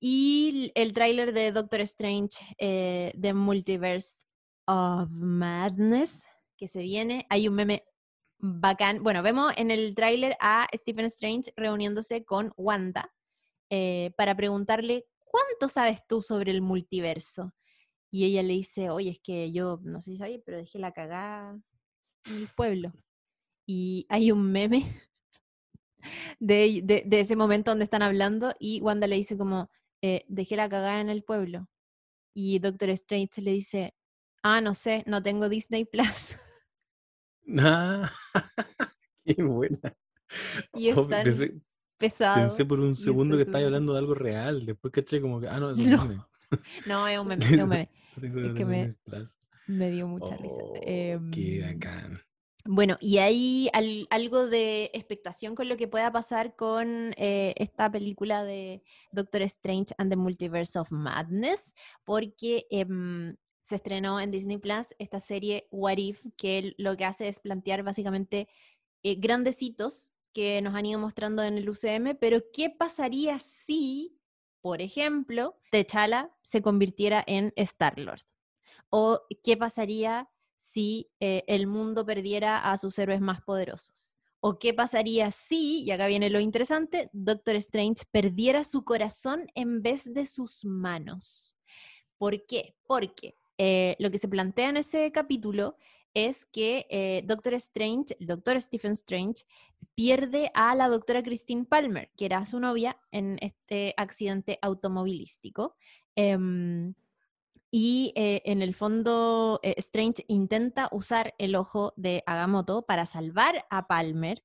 y el tráiler de Doctor Strange eh, de Multiverse of Madness que se viene. Hay un meme bacán. Bueno, vemos en el tráiler a Stephen Strange reuniéndose con Wanda eh, para preguntarle, ¿cuánto sabes tú sobre el multiverso? Y ella le dice, oye, es que yo, no sé si sabes, pero dejé la cagada en el pueblo. Y hay un meme (laughs) de, de- de ese momento donde están hablando y Wanda le dice como, eh, dejé la cagada en el pueblo. Y Doctor Strange le dice, ah, no sé, no tengo Disney Plus. Ah, (laughs) qué buena. (laughs) y es Oh, tan pensé, pesado. pensé por un segundo que súper- hablando de algo real. Después caché como que, ah, no, (laughs) es un No. meme. No, es un meme, es un meme. Que me- dio mucha risa. Oh, qué Em, bacán. Bueno, y hay al- algo de expectación con lo que pueda pasar con eh, esta película de Doctor Strange and the Multiverse of Madness, porque em, se estrenó en Disney Plus esta serie What If, que lo que hace es plantear básicamente eh, grandes hitos que nos han ido mostrando en el UCM, pero ¿qué pasaría si, por ejemplo, T'Challa se convirtiera en Star-Lord? ¿O qué pasaría si eh, el mundo perdiera a sus héroes más poderosos? ¿O qué pasaría si, y acá viene lo interesante, Doctor Strange perdiera su corazón en vez de sus manos? ¿Por qué? Porque eh, lo que se plantea en ese capítulo es que eh, Doctor Strange, el doctor Stephen Strange, pierde a la doctora Christine Palmer, que era su novia en este accidente automovilístico. Em, y eh, en el fondo, eh, Strange intenta usar el ojo de Agamotto para salvar a Palmer,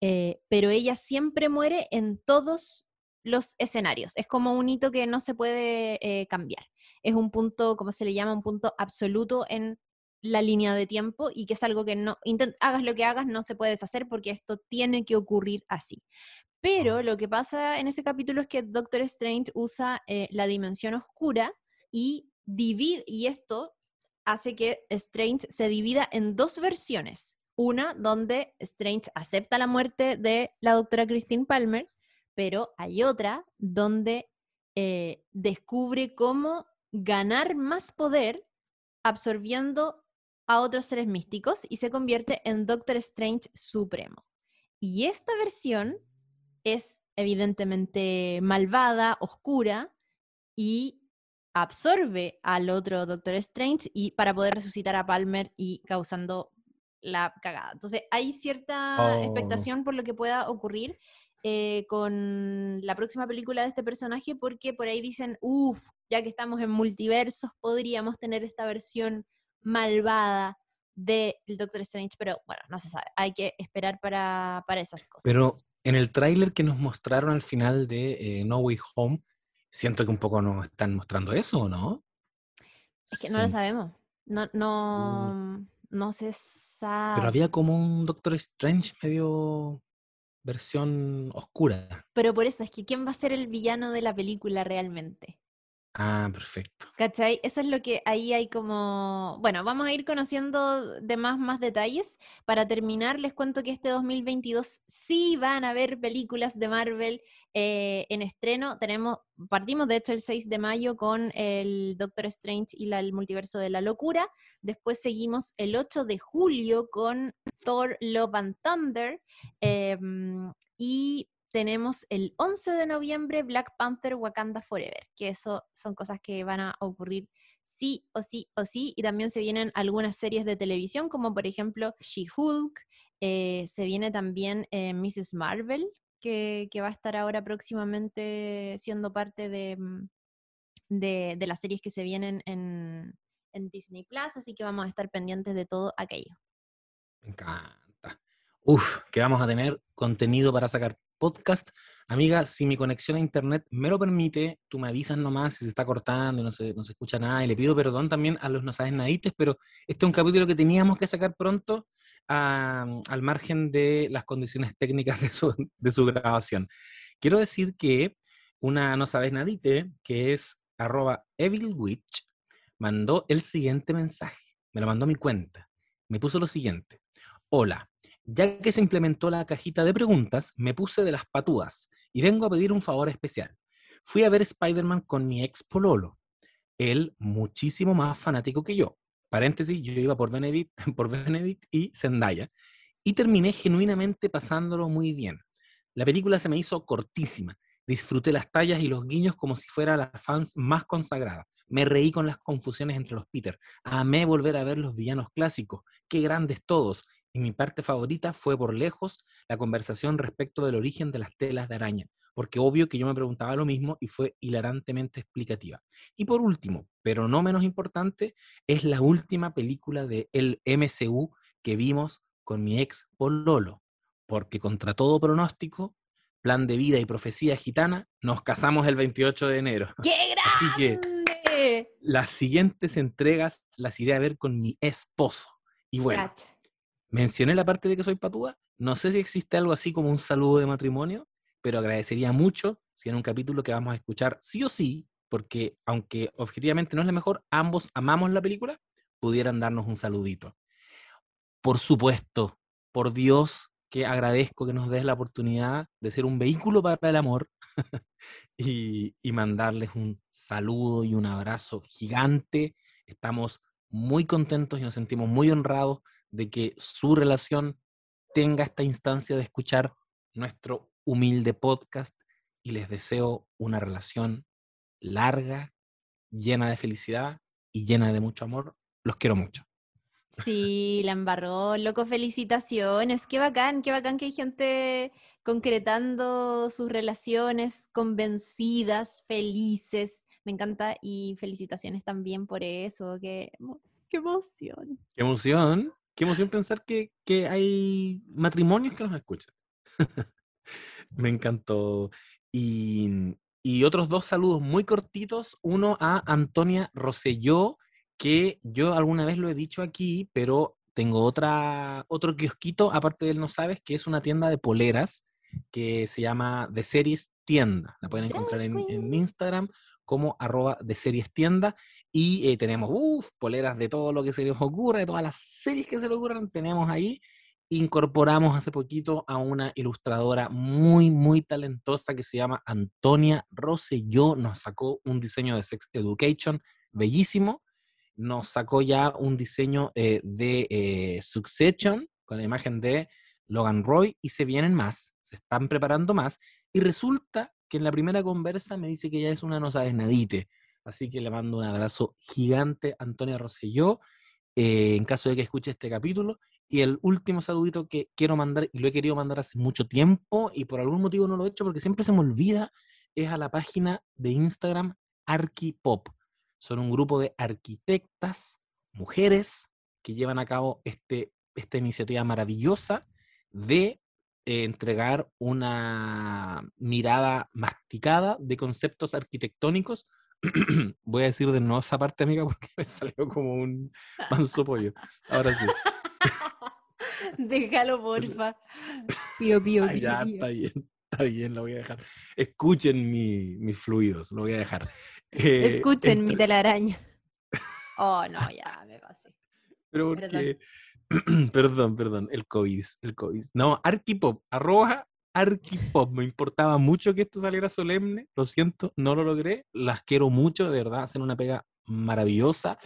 eh, pero ella siempre muere en todos los escenarios. Es como un hito que no se puede cambiar. Es un punto, como se le llama, un punto absoluto en la línea de tiempo y que es algo que no, intent- hagas lo que hagas, no se puede deshacer porque esto tiene que ocurrir así. Pero lo que pasa en ese capítulo es que Doctor Strange usa eh, la dimensión oscura y divide, y esto hace que Strange se divida en dos versiones. Una donde Strange acepta la muerte de la doctora Christine Palmer, pero hay otra donde eh, descubre cómo ganar más poder absorbiendo a otros seres místicos y se convierte en Doctor Strange Supremo. Y esta versión es evidentemente malvada, oscura y absorbe al otro Doctor Strange y para poder resucitar a Palmer y causando la cagada. Entonces hay cierta Oh. expectación por lo que pueda ocurrir eh, con la próxima película de este personaje porque por ahí dicen, uff, ya que estamos en multiversos, podríamos tener esta versión malvada del Doctor Strange, pero bueno, no se sabe, hay que esperar para, para esas cosas. Pero en el tráiler que nos mostraron al final de eh, No Way Home, siento que un poco nos están mostrando eso, ¿o ¿no? Es que no lo sabemos. No, no, no se sabe. Pero había como un Doctor Strange medio versión oscura. Pero por eso, es que ¿quién va a ser el villano de la película realmente? Ah, perfecto. ¿Cachai? Eso es lo que ahí hay como... Bueno, vamos a ir conociendo de más, más detalles. Para terminar, les cuento que este 2022 sí van a haber películas de Marvel eh, en estreno. Tenemos, partimos de hecho el 6 de mayo con el Doctor Strange y el multiverso de la locura. Después seguimos el 8 de julio con Thor, Love and Thunder. em, y tenemos el 11 de noviembre Black Panther Wakanda Forever, que eso son cosas que van a ocurrir sí o sí o sí, y también se vienen algunas series de televisión, como por ejemplo She-Hulk, eh, se viene también eh, Mrs. Marvel, que, va a estar ahora próximamente siendo parte de, mm, de, de las series que se vienen en, en Disney Plus, así que vamos a estar pendientes de todo aquello. Me encanta. Uf, que vamos a tener contenido para sacar podcast. Amiga, si mi conexión a internet me lo permite, tú me avisas nomás si se está cortando y no se, no se escucha nada. Y le pido perdón también a los no sabes nadites, pero este es un capítulo que teníamos que sacar pronto al margen de las condiciones técnicas de su, de su grabación. Quiero decir que una no sabes nadite, que es arroba evilwitch, mandó el siguiente mensaje. Me lo mandó a mi cuenta. Me puso lo siguiente. Hola, ya que se implementó la cajita de preguntas, me puse de las patúas y vengo a pedir un favor especial. Fui a ver Spider-Man con mi ex Pololo, él muchísimo más fanático que yo. Paréntesis, yo iba por Benedict, (laughs) por Benedict y Zendaya y terminé genuinamente pasándolo muy bien. La película se me hizo cortísima. Disfruté las tallas y los guiños como si fuera la fans más consagrada. Me reí con las confusiones entre los Peter. Amé volver a ver los villanos clásicos. Qué grandes todos. Y mi parte favorita fue por lejos la conversación respecto del origen de las telas de araña, porque obvio que yo me preguntaba lo mismo y fue hilarantemente explicativa. Y por último, pero no menos importante, es la última película de el MCU que vimos con mi ex Pololo, porque contra todo pronóstico, plan de vida y profecía gitana, nos casamos el 28 de enero. ¡Qué (laughs) Así que grande! las siguientes entregas las iré a ver con mi esposo. Y bueno, Cacha. Mencioné la parte de que soy patúa. No sé si existe algo así como un saludo de matrimonio, pero agradecería mucho si en un capítulo que vamos a escuchar sí o sí, porque aunque objetivamente no es la mejor, ambos amamos la película, pudieran darnos un saludito. Por supuesto, por Dios, que agradezco que nos des la oportunidad de ser un vehículo para el amor (laughs) y, y mandarles un saludo y un abrazo gigante. Estamos muy contentos y nos sentimos muy honrados de que su relación tenga esta instancia de escuchar nuestro humilde podcast y les deseo una relación larga, llena de felicidad y llena de mucho amor. Los quiero mucho. (laughs) Sí, la embarró, loco, felicitaciones, qué bacán, qué bacán que hay gente concretando sus relaciones, convencidas, felices, me encanta y felicitaciones también por eso, qué, qué emoción. Qué emoción, qué emoción pensar que, que hay matrimonios que nos escuchan. (laughs) Me encantó. Y, y otros dos saludos muy cortitos. Uno a Antonia Rosselló, que yo alguna vez lo he dicho aquí, pero tengo otra, otro kiosquito, aparte del No Sabes, que es una tienda de poleras que se llama De Series Tienda. La pueden encontrar en, en. Instagram como arroba de series tienda y eh, tenemos poleras de todo lo que se les ocurra, de todas las series que se les ocurran, tenemos ahí. Incorporamos hace poquito a una ilustradora muy, muy talentosa que se llama Antonia Rosselló. Nos sacó un diseño de Sex Education bellísimo. Nos sacó ya un diseño eh, de eh, Succession con la imagen de Logan Roy y se vienen más, se están preparando más. Y resulta que en la primera conversa me dice que ella es una no sabes nadite. Así que le mando un abrazo gigante a Antonia Rosselló. eh, en caso de que escuche este capítulo. Y el último saludito que quiero mandar, y lo he querido mandar hace mucho tiempo, y por algún motivo no lo he hecho porque siempre se me olvida, es a la página de Instagram Arquipop. Son un grupo de arquitectas, mujeres, que llevan a cabo este, esta iniciativa maravillosa de eh, entregar una mirada masticada de conceptos arquitectónicos. (clears throat) Voy a decir de nuevo esa parte, amiga, porque (laughs) me salió como un manso pollo. Ahora sí. (laughs) Déjalo, porfa. Pío, pío, pío, ya, está bien, está bien, lo voy a dejar. Escuchen mi- mis fluidos, lo voy a dejar. Eh, Escuchen mi telaraña. Oh, no, ya me pasé. (laughs) Pero Perdón. porque, (clears throat) perdón, perdón, el COVID, el COVID. No, Arquipop, arroba Arquipop. Me importaba mucho que esto saliera solemne, lo siento, no lo logré. Las quiero mucho, de verdad, hacen una pega maravillosa.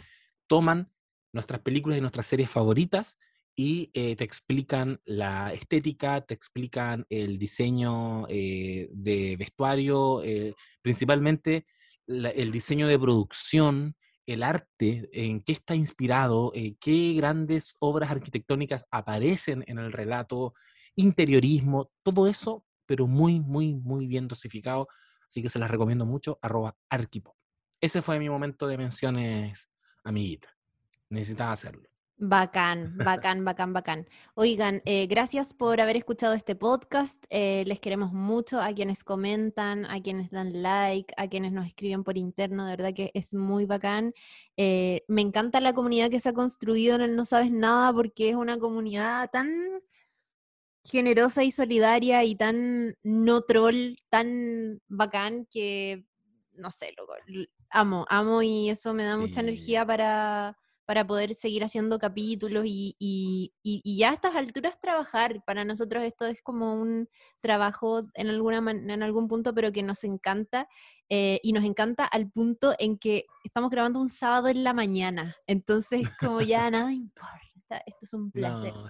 Toman nuestras películas y nuestras series favoritas y eh, te explican la estética, te explican el diseño eh, de vestuario, eh, principalmente el diseño de producción, el arte, en qué está inspirado, qué grandes obras arquitectónicas aparecen en el relato, interiorismo, todo eso, pero muy, muy, muy bien dosificado. Así que se las recomiendo mucho, arroba arquipop. Ese fue mi momento de menciones, amiguita. Necesitaba hacerlo. Bacán, bacán, bacán, bacán. Oigan, eh, gracias por haber escuchado este podcast. eh, les queremos mucho a quienes comentan, a quienes dan like, a quienes nos escriben por interno. De verdad que es muy bacán. Eh, me encanta la comunidad que se ha construido en el No Sabes Nada porque es una comunidad tan generosa y solidaria y tan no troll, tan bacán que, no sé, loco, amo, amo y eso me da mucha energía para, para poder seguir haciendo capítulos y, y, y- y ya a estas alturas trabajar. Para nosotros esto es como un trabajo en, alguna man- en algún punto, pero que nos encanta. eh, y nos encanta al punto en que estamos grabando un sábado en la mañana. Entonces, como ya nada (laughs) importa, esto es un placer. No,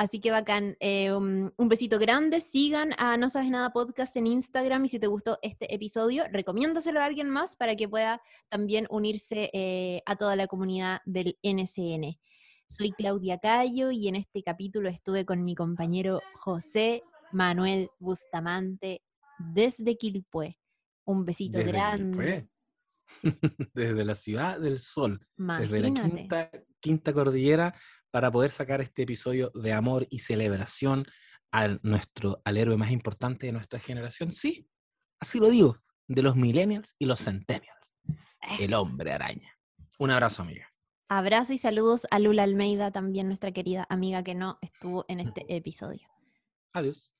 Así que bacán. eh, um, un besito grande. Sigan a No Sabes Nada Podcast en Instagram. Y si te gustó este episodio, recomiéndaselo a alguien más para que pueda también unirse eh, a toda la comunidad del NCN. Soy Claudia Cayo y en este capítulo estuve con mi compañero José Manuel Bustamante desde Quilpué. Un besito Desde grande. (laughs) Desde la ciudad del sol. desde la quinta, quinta cordillera para poder sacar este episodio de amor y celebración al, nuestro, al héroe más importante de nuestra generación. Sí, así lo digo, de los millennials y los centennials, el hombre araña. Un abrazo, amiga. Abrazo y saludos a Lula Almeida, también nuestra querida amiga que no estuvo en este episodio. Adiós.